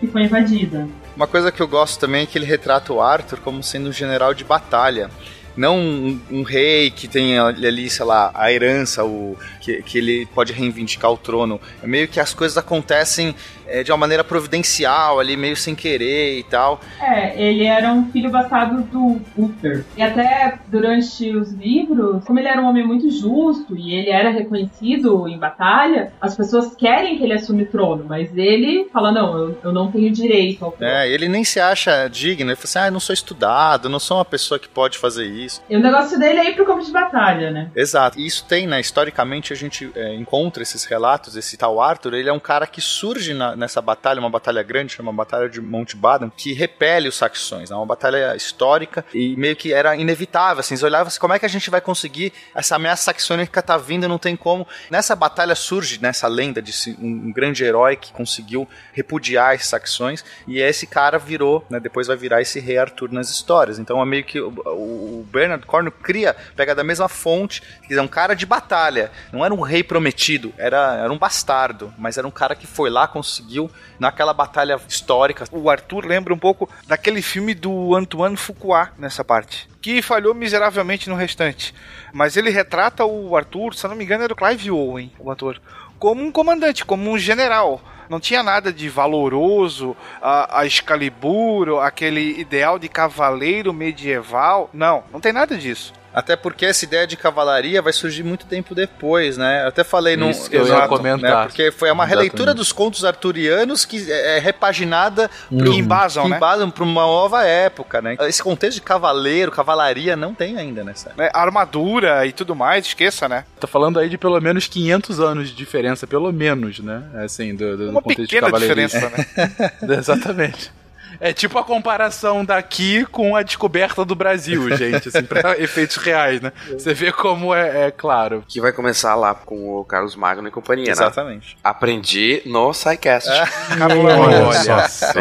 Speaker 2: que foi invadida.
Speaker 3: Uma coisa que eu gosto também é que ele retrata o Arthur como sendo um general de batalha. Não um, um rei que tem ali, sei lá, a herança, o, que, que ele pode reivindicar o trono. É meio que as coisas acontecem é, de uma maneira providencial, ali, meio sem querer e tal.
Speaker 2: É, ele era um filho bastardo do Uther. E até durante os livros, como ele era um homem muito justo e ele era reconhecido em batalha, as pessoas querem que ele assume o trono, mas ele fala: não, eu, eu não tenho direito ao trono.
Speaker 3: É, ele nem se acha digno. Ele fala assim: ah, eu não sou estudado, eu não sou uma pessoa que pode fazer isso.
Speaker 2: E o negócio dele é ir pro campo de batalha, né?
Speaker 3: Exato. E isso tem, né? Historicamente a gente é, encontra esses relatos. Esse tal Arthur, ele é um cara que surge na- nessa batalha, uma batalha grande, chama Batalha de Mountbatten, que repele os saxões. É uma batalha histórica e meio que era inevitável. Assim, eles olhavam assim, como é que a gente vai conseguir? Essa ameaça saxônica tá vindo, não tem como. Nessa batalha surge nessa lenda de um, grande herói que conseguiu repudiar esses saxões e esse cara virou, né, depois vai virar esse rei Arthur nas histórias. Então é meio que o, o- Bernard Cornwell cria, pega da mesma fonte, quer dizer, um cara de batalha. Não era um rei prometido, era, era um bastardo, mas era um cara que foi lá, conseguiu conseguiu naquela batalha histórica.
Speaker 6: O Arthur lembra um pouco daquele filme do Antoine Fuqua nessa parte, que falhou miseravelmente no restante. Mas ele retrata o Arthur, se não me engano, era o Clive Owen, o ator, como um comandante, como um general. Não tinha nada de valoroso, a, a Excalibur, aquele ideal de cavaleiro medieval. Não, não tem nada disso.
Speaker 3: Até porque essa ideia de cavalaria vai surgir muito tempo depois, né? Eu até falei no.
Speaker 1: Isso que eu ia comentar.
Speaker 3: Né? Porque foi uma releitura
Speaker 1: Exatamente.
Speaker 3: dos contos arturianos que é é repaginada pro-
Speaker 6: Que embasam,
Speaker 3: que
Speaker 6: né?
Speaker 3: embasam pra uma nova época, né? Esse contexto de cavaleiro, cavalaria, não tem ainda nessa.
Speaker 6: Né? Armadura e tudo mais, esqueça, né?
Speaker 1: Tô falando aí de pelo menos 500 anos de diferença, pelo menos, né? Assim, do, do,
Speaker 6: Uma
Speaker 1: contexto de
Speaker 6: pequena diferença, né? *laughs*
Speaker 1: Exatamente. É tipo a comparação daqui com a descoberta do Brasil, *laughs* gente, assim, pra efeitos reais, né? Você vê como é, é claro.
Speaker 5: Que vai começar lá com o Carlos Magno e companhia, né?
Speaker 3: Exatamente.
Speaker 5: Aprendi no SciCast.
Speaker 1: Olha
Speaker 5: só.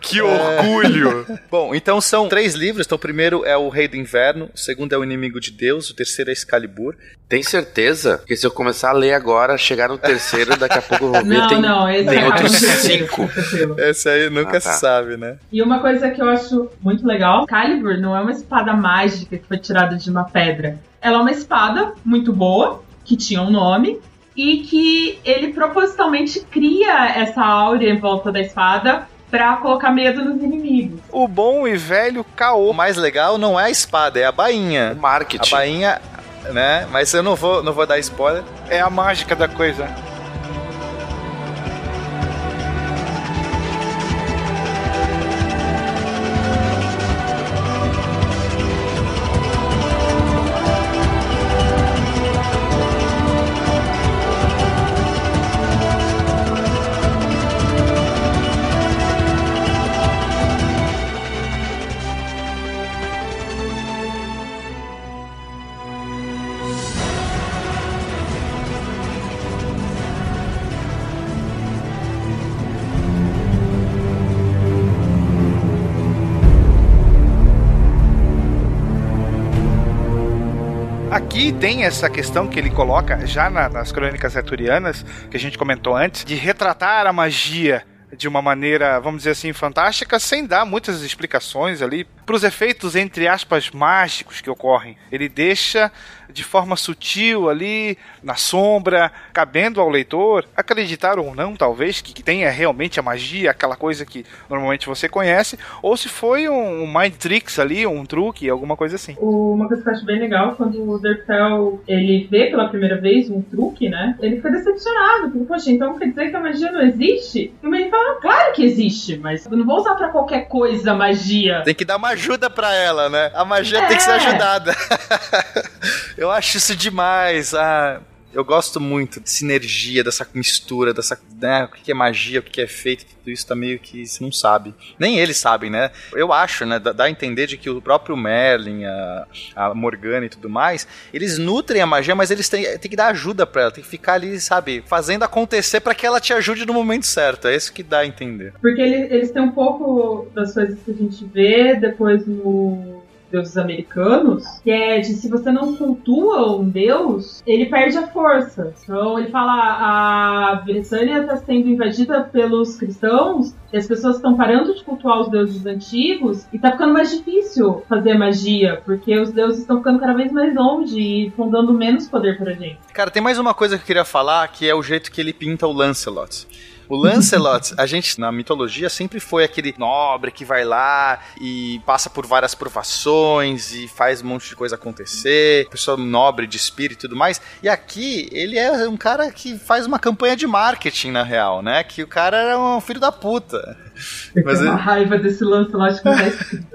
Speaker 1: que orgulho! *laughs*
Speaker 3: Bom, então são três livros. Então, o primeiro é O Rei do Inverno, o segundo é O Inimigo de Deus, o terceiro é Excalibur.
Speaker 5: Tem certeza? Porque se eu começar a ler agora, chegar no terceiro, daqui a pouco eu vou ver,
Speaker 2: Não,
Speaker 5: tem,
Speaker 2: não, esse
Speaker 5: tem
Speaker 2: é
Speaker 5: outros cinco.
Speaker 3: Esse aí nunca
Speaker 5: Ah, tá.
Speaker 3: se sabe, né?
Speaker 2: E uma coisa que eu acho muito legal, Calibur não é uma espada mágica que foi tirada de uma pedra. Ela é uma espada muito boa, que tinha um nome, e que ele propositalmente cria essa áurea em volta da espada pra colocar medo nos inimigos.
Speaker 6: O bom e velho
Speaker 3: O
Speaker 6: caô.
Speaker 3: mais legal não é a espada, é a bainha.
Speaker 5: O marketing.
Speaker 3: A bainha, né? Mas eu não vou, não vou dar spoiler.
Speaker 6: É a mágica da coisa. Aqui tem essa questão que ele coloca já na- nas crônicas arturianas, que a gente comentou antes, de retratar a magia de uma maneira, vamos dizer assim, fantástica, sem dar muitas explicações ali para os efeitos, entre aspas, mágicos que ocorrem. Ele deixa de forma sutil ali, na sombra, cabendo ao leitor acreditar ou não, talvez, que que tenha realmente a magia, aquela coisa que normalmente você conhece, ou se foi um, um mind tricks ali, um truque, alguma coisa assim.
Speaker 2: Uma coisa que eu acho bem legal, quando o Derfel ele vê pela primeira vez um truque, né? Ele fica decepcionado, porque, poxa, então quer dizer que a magia não existe? E ele fala, claro que existe, mas eu não vou usar pra qualquer coisa magia.
Speaker 3: Tem que dar uma ajuda pra ela, né? A magia tem que ser
Speaker 2: É.
Speaker 3: ajudada. *laughs* eu acho isso demais. Ah, eu gosto muito de sinergia, dessa mistura, dessa. Né, o que é magia, o que é feito, tudo isso tá meio que você não sabe. Nem eles sabem, né? Eu acho, né? Dá a entender de que o próprio Merlin, a, a Morgana e tudo mais, eles nutrem a magia, mas eles têm, têm que dar ajuda pra ela, tem que ficar ali, sabe, fazendo acontecer pra que ela te ajude no momento certo. É isso que dá a entender.
Speaker 2: Porque ele- eles têm um pouco das coisas que a gente vê depois no deuses americanos, que é de se você não cultua um deus, ele perde a força. Então ele fala, a Britânia está sendo invadida pelos cristãos e as pessoas estão parando de cultuar os deuses antigos e tá ficando mais difícil fazer magia, porque os deuses estão ficando cada vez mais longe e estão dando menos poder pra gente.
Speaker 3: Cara, tem mais uma coisa que eu queria falar, que é o jeito que ele pinta o Lancelot. O Lancelot, a gente na mitologia sempre foi aquele nobre que vai lá e passa por várias provações e faz um monte de coisa acontecer, pessoa nobre de espírito e tudo mais. E aqui ele é um cara que faz uma campanha de marketing na real, né? Que o cara era um filho da puta.
Speaker 2: Eu
Speaker 3: Mas
Speaker 2: tenho uma
Speaker 3: ele-
Speaker 2: raiva desse lance lá, acho que não *laughs* tá escrito.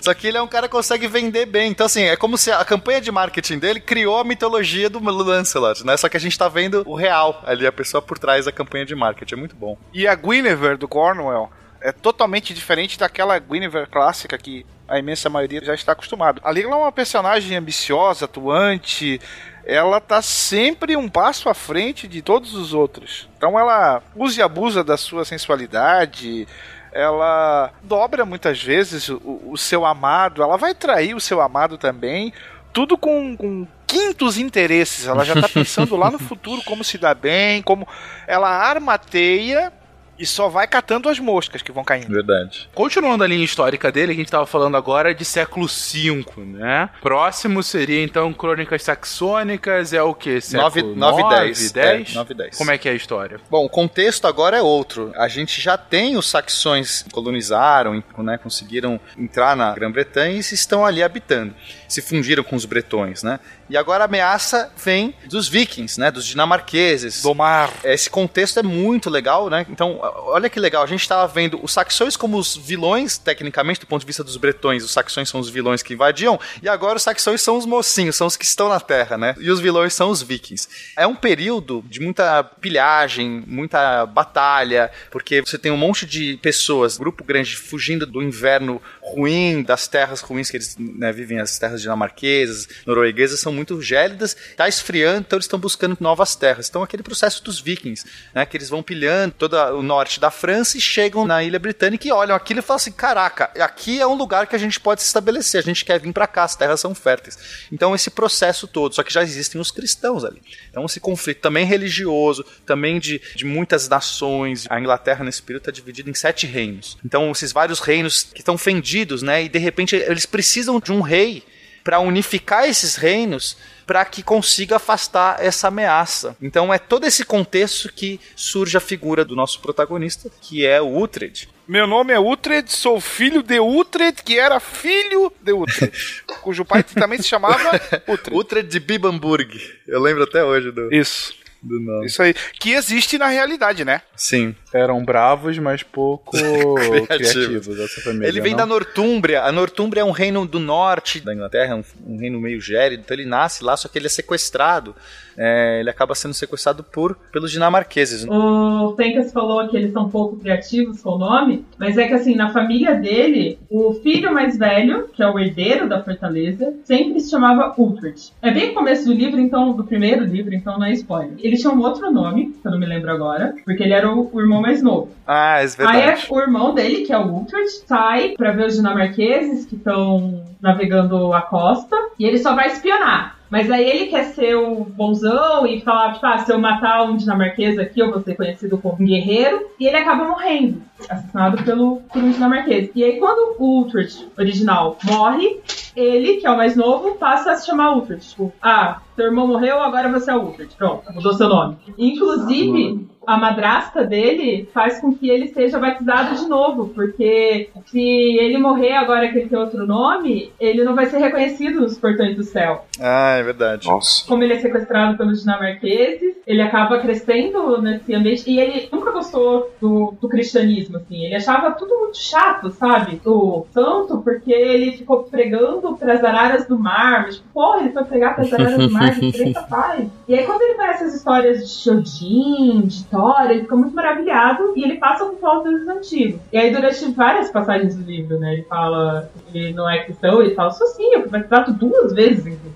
Speaker 3: Só que ele é um cara que consegue vender bem. Então, assim, é como se a campanha de marketing dele criou a mitologia do Lancelot, né? Só que a gente tá vendo o real ali, a pessoa por trás da campanha de marketing. É muito bom.
Speaker 6: E a Guinevere do Cornwell é totalmente diferente daquela Guinevere clássica que a imensa maioria já está acostumado. Ali ela é uma personagem ambiciosa, atuante, ela tá sempre um passo à frente de todos os outros. Então ela usa e abusa da sua sensualidade, ela dobra muitas vezes o, o seu amado, ela vai trair o seu amado também, tudo com, com quintos interesses. Ela já tá pensando lá no futuro como se dá bem, como ela armateia E só vai catando as moscas que vão caindo.
Speaker 3: Verdade.
Speaker 1: Continuando a linha histórica dele, que a gente estava falando agora é de século V, né? Próximo seria então Crônicas Saxônicas, é o que?
Speaker 3: 9
Speaker 1: Século
Speaker 3: 9 e 10.
Speaker 1: 10? 10?
Speaker 3: É, 9 e 10.
Speaker 1: Como é que é a história?
Speaker 3: Bom, o contexto agora é outro. A gente já tem os saxões que colonizaram, né, conseguiram entrar na Grã-Bretanha e estão ali habitando. Se fundiram com os bretões, né? E agora a ameaça vem dos vikings, né, dos dinamarqueses.
Speaker 6: Do mar.
Speaker 3: Esse contexto é muito legal, né? Então, olha que legal, a gente estava vendo os saxões como os vilões, tecnicamente, do ponto de vista dos bretões, os saxões são os vilões que invadiam, e agora os saxões são os mocinhos, são os que estão na terra, né? E os vilões são os vikings. É um período de muita pilhagem, muita batalha, porque você tem um monte de pessoas, grupo grande, fugindo do inverno ruim, das terras ruins que eles né, vivem, as terras dinamarquesas, norueguesas, são muito gélidas, tá esfriando, então eles estão buscando novas terras. Então, aquele processo dos vikings, né, que eles vão pilhando todo o norte da França e chegam na ilha britânica e olham aquilo e falam assim: caraca, aqui é um lugar que a gente pode se estabelecer, a gente quer vir para cá, as terras são férteis. Então, esse processo todo, só que já existem os cristãos ali. Então, esse conflito também religioso, também de, de muitas nações. A Inglaterra, nesse período, está dividida em sete reinos. Então, esses vários reinos que estão fendidos, né, e de repente eles precisam de um rei para unificar esses reinos para que consiga afastar essa ameaça. Então é todo esse contexto que surge a figura do nosso protagonista, que é o Uhtred.
Speaker 6: Meu nome é Uhtred, sou filho de Uhtred, que era filho de Uhtred, *laughs* cujo pai também se chamava *laughs* Uhtred.
Speaker 3: Uhtred de Bibamburg. Eu lembro até hoje do,
Speaker 6: Isso,
Speaker 3: do nome.
Speaker 6: isso aí. Que existe na realidade, né?
Speaker 3: Sim.
Speaker 1: Eram bravos, mas pouco *laughs*
Speaker 3: Criativos.
Speaker 1: criativos, essa família.
Speaker 3: Ele vem
Speaker 1: não?
Speaker 3: da Nortúmbria. A Nortúmbria é um reino do norte da Inglaterra, um, um reino meio gélido. Então ele nasce lá, só que ele é sequestrado. É, ele acaba sendo sequestrado por pelos dinamarqueses.
Speaker 2: O Fencas falou que eles são pouco criativos com o nome, mas é que assim, na família dele, o filho mais velho, que é o herdeiro da fortaleza, sempre se chamava Uhtred. É bem o começo do livro, então, do primeiro livro, então não é spoiler. Ele tinha um outro nome, que eu não me lembro agora, porque ele era o, o irmão mais novo.
Speaker 3: Ah, é
Speaker 2: Aí
Speaker 3: verdade.
Speaker 2: é o irmão dele, que é o Uhtred, sai pra ver os dinamarqueses que estão navegando a costa, e ele só vai espionar. Mas aí ele quer ser o bonzão e falar, tipo, ah, se eu matar um dinamarquês aqui, eu vou ser conhecido como um guerreiro. E ele acaba morrendo, assassinado pelo, por um dinamarquês. E aí quando o Uhtred original morre, ele, que é o mais novo, passa a se chamar Uhtred. Tipo, ah, seu irmão morreu, agora você é o Uhtred. Pronto, mudou seu nome. Inclusive, a madrasta dele faz com que ele seja batizado de novo, porque se ele morrer agora que ele tem outro nome, ele não vai ser reconhecido nos portões do céu.
Speaker 3: Ah, é verdade.
Speaker 5: Nossa.
Speaker 2: Como ele é sequestrado pelos dinamarqueses, ele acaba crescendo nesse ambiente e ele nunca gostou do, do cristianismo, assim. Ele achava tudo muito chato, sabe? Do santo, porque ele ficou pregando pras araras do mar. Mas, tipo, porra, ele foi pregar pras araras do mar, que *laughs* faz. E aí, quando ele conhece as histórias de Shodin, de Thor, ele fica muito maravilhado e ele passa com os deuses antigos. E aí, durante várias passagens do livro, né, ele fala que ele não é cristão, ele fala, sou sim, eu fui batizado duas vezes, inclusive.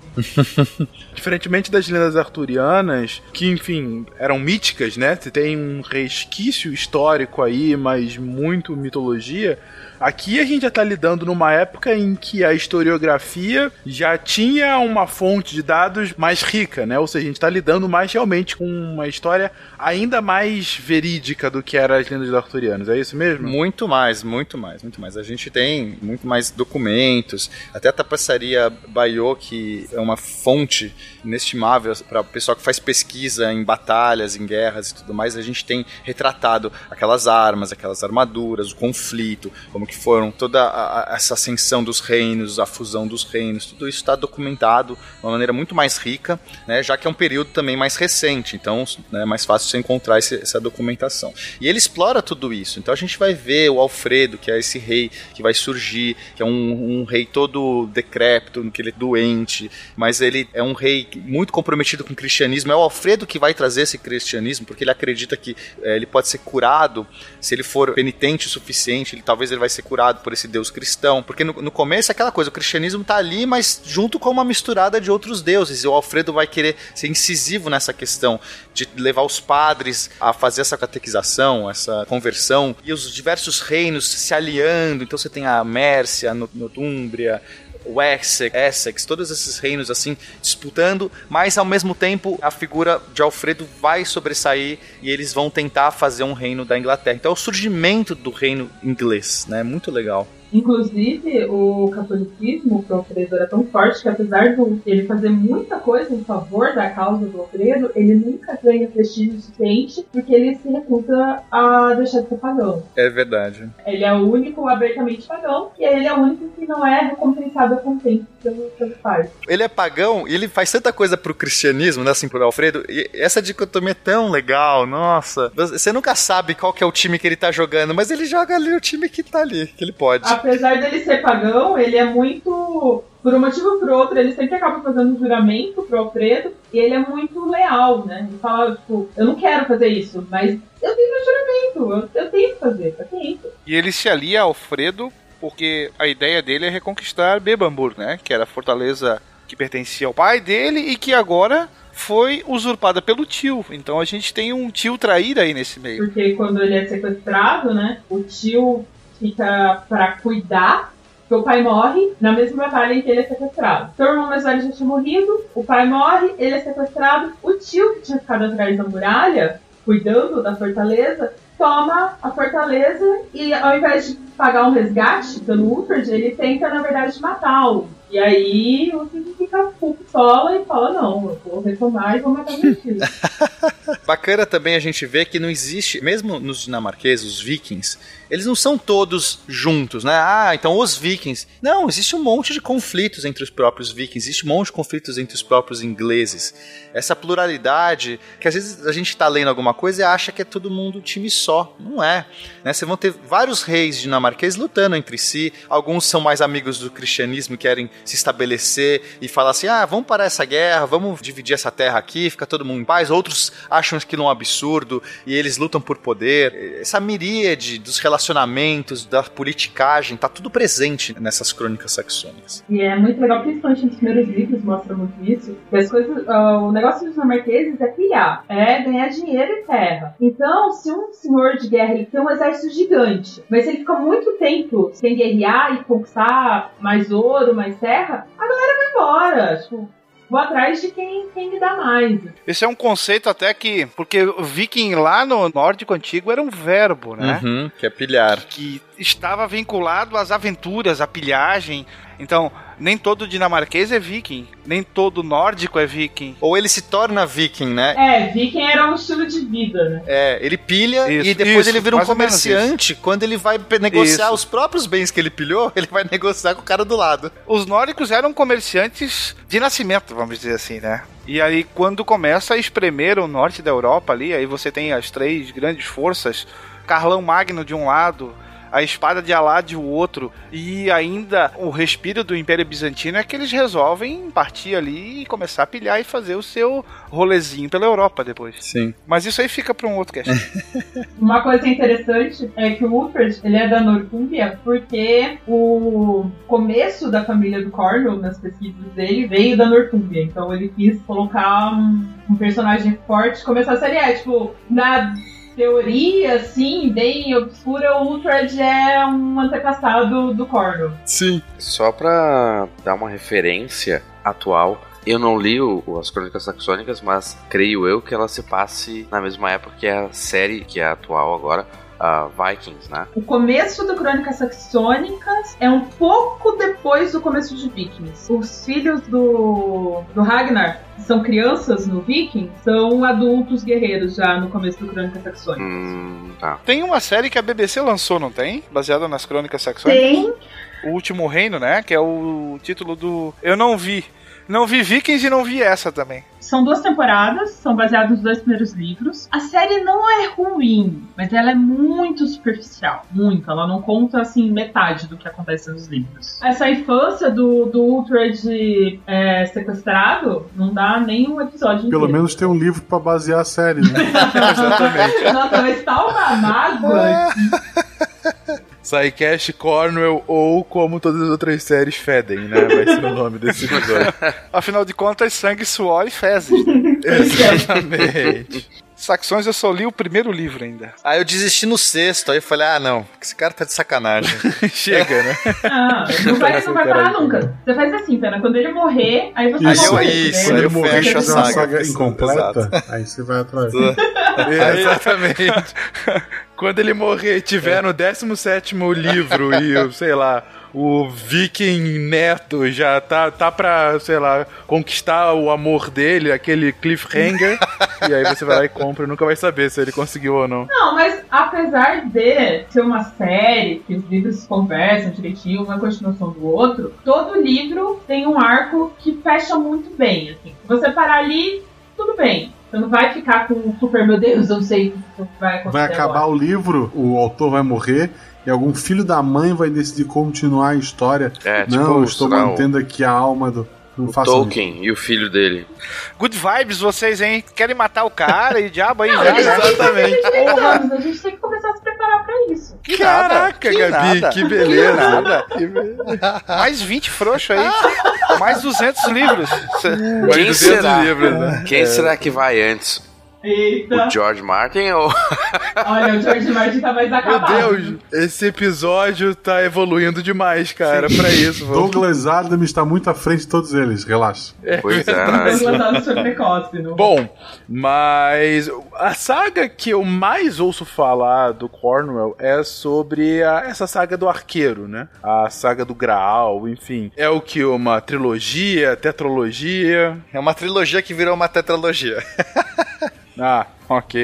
Speaker 2: *laughs*
Speaker 1: Diferentemente das lendas arturianas, que enfim eram míticas, né? Você tem um resquício histórico aí, mas muito mitologia. Aqui a gente já tá lidando numa época em que a historiografia já tinha uma fonte de dados mais rica, né? Ou seja, a gente tá lidando mais realmente com uma história ainda mais verídica do que eram as lendas arturianas. É isso mesmo?
Speaker 3: Muito mais, muito mais, muito mais. A gente tem muito mais documentos. Até a tapeçaria Bayeux, que é uma fonte inestimável para o pessoal que faz pesquisa em batalhas, em guerras e tudo mais. A gente tem retratado aquelas armas, aquelas armaduras, o conflito, como que foram toda a- essa ascensão dos reinos, a fusão dos reinos. Tudo isso está documentado de uma maneira muito mais rica, né, já que é um período também mais recente. Então né, é mais fácil você encontrar esse- essa documentação. E ele explora tudo isso. Então a gente vai ver o Alfredo, que é esse rei que vai surgir, que é um, um rei todo decrépito, que ele é doente, mas ele é um rei muito comprometido com o cristianismo. É o Alfredo que vai trazer esse cristianismo, porque ele acredita que eh, ele pode ser curado se ele for penitente o suficiente. Ele, talvez ele vai ser curado por esse Deus cristão. Porque no, no começo é aquela coisa, o cristianismo tá ali, mas junto com uma misturada de outros deuses. E o Alfredo vai querer ser incisivo nessa questão de levar os padres a fazer essa catequização, essa conversão, e os diversos reinos se aliando. Então você tem a Mércia, a No- Nortúmbria, Essex, todos esses reinos assim disputando, mas ao mesmo tempo a figura de Alfredo vai sobressair e eles vão tentar fazer um reino da Inglaterra. Então é o surgimento do reino inglês, né? Muito legal.
Speaker 2: Inclusive, o catolicismo pro Alfredo era tão forte que, apesar de ele fazer muita coisa em favor da causa do Alfredo, ele nunca ganha prestígio suficiente porque ele se recusa a deixar de ser pagão.
Speaker 3: É verdade.
Speaker 2: Ele é o único abertamente pagão e ele é o único que não é recompensado com tempo pelo, pelo pai.
Speaker 3: Ele é pagão e ele faz tanta coisa pro cristianismo, né, assim, pro Alfredo. E essa dicotomia é tão legal, nossa. Você nunca sabe qual que é o time que ele tá jogando, mas ele joga ali o time que tá ali, que ele pode.
Speaker 2: Apesar dele ser pagão, ele é muito. Por um motivo ou por outro, ele sempre acaba fazendo um juramento pro Alfredo e ele é muito leal, né? Ele fala, tipo, eu não quero fazer isso, mas eu tenho meu juramento, eu, eu tenho que fazer, eu tenho.
Speaker 6: E ele se alia a Alfredo porque a ideia dele é reconquistar Bebambur, né? Que era a fortaleza que pertencia ao pai dele e que agora foi usurpada pelo tio. Então a gente tem um tio traíra aí nesse meio.
Speaker 2: Porque quando ele é sequestrado, né? O tio fica pra cuidar. Porque o pai morre na mesma batalha em que ele é sequestrado. Seu irmão mais velho já tinha morrido, o pai morre, ele é sequestrado. O tio que tinha ficado atrás da muralha, cuidando da fortaleza, toma a fortaleza e ao invés de pagar um resgate pelo Uhtred, ele tenta, na verdade, matá-lo. E aí o Uhtred fica solo e fala, não, eu vou retomar e vou matar meu tio. *laughs*
Speaker 3: Bacana também a gente ver que não existe, mesmo nos dinamarqueses, os vikings, eles não são todos juntos, né? Ah, então os vikings. Não, existe um monte de conflitos entre os próprios vikings, existe um monte de conflitos entre os próprios ingleses. Essa pluralidade, que às vezes a gente tá lendo alguma coisa e acha que é todo mundo time só. Não é. Né? Você vão ter vários reis dinamarqueses lutando entre si. Alguns são mais amigos do cristianismo, querem se estabelecer e falar assim: ah, vamos parar essa guerra, vamos dividir essa terra aqui, fica todo mundo em paz. Outros acham aquilo um absurdo e eles lutam por poder. Essa miríade dos relacionamentos, da politicagem, tá tudo presente nessas crônicas saxônicas.
Speaker 2: E é muito legal, principalmente nos primeiros livros mostra muito isso. As coisas, ah, o negócio dos dinamarqueses é pilhar, é ganhar dinheiro e terra. Então, se um senhor de guerra ele tem um exército gigante, mas ele fica muito tempo sem guerrear e conquistar mais ouro, mais terra, a galera vai embora. Tipo, vou atrás de quem, quem me dá mais.
Speaker 6: Esse é um conceito até que. Porque o viking lá no nórdico antigo era um verbo, né?
Speaker 3: Uhum, que é pilhar.
Speaker 6: Que estava vinculado às aventuras, à pilhagem. Então, nem todo dinamarquês é viking, nem todo nórdico é viking.
Speaker 3: Ou ele se torna viking, né?
Speaker 2: É, viking era um estilo de vida, né?
Speaker 3: É, ele pilha
Speaker 6: Isso,
Speaker 3: e depois
Speaker 6: isso,
Speaker 3: ele vira um comerciante. Quando ele vai negociar
Speaker 6: Isso.
Speaker 3: os próprios bens que ele pilhou, *laughs* ele vai negociar com o cara do lado.
Speaker 6: Os nórdicos eram comerciantes de nascimento, vamos dizer assim, né? E aí, quando começa a espremer o norte da Europa ali, aí você tem as três grandes forças, Carlão Magno de um lado, a espada de Alá de outro, e ainda o respiro do Império Bizantino é que eles resolvem partir ali e começar a pilhar e fazer o seu rolezinho pela Europa depois.
Speaker 3: Sim.
Speaker 6: Mas isso aí fica para um outro cast. *laughs*
Speaker 2: Uma coisa interessante é que o Uhtred, ele é da Northumbria porque o começo da família do Cornwall, nas pesquisas dele, veio da Northumbria. Então ele quis colocar um, um personagem forte, começar a série. É, tipo, na teoria, assim, bem obscura, o Uhtred é um antepassado do Cornwall.
Speaker 3: Sim.
Speaker 5: Só pra dar uma referência atual, eu não li o, o- as Crônicas Saxônicas, mas creio eu que ela se passe na mesma época que a série que é atual agora, a Vikings, né?
Speaker 2: O começo do Crônicas Saxônicas é um pouco depois do começo de Vikings. Os filhos do, do Ragnar, que são crianças no Viking, são adultos guerreiros já no começo do Crônicas Saxônicas.
Speaker 5: Hum, tá.
Speaker 6: tem uma série que a BBC lançou, não tem? Baseada nas crônicas saxônicas.
Speaker 2: Tem
Speaker 6: O Último Reino, né? Que é o título do. Eu não vi. Não vi Vikings e não vi essa também.
Speaker 2: São duas temporadas, são baseadas nos dois primeiros livros. A série não é ruim, mas ela é muito superficial. Muito. Ela não conta, assim, metade do que acontece nos livros. Essa infância do, do Uhtred é, sequestrado não dá nem um episódio
Speaker 4: Pelo
Speaker 2: inteiro.
Speaker 4: menos tem um livro pra basear a série, né? *laughs*
Speaker 3: Exatamente.
Speaker 2: Nossa, mas tá uma mágoa.
Speaker 1: Psycast Cornwell ou como todas as outras séries fedem, né? Vai ser o nome desse episódio. *laughs*
Speaker 6: Afinal de contas, sangue, suor e fezes. né? *laughs*
Speaker 1: Exatamente.
Speaker 6: Saxões eu só li o primeiro livro ainda.
Speaker 3: Aí eu desisti no sexto, aí eu falei, ah não, esse cara tá de sacanagem. *laughs*
Speaker 1: Chega, né?
Speaker 2: Ah, não vai, não vai parar nunca. Você faz assim, Pena. Quando ele morrer, aí você
Speaker 3: Isso,
Speaker 2: volta.
Speaker 3: isso,
Speaker 4: Quando
Speaker 3: aí
Speaker 4: ele
Speaker 3: eu
Speaker 4: morrer,
Speaker 3: fecho a saga.
Speaker 4: saga incompleta, aí você vai atrás.
Speaker 1: Exatamente. Quando ele morrer, tiver no 17 livro e, *laughs* sei lá, o Viking Neto já tá, tá pra, sei lá, conquistar o amor dele, aquele cliffhanger, *laughs* e aí você vai lá e compra e nunca vai saber se ele conseguiu ou não.
Speaker 2: Não, mas apesar de ser uma série, que os livros conversam direitinho, uma continuação do outro, todo livro tem um arco que fecha muito bem, assim. Se você parar ali, tudo bem. Você não vai ficar com o super, meu Deus, eu sei o que vai acontecer
Speaker 4: Vai acabar
Speaker 2: agora.
Speaker 4: o livro, o autor vai morrer e algum filho da mãe vai decidir continuar a história.
Speaker 5: É, tipo,
Speaker 4: não, eu estou
Speaker 5: sei lá, o-
Speaker 4: mantendo aqui a alma do. Não
Speaker 5: O Tolkien e o filho dele.
Speaker 6: Good vibes vocês, hein? Querem matar o cara e diabo aí
Speaker 2: Não,
Speaker 6: já,
Speaker 2: a gente
Speaker 6: né?
Speaker 1: Exatamente.
Speaker 2: tem 10 anos, a gente tem que começar a se preparar pra isso.
Speaker 6: Que nada,
Speaker 1: Caraca,
Speaker 6: que
Speaker 1: Gabi,
Speaker 6: nada.
Speaker 1: que beleza.
Speaker 6: nada. Mais 20 frouxo aí. Mais 200 livros.
Speaker 1: Mais
Speaker 5: Quem
Speaker 1: 200
Speaker 5: será?
Speaker 1: livros, né?
Speaker 5: Quem será que vai antes?
Speaker 2: Eita,
Speaker 5: O George Martin ou.
Speaker 2: olha, o George *laughs* Martin tá mais
Speaker 1: Meu
Speaker 2: acabado.
Speaker 1: Deus, esse episódio tá evoluindo demais, cara, pra isso. Vamos...
Speaker 4: Douglas Adams está muito à frente de todos eles, relaxa.
Speaker 5: Pois é,
Speaker 2: Douglas
Speaker 5: né?
Speaker 2: Adams foi precoce, não?
Speaker 1: Bom, mas a saga que eu mais ouço falar do Cornwell é sobre a- essa saga do arqueiro, né? A saga do Graal, enfim. É o que? Uma trilogia, tetralogia?
Speaker 3: É uma trilogia que virou uma tetralogia. *laughs*
Speaker 1: Ah, ok.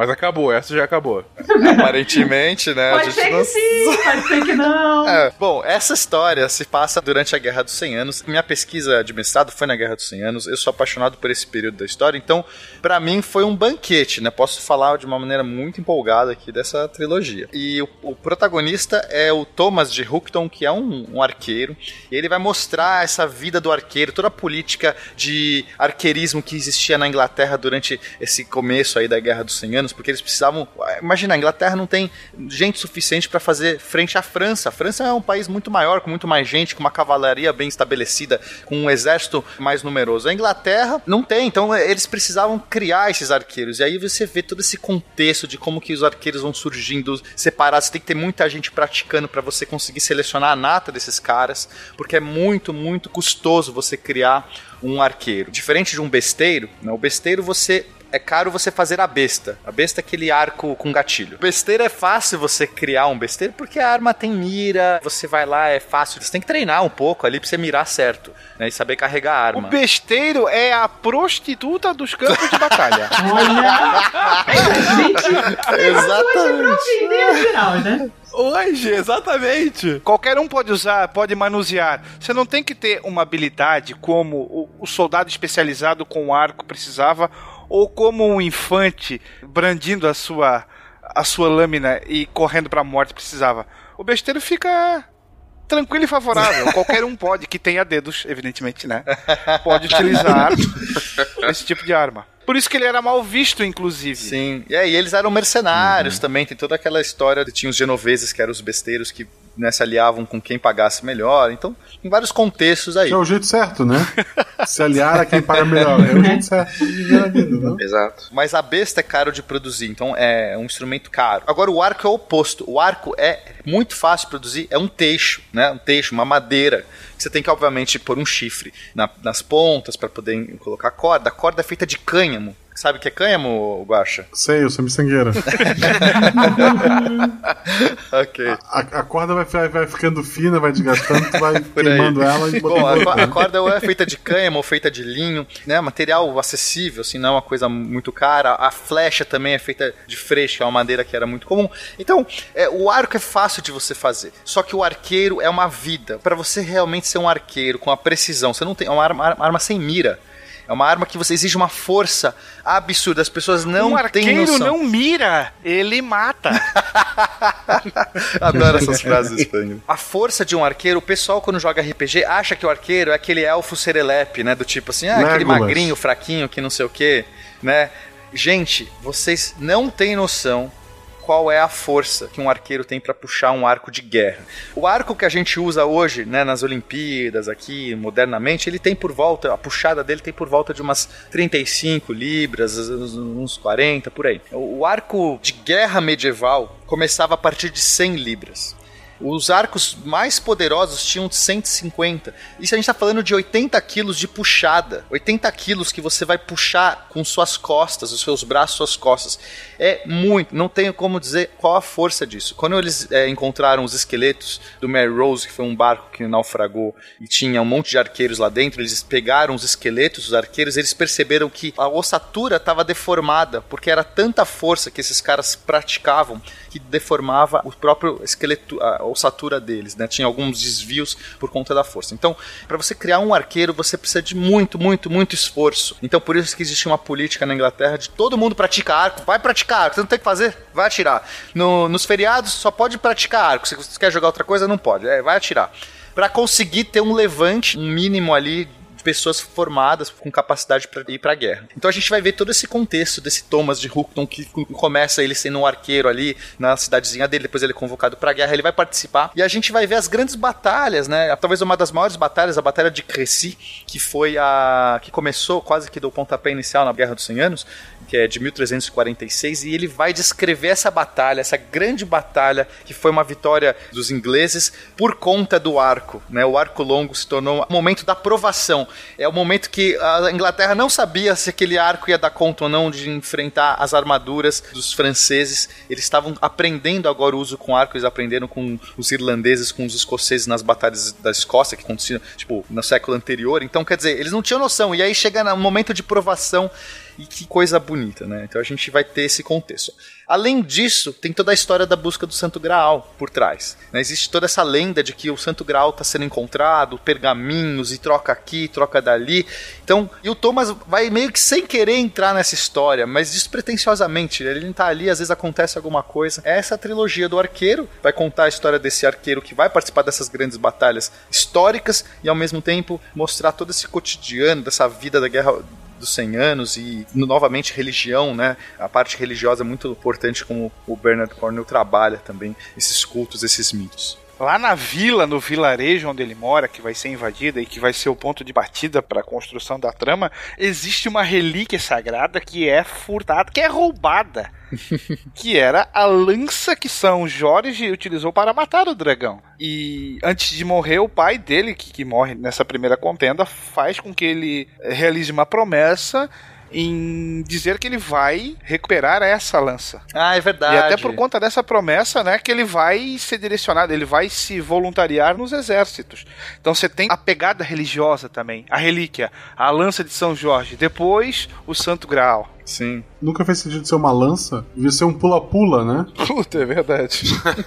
Speaker 1: Mas acabou, essa já acabou. *laughs*
Speaker 3: Aparentemente, né? a
Speaker 2: Pode
Speaker 3: gente
Speaker 2: ser
Speaker 3: não
Speaker 2: que sim, pode ser que não.
Speaker 3: É, bom, essa história se passa durante a Guerra dos 100 Anos. Minha pesquisa de mestrado foi na Guerra dos 100 Anos. Eu sou apaixonado por esse período da história, então, pra mim foi um banquete, né? Posso falar de uma maneira muito empolgada aqui dessa trilogia. E o, o protagonista é o Thomas de Hookton, que é um, um arqueiro. E ele vai mostrar essa vida do arqueiro, toda a política de arqueirismo que existia na Inglaterra durante esse começo aí da Guerra dos 100 Anos, porque eles precisavam. Imagina, a Inglaterra não tem gente suficiente para fazer frente à França. A França é um país muito maior, com muito mais gente, com uma cavalaria bem estabelecida, com um exército mais numeroso. A Inglaterra não tem, então eles precisavam criar esses arqueiros. E aí você vê todo esse contexto de como que os arqueiros vão surgindo separados. Você tem que ter muita gente praticando para você conseguir selecionar a nata desses caras, porque é muito, muito custoso você criar um arqueiro. Diferente de um besteiro, né? o besteiro você é caro você fazer a besta. A besta é aquele arco com gatilho. Besteiro é fácil você criar um besteiro porque a arma tem mira, você vai lá, é fácil. Você tem que treinar um pouco ali pra você mirar certo, né? E saber carregar a
Speaker 6: O
Speaker 3: arma.
Speaker 6: besteiro é a prostituta dos campos de batalha. *laughs*
Speaker 2: Olha! Gente, *laughs*
Speaker 3: Exatamente.
Speaker 2: o né?
Speaker 1: Hoje, exatamente.
Speaker 6: Qualquer um pode usar, pode manusear. Você não tem que ter uma habilidade como o, o soldado especializado com arco precisava, ou como um infante brandindo a sua, a sua lâmina e correndo pra morte precisava. O besteiro fica tranquilo e favorável. *laughs* Qualquer um pode, que tenha dedos, evidentemente, né? Pode utilizar *laughs* esse tipo de arma. Por isso que ele era mal visto, inclusive.
Speaker 3: Sim. E aí eles eram mercenários também, tem toda aquela história de tinha os genoveses que eram os besteiros que né, se aliavam com quem pagasse melhor. Então, em vários contextos aí.
Speaker 4: Que é o jeito certo, né? Se aliar a quem paga melhor. É o jeito certo de viver a vida, não?
Speaker 5: Exato.
Speaker 3: Mas a besta é caro de produzir, então é um instrumento caro. Agora o arco é o oposto. O arco é muito fácil de produzir, é um teixo, né? Um teixo, uma madeira. Você tem que obviamente pôr um chifre na- nas pontas para poder colocar corda. A corda é feita de cânhamo. Sabe o que é cânhamo, Guaxa?
Speaker 4: Sei, eu sou miçangueira. *laughs*
Speaker 3: ok.
Speaker 4: A, a corda vai, vai, ficando fina, vai desgastando, tu vai queimando ela e
Speaker 3: Bom, a, a corda ou é feita de cânhamo ou feita de linho, né? Material acessível, assim, não é uma coisa muito cara. A flecha também é feita de freixo, é uma madeira que era muito comum. Então, é, o arco é fácil de você fazer. Só que o arqueiro é uma vida. Para você realmente ser um arqueiro com a precisão, você não tem é uma arma, arma sem mira. É uma arma que você exige uma força absurda. As pessoas não
Speaker 6: um
Speaker 3: têm
Speaker 6: arqueiro
Speaker 3: noção.
Speaker 6: não mira, ele mata. *laughs*
Speaker 3: Adoro essas frases, Spangler. A força de um arqueiro, o pessoal quando joga RPG acha que o arqueiro é aquele elfo serelepe, né? Do tipo assim, ah, aquele magrinho, fraquinho, que não sei o quê, né? Gente, vocês não têm noção qual é a força que um arqueiro tem para puxar um arco de guerra. O arco que a gente usa hoje, né, nas Olimpíadas aqui, modernamente, ele tem por volta, a puxada dele tem por volta de umas 35 libras, uns 40 por aí. O arco de guerra medieval começava a partir de 100 libras. Os arcos mais poderosos tinham 150. Isso a gente está falando de 80 quilos de puxada. 80 quilos que você vai puxar com suas costas, os seus braços, suas costas. É muito. Não tenho como dizer qual a força disso. Quando eles é, encontraram os esqueletos do Mary Rose, que foi um barco que naufragou e tinha um monte de arqueiros lá dentro, eles pegaram os esqueletos dos arqueiros, eles perceberam que a ossatura estava deformada, porque era tanta força que esses caras praticavam que deformava o próprio esqueleto, a ossatura deles, né? Tinha alguns desvios por conta da força. Então, para você criar um arqueiro, você precisa de muito, muito, muito esforço. Então, por isso que existe uma política na Inglaterra de todo mundo pratica arco. Vai praticar arco, você não tem que fazer, vai atirar. No, nos feriados só pode praticar arco. Se você quer jogar outra coisa, não pode. É, vai atirar para conseguir ter um levante, um mínimo ali pessoas formadas com capacidade para ir para a guerra. Então a gente vai ver todo esse contexto desse Thomas de Hookton que começa ele sendo um arqueiro ali na cidadezinha dele, depois ele é convocado para a guerra, ele vai participar e a gente vai ver as grandes batalhas, né? Talvez uma das maiores batalhas, a batalha de Crécy, que foi a que começou quase que do pontapé inicial na Guerra dos 100 Anos, que é de 1346, e ele vai descrever essa batalha, essa grande batalha que foi uma vitória dos ingleses por conta do arco, né? O arco longo se tornou um momento da provação. É o momento que a Inglaterra não sabia se aquele arco ia dar conta ou não de enfrentar as armaduras dos franceses. Eles estavam aprendendo agora o uso com arco, eles aprenderam com os irlandeses, com os escoceses nas batalhas da Escócia que aconteciam, tipo, no século anterior. Então, quer dizer, eles não tinham noção. E aí chega no momento de provação e que coisa bonita, né? Então a gente vai ter esse contexto. Além disso, tem toda a história da busca do Santo Graal por trás. Né? Existe toda essa lenda de que o Santo Graal está sendo encontrado, pergaminhos e troca aqui, troca dali. Então, e o Thomas vai meio que sem querer entrar nessa história, mas despretensiosamente. Ele não tá ali, às vezes acontece alguma coisa. Essa trilogia do arqueiro vai contar a história desse arqueiro que vai participar dessas grandes batalhas históricas e ao mesmo tempo mostrar todo esse cotidiano dessa vida da guerra dos 100 anos e novamente religião, né? A parte religiosa é muito importante como o Bernard Cornell trabalha também esses cultos, esses mitos.
Speaker 6: Lá na vila, no vilarejo onde ele mora, que vai ser invadida e que vai ser o ponto de partida para a construção da trama, existe uma relíquia sagrada que é furtada, que é roubada. *laughs* que era a lança que São Jorge utilizou para matar o dragão. E antes de morrer, o pai dele, que, que morre nessa primeira contenda, faz com que ele realize uma promessa em dizer que ele vai recuperar essa lança.
Speaker 3: Ah, é verdade.
Speaker 6: E até por conta dessa promessa, né, que ele vai ser direcionado, ele vai se voluntariar nos exércitos. Então você tem a pegada religiosa também, a relíquia, a lança de São Jorge, depois o Santo Graal.
Speaker 3: Sim.
Speaker 4: Nunca fez sentido ser uma lança, devia ser um pula-pula, né? *laughs*
Speaker 6: Puta, é verdade.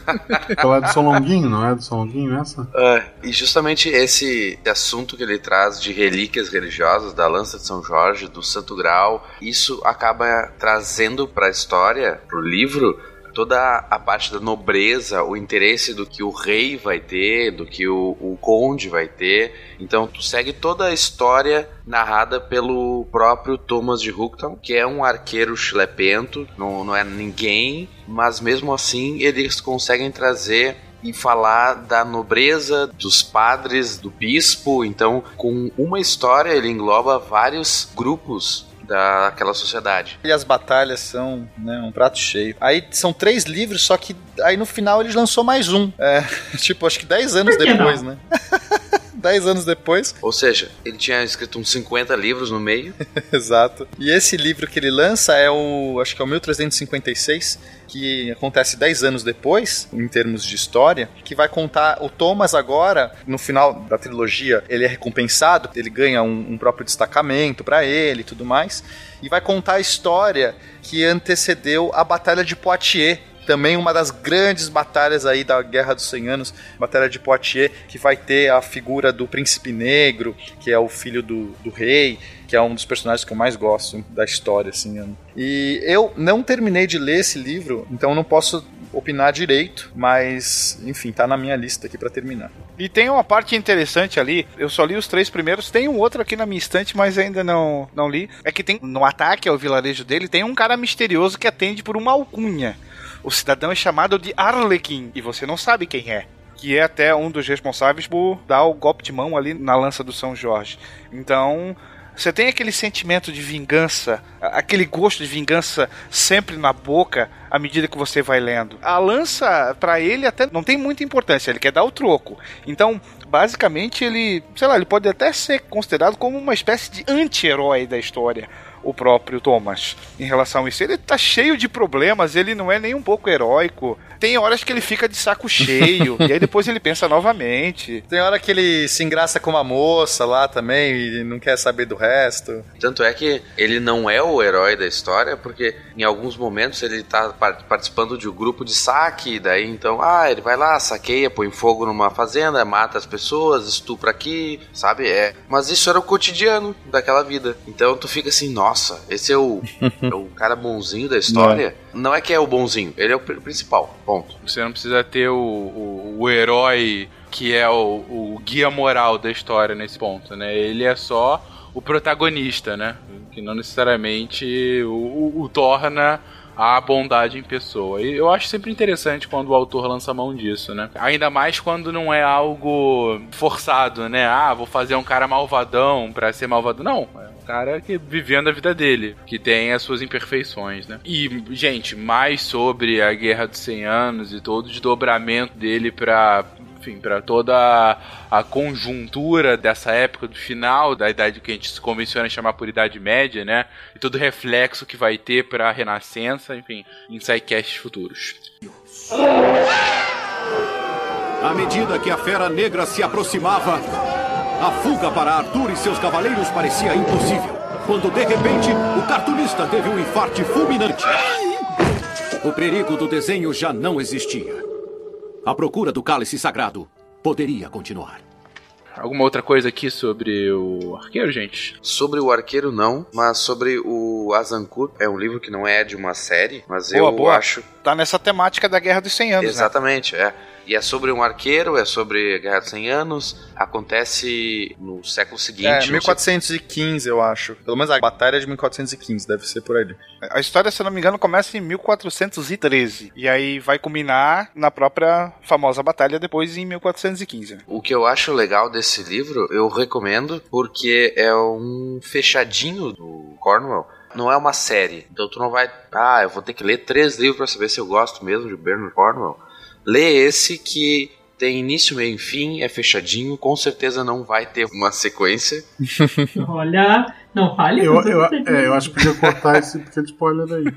Speaker 6: *laughs*
Speaker 4: Ela é do São Longuinho, não é do São Longuinho essa?
Speaker 5: É, e justamente esse assunto que ele traz de relíquias religiosas, da lança de São Jorge, do Santo Grau, isso acaba trazendo para a história, pro livro, toda a parte da nobreza, o interesse do que o rei vai ter, do que o, o conde vai ter. Então tu segue toda a história narrada pelo próprio Thomas de Hooktown, que é um arqueiro chilepento, não, não é ninguém, mas mesmo assim eles conseguem trazer e falar da nobreza, dos padres, do bispo. Então, com uma história, ele engloba vários grupos daquela sociedade.
Speaker 3: E as batalhas são né, um prato cheio. Aí são três livros, só que aí no final ele lançou mais um. É, *laughs* tipo, acho que dez anos depois, né? *laughs* 10 anos depois.
Speaker 5: Ou seja, ele tinha escrito uns 50 livros no meio. *laughs*
Speaker 3: Exato. E esse livro que ele lança é o, acho que é o 1356, que acontece 10 anos depois, em termos de história, que vai contar o Thomas agora, no final da trilogia, ele é recompensado, ele ganha um, um próprio destacamento para ele e tudo mais, e vai contar a história que antecedeu a Batalha de Poitiers, também uma das grandes batalhas aí da Guerra dos 100 Anos, Batalha de Poitiers, que vai ter a figura do Príncipe Negro, que é o filho do, do rei, que é um dos personagens que eu mais gosto da história, assim. E eu não terminei de ler esse livro, então não posso opinar direito, mas enfim, tá na minha lista aqui para terminar.
Speaker 6: E tem uma parte interessante ali, eu só li os três primeiros, tem um outro aqui na minha estante, mas ainda não, não li. É que tem no ataque ao vilarejo dele, tem um cara misterioso que atende por uma alcunha. O cidadão é chamado de Arlequim e você não sabe quem é. Que é até um dos responsáveis por dar o golpe de mão ali na lança do São Jorge. Então, você tem aquele sentimento de vingança, aquele gosto de vingança sempre na boca à medida que você vai lendo. A lança, para ele, até não tem muita importância, ele quer dar o troco. Então, basicamente, ele, sei lá, ele pode até ser considerado como uma espécie de anti-herói da história o próprio Thomas em relação a isso. Ele tá cheio de problemas, ele não é nem um pouco heróico. Tem horas que ele fica de saco cheio, *laughs* e aí depois ele pensa novamente.
Speaker 3: Tem hora que ele se engraça com uma moça lá também e não quer saber do resto.
Speaker 5: Tanto é que ele não é o herói da história, porque em alguns momentos ele tá participando de um grupo de saque, daí então, ah, ele vai lá, saqueia, põe fogo numa fazenda, mata as pessoas, estupra aqui, sabe? É. Mas isso era o cotidiano daquela vida. Então tu fica assim, nossa, esse é o, *laughs* é o cara bonzinho da história. Não. não é que é o bonzinho, ele é o principal. Ponto.
Speaker 1: Você não precisa ter o, o, o herói que é o, o guia moral da história nesse ponto, né? Ele é só o protagonista, né? Que não necessariamente o, o, torna a bondade em pessoa. E eu acho sempre interessante quando o autor lança mão disso, né? Ainda mais quando não é algo forçado, né? Ah, vou fazer um cara malvadão pra ser malvado. Não, é um cara que vivendo a vida dele, que tem as suas imperfeições, né? E, gente, mais sobre a Guerra dos 100 Anos e todo o desdobramento dele pra enfim, para toda a, a, conjuntura dessa época, do final da idade que a gente se convenciona chamar por Idade Média, né? E todo o reflexo que vai ter para a Renascença, enfim, em sidecasts futuros.
Speaker 9: À medida que a Fera Negra se aproximava, a fuga para Arthur e seus cavaleiros parecia impossível. Quando de repente o cartunista teve um infarte fulminante. O perigo do desenho já não existia. A procura do cálice sagrado poderia continuar.
Speaker 1: Alguma outra coisa aqui sobre o arqueiro, gente?
Speaker 5: Sobre o arqueiro, não, mas sobre o Azankur. É um livro que não é de uma série, mas
Speaker 6: boa,
Speaker 5: eu
Speaker 6: boa.
Speaker 5: acho.
Speaker 6: Tá nessa temática da Guerra dos 100 Anos.
Speaker 5: Né? Exatamente, né? é. E é sobre um arqueiro, é sobre a Guerra dos 100 Anos, acontece no século seguinte.
Speaker 3: É, 1415, eu acho. Pelo menos a batalha é de 1415, deve ser por ali.
Speaker 6: A história, se eu não me engano, começa em 1413. E aí vai culminar na própria famosa batalha depois em 1415.
Speaker 5: O que eu acho legal desse livro, eu recomendo, porque é um fechadinho do Cornwell não é uma série. Então tu não vai. Ah, eu vou ter que ler três livros para saber se eu gosto mesmo de Bernard Cornwell. Lê esse que tem início, meio e fim, é fechadinho, com certeza não vai ter uma sequência. *laughs*
Speaker 2: Olha, não fale.
Speaker 4: Eu, eu, é, eu acho que podia cortar esse pequeno spoiler aí. *laughs*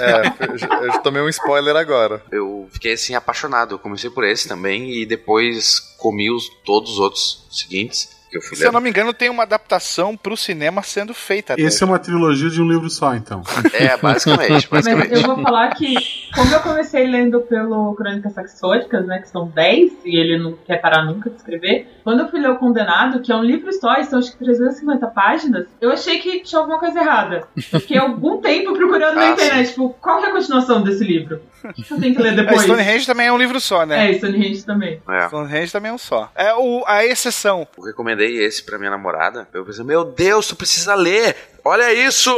Speaker 3: É, é, eu, eu tomei um spoiler agora.
Speaker 5: Eu fiquei assim apaixonado. Eu comecei por esse também e depois comi os, todos os outros seguintes. Eu
Speaker 6: Se eu não me engano, tem uma adaptação pro cinema sendo feita.
Speaker 4: Esse é uma trilogia de um livro só, então.
Speaker 5: É, basicamente. *laughs* basicamente.
Speaker 2: Mas eu vou falar que, como eu comecei lendo pelo Crônicas Saxônicas, né, que são 10, e ele não quer parar nunca de escrever, quando eu fui ler O Condenado, que é um livro só, e são acho que 350 páginas, eu achei que tinha alguma coisa errada. Fiquei algum tempo procurando ah, na internet, sim. tipo, qual é a continuação desse livro? O que eu tenho que ler depois?
Speaker 6: É, Stonehenge também é um livro só, né?
Speaker 2: É, Stonehenge também.
Speaker 6: É. Stonehenge também é um só. É o, a exceção.
Speaker 5: Eu recomendei esse pra minha namorada. Eu pensei, meu Deus, tu precisa ler! Olha isso!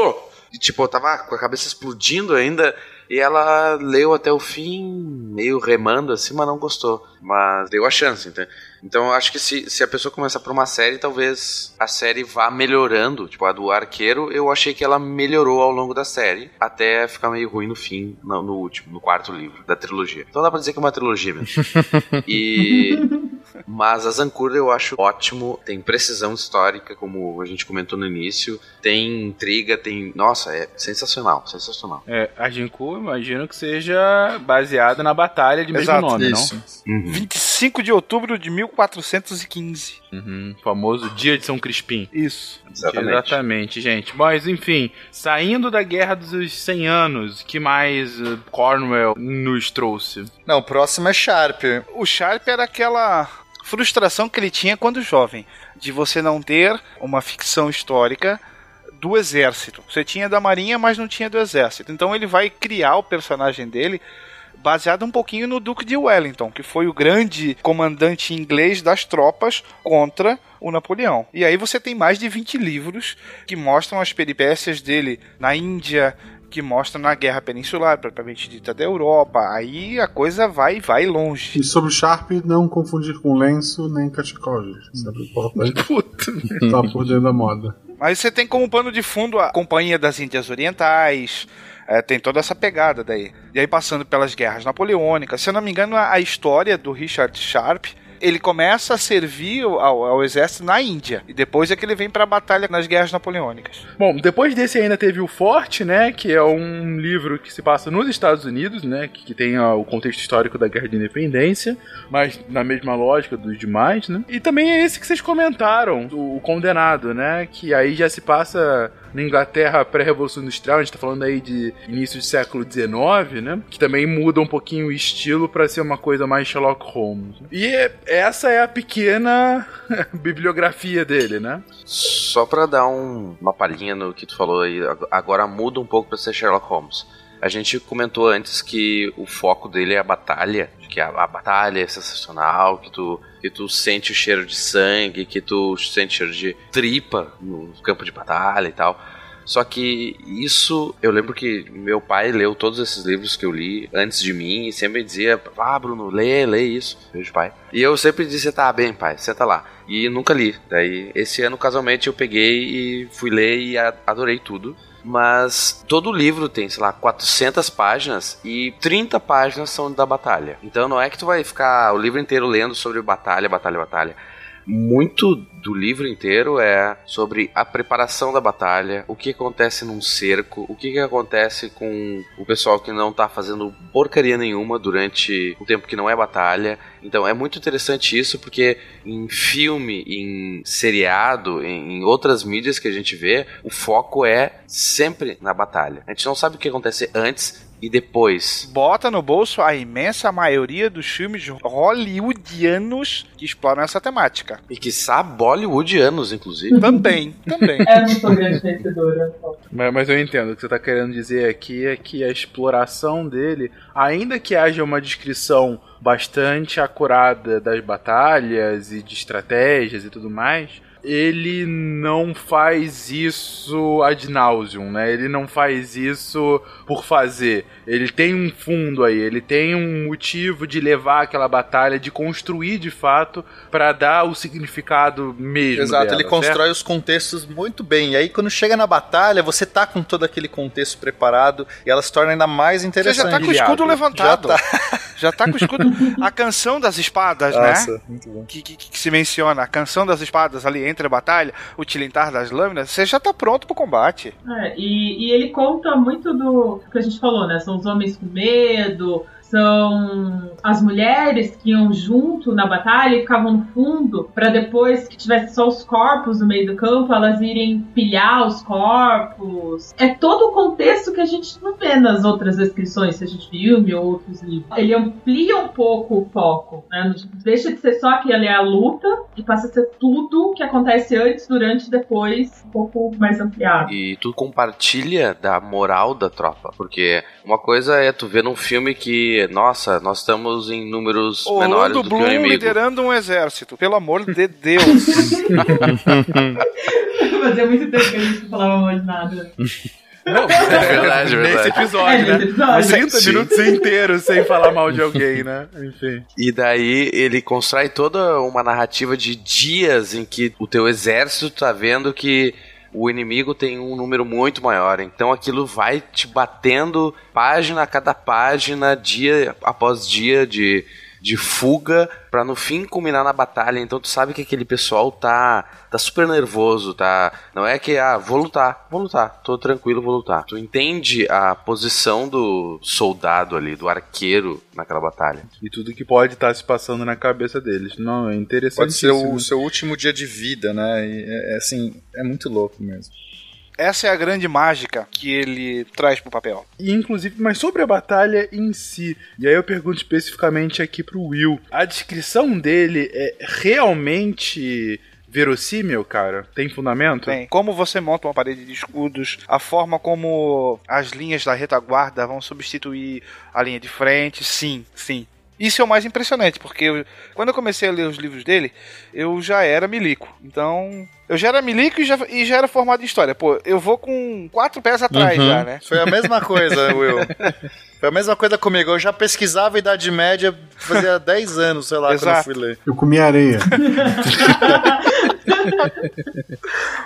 Speaker 5: E, tipo, eu tava com a cabeça explodindo ainda. E ela leu até o fim, meio remando assim, mas não gostou. Mas deu a chance, então. Então eu acho que se, se a pessoa começar por uma série, talvez a série vá melhorando. Tipo, a do arqueiro, eu achei que ela melhorou ao longo da série, até ficar meio ruim no fim, no, no último, no quarto livro da trilogia. Então dá pra dizer que é uma trilogia mesmo. *laughs* e. Mas a Zancur eu acho ótimo, tem precisão histórica, como a gente comentou no início, tem intriga, tem. Nossa, é sensacional, sensacional.
Speaker 1: É, a Zancur, imagino que seja baseada na batalha de mesmo nome, isso.
Speaker 6: não? Uhum. 25 de outubro de 1415.
Speaker 1: Uhum, famoso Dia de São Crispim.
Speaker 6: Isso.
Speaker 1: Exatamente. Exatamente, gente. Mas, enfim, saindo da Guerra dos 100 Anos, que mais uh, Cornwell nos trouxe?
Speaker 3: Não, o próximo é Sharp.
Speaker 6: O Sharp era aquela frustração que ele tinha quando jovem, de você não ter uma ficção histórica do exército. Você tinha da marinha, mas não tinha do exército. Então ele vai criar o personagem dele baseado um pouquinho no Duque de Wellington, que foi o grande comandante inglês das tropas contra o Napoleão. E aí você tem mais de 20 livros que mostram as peripécias dele na Índia, que mostra na Guerra Peninsular, propriamente dita da Europa. Aí a coisa vai vai longe.
Speaker 4: E sobre o Sharp, não confundir com lenço nem cachecol, gente. Isso é importante.
Speaker 1: Puta.
Speaker 4: Tá por dentro da moda.
Speaker 6: Mas você tem como pano de fundo a Companhia das Índias Orientais, é, tem toda essa pegada daí. E aí passando pelas guerras napoleônicas. Se eu não me engano, a a história do Richard Sharp ele começa a servir ao, ao exército na Índia. E depois é que ele vem pra batalha nas guerras napoleônicas.
Speaker 1: Bom, depois desse ainda teve o Forte, né? Que é um livro que se passa nos Estados Unidos, né? Que, que tem ó, o contexto histórico da Guerra de Independência, mas na mesma lógica dos demais, né? E também é esse que vocês comentaram, o, o Condenado, né? Que aí já se passa na Inglaterra pré-revolução industrial, a gente tá falando aí de início do século XIX, né? Que também muda um pouquinho o estilo para ser uma coisa mais Sherlock Holmes. E é- essa é a pequena *laughs* bibliografia dele, né?
Speaker 5: Só pra dar um- uma palhinha no que tu falou aí, ag- agora muda um pouco pra ser Sherlock Holmes. A gente comentou antes que o foco dele é a batalha, que a, a batalha é sensacional, que tu, que tu sente o cheiro de sangue, que tu sente o cheiro de tripa no campo de batalha e tal. Só que isso, eu lembro que meu pai leu todos esses livros que eu li antes de mim e sempre dizia: Ah, Bruno, lê, lê isso. Beijo, pai. E eu sempre dizia: Tá bem, pai, senta lá. E nunca li. Daí, esse ano, casualmente, eu peguei e fui ler e adorei tudo. Mas todo livro tem, sei lá, 400 páginas e 30 páginas são da batalha. Então não é que tu vai ficar o livro inteiro lendo sobre batalha, batalha, batalha. Muito do livro inteiro é sobre a preparação da batalha, o que acontece num cerco, o que, que acontece com o pessoal que não tá fazendo porcaria nenhuma durante o tempo que não é batalha. Então é muito interessante isso porque em filme, em seriado, em, outras mídias que a gente vê, o foco é sempre na batalha. A gente não sabe o que acontece antes e depois.
Speaker 6: Bota no bolso a imensa maioria dos filmes hollywoodianos que exploram essa temática.
Speaker 5: E que sabe bollywoodianos, inclusive.
Speaker 6: Também, *laughs* também.
Speaker 2: É, não sou grande conhecedora.
Speaker 1: Mas, mas eu entendo. O que você está querendo dizer aqui é que a exploração dele, ainda que haja uma descrição bastante acurada das batalhas e de estratégias e tudo mais, ele não faz isso ad nauseum, né? Ele não faz isso por fazer. Ele tem um fundo aí, ele tem um motivo de levar aquela batalha, de construir de fato, para dar o significado mesmo.
Speaker 3: Exato,
Speaker 1: dela,
Speaker 3: ele constrói os contextos muito bem. E aí, quando chega na batalha, você tá com todo aquele contexto preparado e ela se torna ainda mais
Speaker 6: Você
Speaker 3: interessante.
Speaker 6: já tá com o escudo levantado.
Speaker 3: Já
Speaker 6: Já tá com o escudo. A canção das espadas, né?
Speaker 3: Nossa, muito bom.
Speaker 6: Que, que- que se menciona, a canção das espadas ali entre a batalha, o tilintar das lâminas, você já tá pronto pro combate.
Speaker 2: É, e, e ele conta muito do que a gente falou, né? São os homens com medo, são as mulheres que iam junto na batalha e ficavam no fundo, pra depois que tivesse só os corpos no meio do campo, elas irem pilhar os corpos. É todo o contexto que a gente não vê nas outras descrições, seja de filme ou outros livros. Ele amplia um pouco o foco, né? Deixa de ser só que ali é a luta e passa a ser tudo que acontece antes, durante e depois, um pouco mais ampliado.
Speaker 5: E tu compartilha da moral da tropa. Porque uma coisa é tu ver num filme que, nossa, nós estamos em números menores do que o
Speaker 6: Bloom
Speaker 5: inimigo.
Speaker 6: liderando um exército, pelo amor de Deus. *laughs*
Speaker 2: Fazia muito tempo que a gente não falava mal de nada.
Speaker 1: Não,
Speaker 5: É verdade, é
Speaker 1: Nesse
Speaker 5: verdade.
Speaker 1: episódio,
Speaker 2: É,
Speaker 1: né?
Speaker 2: nesse episódio.
Speaker 1: 30
Speaker 3: Sim.
Speaker 1: minutos inteiros sem falar mal de alguém, né? Enfim.
Speaker 5: E daí ele constrói toda uma narrativa de dias em que o teu exército tá vendo que o inimigo tem um número muito maior. Então aquilo vai te batendo página a cada página, dia após dia de, de fuga, pra no fim culminar na batalha. Então tu sabe que aquele pessoal tá, tá super nervoso, tá? Não é que, ah, vou lutar, vou lutar, tô tranquilo, vou lutar. Tu entende a posição do soldado ali, do arqueiro naquela batalha.
Speaker 1: E tudo que pode estar se passando na cabeça deles. Não, é interessante.
Speaker 3: Pode ser o seu último dia de vida, né? E é, é assim, é muito louco mesmo.
Speaker 6: Essa é a grande mágica que ele traz pro papel.
Speaker 1: E, inclusive, mas sobre a batalha em si. E aí eu pergunto especificamente aqui pro Will. A descrição dele é realmente verossímil, cara? Tem fundamento?
Speaker 6: Bem, como você monta uma parede de escudos, a forma como as linhas da retaguarda vão substituir a linha de frente, sim, sim. Isso é o mais impressionante, porque eu- quando eu comecei a ler os livros dele, eu já era milico. Então, eu já era milico e já, e já era formado em história. Pô, eu vou com quatro pés atrás
Speaker 3: Uhum.
Speaker 6: já, né?
Speaker 3: Foi a mesma coisa, *laughs* Will. Foi a mesma coisa comigo. Eu já pesquisava a Idade Média fazia 10 anos, sei lá, quando eu
Speaker 6: Exato.
Speaker 3: fui ler.
Speaker 4: Eu comi areia. *laughs*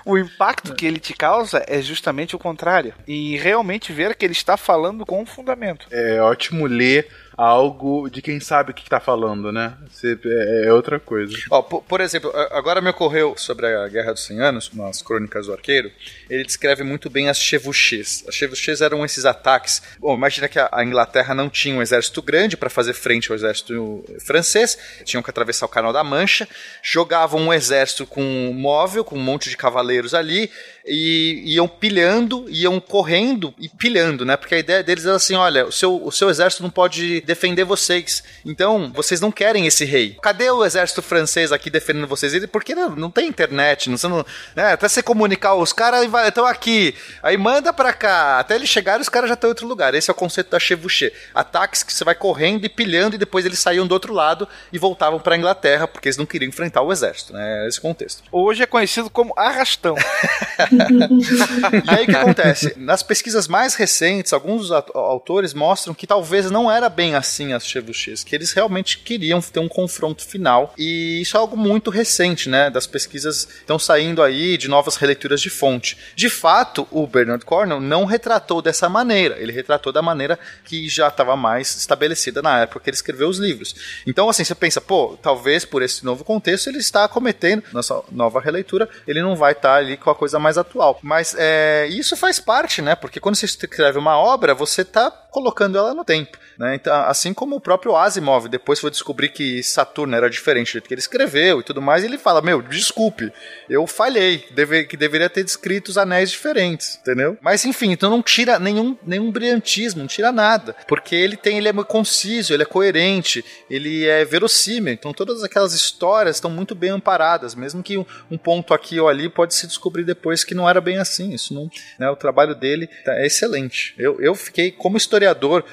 Speaker 6: O impacto que ele te causa é justamente o contrário. E realmente ver que ele está falando com fundamento.
Speaker 1: É ótimo ler algo de quem sabe o que tá falando, né? Você- é, é outra coisa.
Speaker 3: Ó, por, por exemplo, agora me ocorreu sobre a Guerra dos 100 Anos, nas Crônicas do Arqueiro, ele descreve muito bem as chevauchés. As chevauchés eram esses ataques. Bom, imagina que a, a Inglaterra não tinha um exército grande para fazer frente ao exército francês, tinham que atravessar o Canal da Mancha, jogavam um exército com um móvel, com um monte de cavaleiros ali, e iam pilhando, iam correndo e pilhando, né? Porque a ideia deles era assim: olha, o seu, o seu exército não pode defender vocês. Então, vocês não querem esse rei. Cadê o exército francês aqui defendendo vocês? Ele, porque não, não tem internet, não, você não, né? até você comunicar, os caras estão aqui, aí manda pra cá, até eles chegarem, os caras já estão em outro lugar. Esse é o conceito da chevauchée. Ataques que você vai correndo e pilhando, e depois eles saíam do outro lado e voltavam pra Inglaterra, porque eles não queriam enfrentar o exército, né? Esse contexto.
Speaker 6: Hoje é conhecido como arrastão. *laughs*
Speaker 3: E *laughs* aí o que acontece? Nas pesquisas mais recentes, alguns autores mostram que talvez não era bem assim as chevauchés, que eles realmente queriam ter um confronto final. E isso é algo muito recente, né? Das pesquisas estão saindo aí de novas releituras de fonte. De fato, o Bernard Cornell não retratou dessa maneira. Ele retratou da maneira que já estava mais estabelecida na época que ele escreveu os livros. Então, assim, você pensa, pô, talvez por esse novo contexto ele está cometendo, nessa nova releitura, ele não vai estar ali com a coisa mais atual. Mas é, isso faz parte, né? Porque quando você escreve uma obra, você está colocando ela no tempo. Né? Então, assim como o próprio Asimov depois foi descobrir que Saturno era diferente do jeito que ele escreveu e tudo mais, ele fala: Meu, desculpe, eu falhei, deve, que deveria ter descrito os anéis diferentes, entendeu? Mas enfim, então não tira nenhum, nenhum brilhantismo, não tira nada, porque ele tem, ele é conciso, ele é coerente, ele é verossímil, então todas aquelas histórias estão muito bem amparadas, mesmo que um, um ponto aqui ou ali pode se descobrir depois que não era bem assim, isso não, né, o trabalho dele é excelente. Eu, eu fiquei como historiador,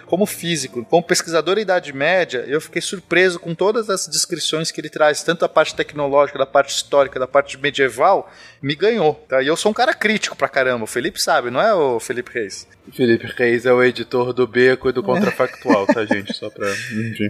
Speaker 3: como físico, como pesquisador da Idade Média, eu fiquei surpreso com todas as descrições que ele traz, tanto da parte tecnológica, da parte histórica, da parte medieval, me ganhou. Tá? E eu sou um cara crítico pra caramba. O Felipe sabe, não é o Felipe Reis?
Speaker 1: Felipe Reis é o editor do Beco e do Contrafactual, tá, gente? Só pra.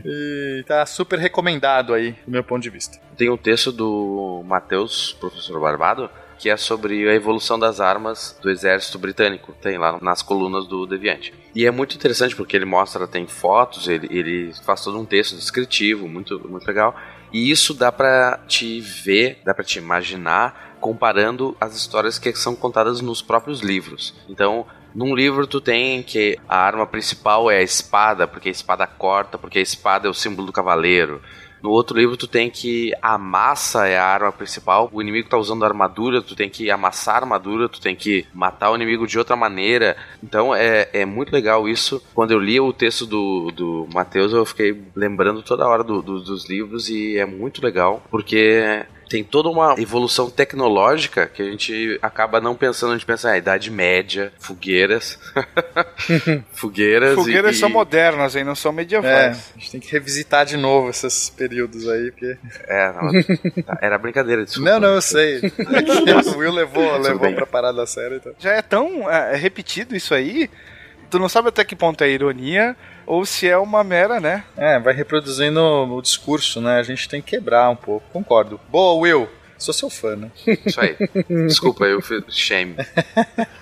Speaker 3: E tá super recomendado aí, do meu ponto de vista.
Speaker 5: Tem um texto do Matheus, professor Barbado, que é sobre a evolução das armas do exército britânico. Tem lá nas colunas do Deviante. E é muito interessante porque ele mostra, tem fotos, ele, ele faz todo um texto descritivo, muito, muito legal. E isso dá pra te ver, dá pra te imaginar comparando as histórias que são contadas nos próprios livros. Então, num livro tu tem que a arma principal é a espada, porque a espada corta, porque a espada é o símbolo do cavaleiro. No outro livro tu tem que a massa é a arma principal, o inimigo tá usando armadura, tu tem que amassar a armadura, tu tem que matar o inimigo de outra maneira. Então é, é muito legal isso. Quando eu li o texto do, do Matheus, eu fiquei lembrando toda hora do- do- dos livros e é muito legal, porque tem toda uma evolução tecnológica que a gente acaba não pensando, a gente pensa, ah, Idade Média, fogueiras. *laughs* fogueiras.
Speaker 6: Fogueiras
Speaker 5: e,
Speaker 6: são
Speaker 5: e-
Speaker 6: modernas, hein? Não são
Speaker 3: É,
Speaker 6: medievais.
Speaker 3: a gente tem que revisitar de novo esses períodos aí, porque...
Speaker 5: É, não, *laughs* era brincadeira, desculpa.
Speaker 3: Não, não, eu sei. *laughs* o Will levou, levou pra parada séria, então...
Speaker 6: Já é tão é, repetido isso aí, tu não sabe até que ponto é ironia ou se é uma mera, né?
Speaker 3: É, vai reproduzindo o discurso, né? A gente tem que quebrar um pouco. Concordo. Boa, Will. Sou seu fã, né?
Speaker 5: Isso aí. Desculpa, eu shame.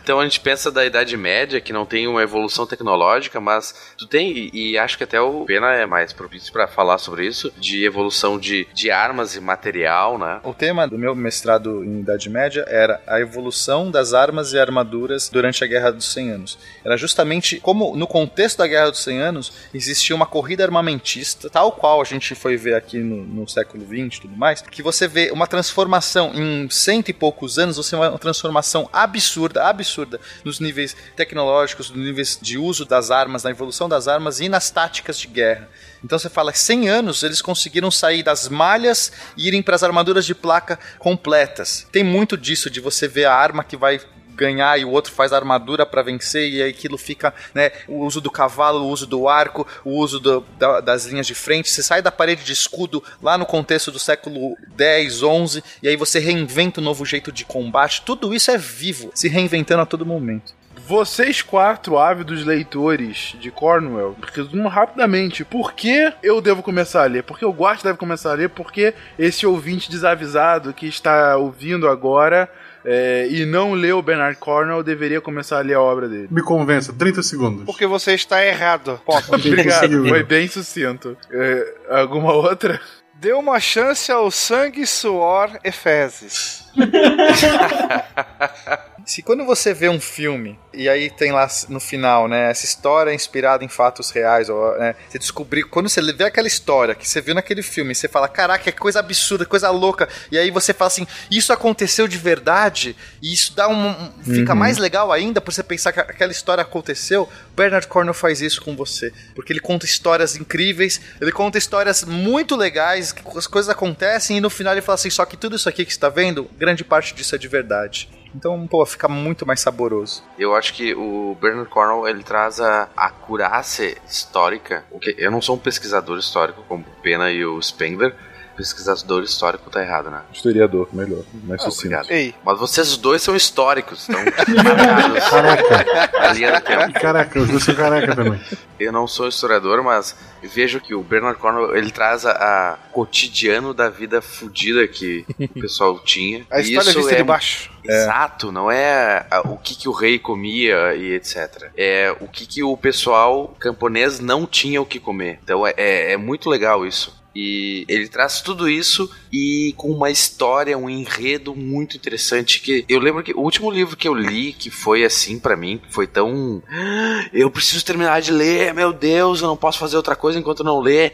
Speaker 5: Então a gente pensa da Idade Média, que não tem uma evolução tecnológica, mas tu tem, e, e acho que até o Pena é mais propício para falar sobre isso, de evolução de, de armas e material, né?
Speaker 3: O tema do meu mestrado em Idade Média era a evolução das armas e armaduras durante a Guerra dos 100 Anos. Era justamente como, no contexto da Guerra dos 100 Anos, existia uma corrida armamentista, tal qual a gente foi ver aqui no, no século XX e tudo mais, que você vê uma transformação em cento e poucos anos, você vê uma transformação absurda, absurda, nos níveis tecnológicos, nos níveis de uso das armas, na evolução das armas e nas táticas de guerra. Então você fala, 100 anos eles conseguiram sair das malhas e irem para as armaduras de placa completas. Tem muito disso de você ver a arma que vai ganhar e o outro faz a armadura para vencer e aí aquilo fica, né, o uso do cavalo, o uso do arco, o uso do, da, das linhas de frente, você sai da parede de escudo lá no contexto do século 10, 11 e aí você reinventa um novo jeito de combate, tudo isso é vivo, se reinventando a todo momento.
Speaker 1: Vocês quatro ávidos leitores de Cornwell, resumo rapidamente por que eu devo começar a ler, porque o Guache deve começar a ler, porque esse ouvinte desavisado que está ouvindo agora é, e não leu Bernard Cornwell deveria começar a ler a obra dele.
Speaker 4: Me convença, 30 segundos.
Speaker 6: Porque você está errado. *laughs*
Speaker 1: Obrigado, foi bem sucinto. É, alguma outra?
Speaker 6: Dê uma chance ao sangue, suor e fezes. *laughs*
Speaker 3: Se quando você vê um filme e aí tem lá no final, né, essa história inspirada em fatos reais, ou, né, você descobrir, quando você vê aquela história que você viu naquele filme, você fala, caraca, que coisa absurda, coisa louca, e aí você fala assim, isso aconteceu de verdade, e isso dá um, um- fica mais legal ainda por você pensar que aquela história aconteceu, Bernard Cornwell faz isso com você, porque ele conta histórias incríveis, ele conta histórias muito legais, as coisas acontecem, e no final ele fala assim, só que tudo isso aqui que você está vendo, grande parte disso é de verdade. Então, pô, fica muito mais saboroso.
Speaker 5: Eu acho que o Bernard Cornwell ele traz a acurácia histórica. O que eu não sou um pesquisador histórico como Pena e o Spengler. Pesquisador histórico tá errado, né?
Speaker 4: Historiador, melhor. Mais
Speaker 5: Ah,
Speaker 4: sucinto.
Speaker 5: obrigado.
Speaker 6: Ei,
Speaker 5: Mas vocês dois são históricos, *laughs* estão marcados na linha do tempo.
Speaker 4: Caraca, eu sou careca também.
Speaker 5: Eu não sou historiador, mas vejo que o Bernard Cornwell ele traz a, a cotidiano da vida fudida que o pessoal tinha.
Speaker 6: a história
Speaker 5: isso
Speaker 6: vista
Speaker 5: é
Speaker 6: de baixo.
Speaker 5: Exato, não é a- o que, que o rei comia e etc. É o que, que o pessoal camponês não tinha o que comer. Então é, é, é muito legal isso. E ele traz tudo isso e com uma história, um enredo muito interessante. Que eu lembro que o último livro que eu li, que foi assim pra mim, que foi tão. "Ah, Eu preciso terminar de ler, meu Deus, eu não posso fazer outra coisa enquanto não ler.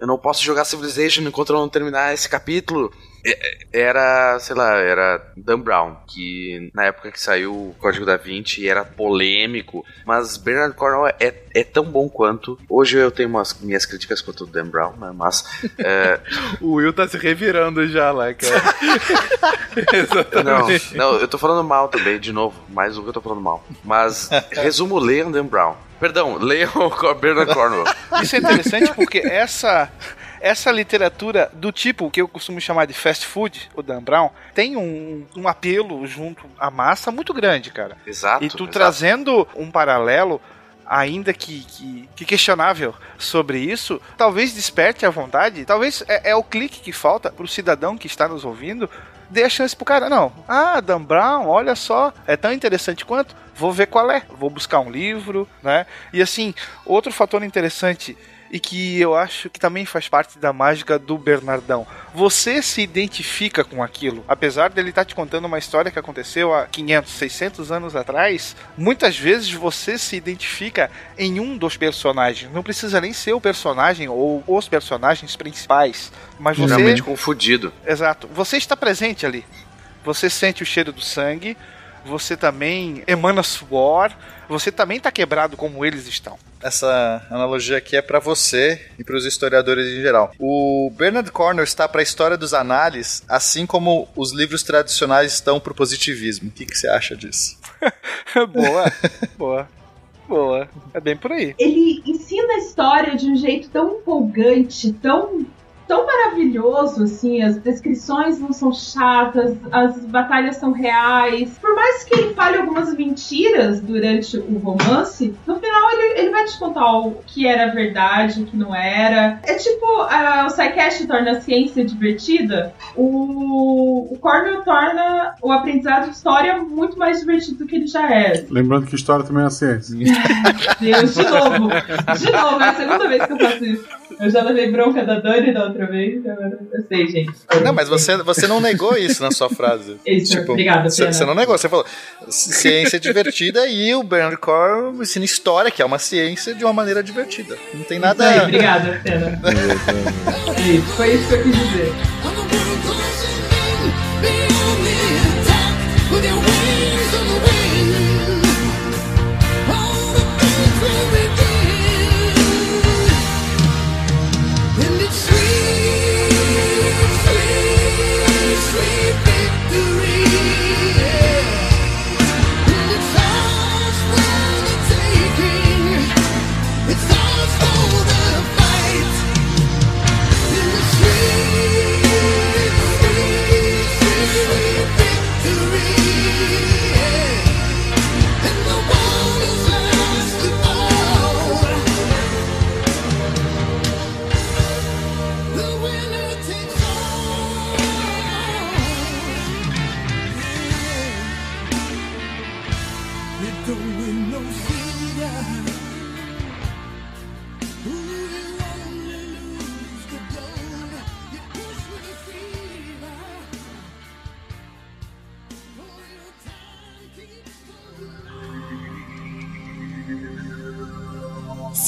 Speaker 5: Eu não posso jogar Civilization enquanto eu não terminar esse capítulo. É- Era, sei lá, era Dan Brown, que na época que saiu o Código da Vinci era polêmico, mas Bernard Cornwell é, é tão bom quanto. Hoje eu tenho umas minhas críticas quanto o Dan Brown, né? Mas é, *laughs*
Speaker 1: O Will tá se revirando já lá, cara. *laughs*
Speaker 5: não,
Speaker 1: Exatamente.
Speaker 5: não, eu tô falando mal também, de novo, mais um que eu tô falando mal. Mas resumo, leiam Dan Brown. Perdão, leiam o *laughs* Bernard Cornwell.
Speaker 6: Isso é interessante porque essa essa literatura do tipo que eu costumo chamar de fast food, o Dan Brown, tem um, um apelo junto à massa muito grande, cara.
Speaker 5: Exato.
Speaker 6: E tu
Speaker 5: exato.
Speaker 6: trazendo um paralelo, ainda que, que, que questionável sobre isso, talvez desperte a vontade, talvez é, é o clique que falta pro cidadão que está nos ouvindo, dê a chance pro cara, não, ah, Dan Brown, olha só, é tão interessante quanto, vou ver qual é, vou buscar um livro, né? E assim, outro fator interessante e que eu acho que também faz parte da mágica do Bernardão. Você se identifica com aquilo. Apesar dele estar te contando uma história que aconteceu há 500, 600 anos atrás, muitas vezes você se identifica em um dos personagens. Não precisa nem ser o personagem ou os personagens principais, mas você
Speaker 5: Geralmente confundido.
Speaker 6: Exato. Você está presente ali. Você sente o cheiro do sangue, você também emana suor, você também está quebrado como eles estão.
Speaker 3: Essa analogia aqui é pra você e pros historiadores em geral. O Bernard Cornwell está pra história dos análises, assim como os livros tradicionais estão pro positivismo. O que, que você acha disso? *laughs*
Speaker 6: boa, *laughs* boa, boa. É bem por aí.
Speaker 2: Ele ensina a história de um jeito tão empolgante, tão tão maravilhoso, assim, as descrições não são chatas, as batalhas são reais. Por mais que ele fale algumas mentiras durante o romance, no final ele, ele vai te contar o que era verdade, o que não era. É tipo, ah, o Psycast torna a ciência divertida, o, o Cornell torna o aprendizado de história muito mais divertido do que ele já é.
Speaker 4: Lembrando que história também é ciência. *laughs*
Speaker 2: Deus, de novo. De novo, é a segunda vez que eu faço isso. Eu já levei bronca da Dani da outra vez, agora eu sei, gente.
Speaker 3: Não, mas você, você não negou isso na sua frase. *laughs*
Speaker 2: Isso, obrigada,
Speaker 3: você, você não negou, você falou ciência divertida e o Bernard Cornwell ensina história, que é uma ciência de uma maneira divertida. Não tem
Speaker 2: Isso aí,
Speaker 3: nada...
Speaker 2: obrigada, Pena. *laughs* Isso, foi isso que eu quis dizer.